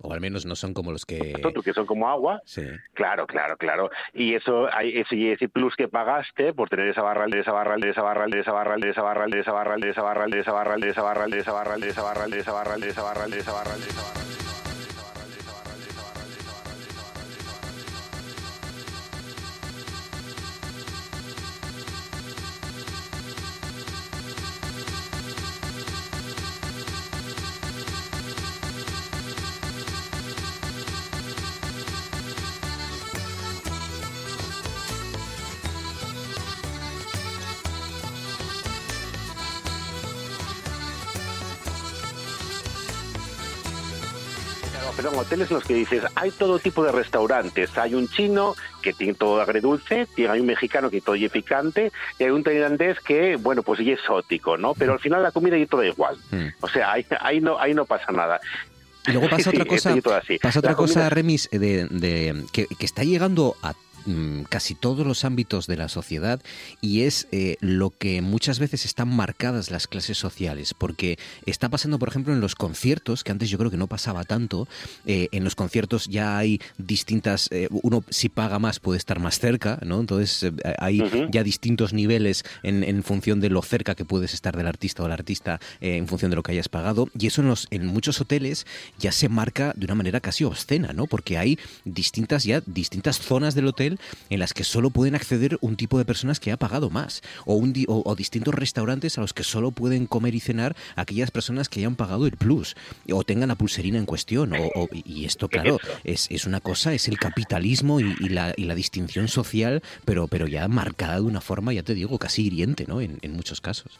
O al menos no son como los que... Que son como agua. Sí. Claro, claro, claro. Y eso, hay ese, ese plus que pagaste por tener esa barra, de esa barra, de esa barra, de esa barra, de esa barra, de esa barra, de esa barra, de esa barra, de esa barra, de esa barra, de esa barra, de esa barra, de esa barra, de esa barra, de esa barra. Perdón, hoteles en los que dices, hay todo tipo de restaurantes. Hay un chino que tiene todo agredulce, hay un mexicano que todo es picante, y hay un tailandés que, bueno, pues es exótico, ¿no? Pero al final la comida y todo igual. Mm. O sea, ahí, ahí, no, ahí no pasa nada. Y luego pasa Sí, otra cosa, y pasa otra La cosa, comida- Remis, de, de- que, que está llegando a casi todos los ámbitos de la sociedad y es eh, lo que muchas veces están marcadas las clases sociales, porque está pasando, por ejemplo, en los conciertos, que antes yo creo que no pasaba tanto, eh, en los conciertos ya hay distintas, eh, uno si paga más puede estar más cerca, ¿no? Entonces hay ya distintos niveles en, en función de lo cerca que puedes estar del artista o el artista en función de lo que hayas pagado. Y eso en, los, en muchos hoteles ya se marca de una manera casi obscena, ¿no? Porque hay distintas ya distintas zonas del hotel en las que solo pueden acceder un tipo de personas que ha pagado más o, un di- o, o distintos restaurantes a los que solo pueden comer y cenar aquellas personas que hayan pagado el plus o tengan la pulserina en cuestión. O, o- y esto, claro, es, es una cosa, es el capitalismo y, y la, y la distinción social, pero, pero ya marcada de una forma, ya te digo, casi hiriente, ¿no? En, en muchos casos.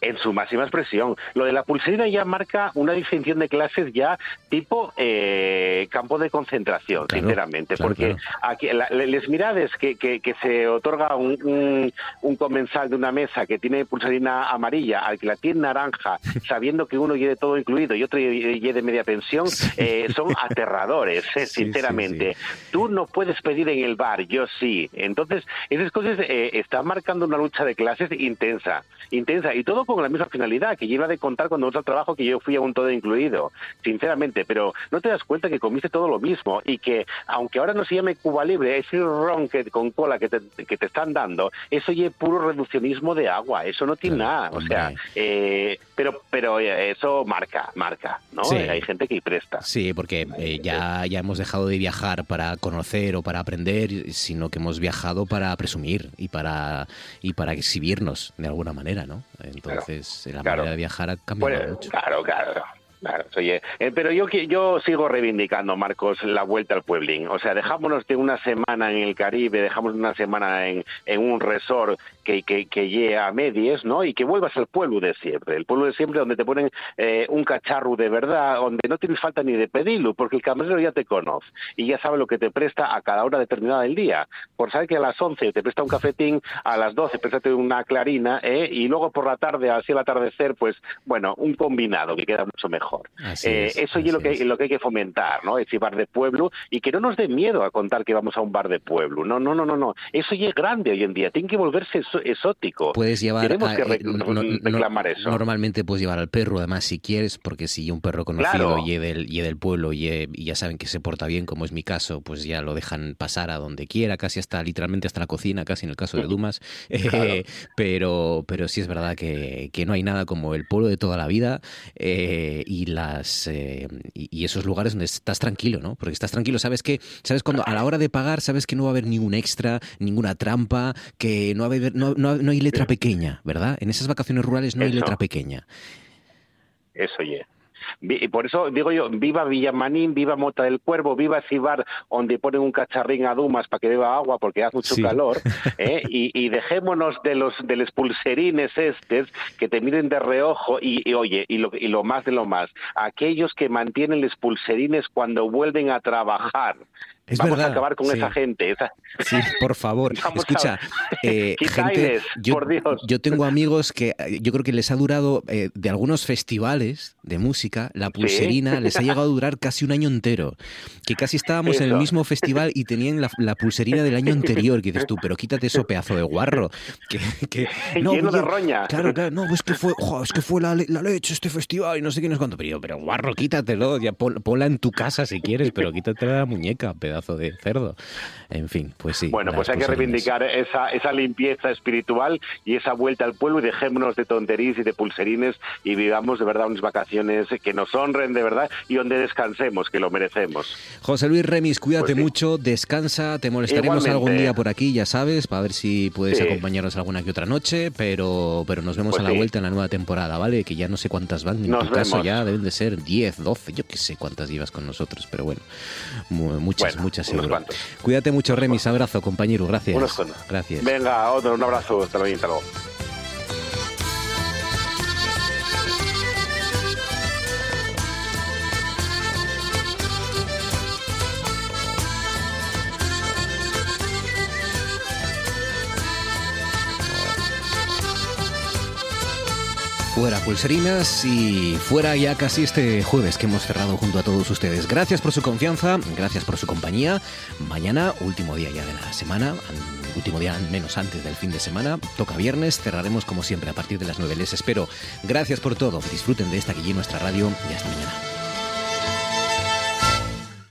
En su máxima expresión. Lo de la pulserina ya marca una distinción de clases ya tipo eh, campo de concentración, sinceramente, claro, porque aquí la- les mirades que, que, que se otorga un, un, un comensal de una mesa que tiene pulserina amarilla al que la tiene naranja, sabiendo que uno lleve todo incluido y otro lle- lleve media pensión, eh, son aterradores, eh, sinceramente. Tú no puedes pedir en el bar, yo sí. Entonces, esas cosas eh, están marcando una lucha de clases intensa, intensa, y todo con la misma finalidad, que lleva de contar cuando al trabajo que yo fui a un todo incluido, sinceramente, pero no te das cuenta que comiste todo lo mismo y que, aunque ahora no se llame Cuba Libre, ese ron que, con cola que te, que te están dando, eso ya es puro reduccionismo de agua, eso no tiene nada, o sea, eh, pero, pero eso marca, marca, ¿no? Sí. Hay gente que presta. Sí, porque eh, ya, ya hemos dejado de viajar para conocer o para aprender, sino que hemos viajado para presumir y para, y para exhibirnos de alguna manera, ¿no? Entonces, la claro. manera de viajar ha cambiado Bueno, mucho. Claro, claro. Claro, oye, eh, pero yo yo sigo reivindicando, Marcos, la vuelta al pueblín. O sea, dejámonos de una semana en el Caribe, dejamos una semana en, en un resort que, que, que llegue a medias, ¿no? Y que vuelvas al pueblo de siempre. El pueblo de siempre donde te ponen eh, un cacharro de verdad, donde no tienes falta ni de pedirlo, porque el camarero ya te conoce y ya sabe lo que te presta a cada hora determinada del día. Por saber que a las 11 te presta un cafetín, a las 12 préstate una clarina, ¿eh? Y luego por la tarde, así al atardecer, pues, bueno, un combinado que queda mucho mejor. Así Eh, es, eso es lo que, lo que hay que fomentar, ¿no? Ese bar de pueblo y que no nos dé miedo a contar que vamos a un bar de pueblo. No, no, no, no, no. Eso ya es grande hoy en día. Tiene que volverse exótico. Puedes llevar Tenemos a- que eh, rec- no- no- reclamar eso. Normalmente puedes llevar al perro, además, si quieres, porque si un perro conocido Claro. y, del, y del pueblo y, y ya saben que se porta bien, como es mi caso, pues ya lo dejan pasar a donde quiera, casi hasta literalmente hasta la cocina, casi en el caso de Dumas. Eh, pero, pero sí es verdad que, que no hay nada como el pueblo de toda la vida eh, y las eh, y, y esos lugares donde estás tranquilo, ¿no? Porque estás tranquilo, sabes que, sabes cuando a la hora de pagar, sabes que no va a haber ningún extra, ninguna trampa, que no, va a haber, no, no- no hay letra pequeña, ¿verdad? En esas vacaciones rurales no hay letra pequeña. Eso ya. Y por eso digo yo, viva Villamanín, viva Mota del Cuervo, viva ese bar donde ponen un cacharrín a Dumas para que beba agua porque hace mucho Sí. calor, ¿eh? y, y dejémonos de los de los pulserines estes que te miren de reojo y, y, oye, y lo, y lo más de lo más, aquellos que mantienen los pulserines cuando vuelven a trabajar. Es Vamos verdad, a acabar con sí. esa gente. Esa... Sí, por favor. Escucha, eh, gente, yo, por Dios. yo tengo amigos que eh, yo creo que les ha durado eh, de algunos festivales de música, la pulserina les ha llegado a durar casi un año entero. Que casi estábamos en el mismo festival y tenían la, la pulserina del año anterior. Que dices tú, pero quítate eso pedazo de guarro. Que, que- Lleno de roña. Claro, claro, no, es que fue, jo, es que fue la, le- la leche este festival y no sé qué, no sé cuánto. Pero, guarro, quítatelo, ya pon- ponla en tu casa si quieres, pero quítate la muñeca, pedazo de cerdo. En fin, pues sí. Bueno, pues hay que reivindicar esa, esa limpieza espiritual y esa vuelta al pueblo y dejémonos de tonterías y de pulserines y vivamos de verdad unas vacaciones que nos honren de verdad y donde descansemos, que lo merecemos. José Luis Remis, cuídate Pues sí. mucho, descansa, te molestaremos Igualmente. algún día por aquí, ya sabes, para ver si puedes Sí. acompañarnos alguna que otra noche, pero, pero nos vemos Pues a la sí. vuelta en la nueva temporada, ¿vale? Que ya no sé cuántas van, en Nos tu caso ya deben de ser 10, 12, yo qué sé cuántas llevas con nosotros, pero bueno, mu- muchas, Bueno, muchas seguro. cuantos. Cuídate mucho, Remis, abrazo, compañero, gracias. Unos. Gracias. Venga, otro, un abrazo, hasta luego. Fuera pulserinas y fuera ya casi este jueves que hemos cerrado junto a todos ustedes. Gracias por su confianza, gracias por su compañía. Mañana, último día ya de la semana, último día menos antes del fin de semana, toca viernes, cerraremos como siempre a partir de las 9. Les espero. Gracias por todo, disfruten de esta que nuestra radio y hasta mañana.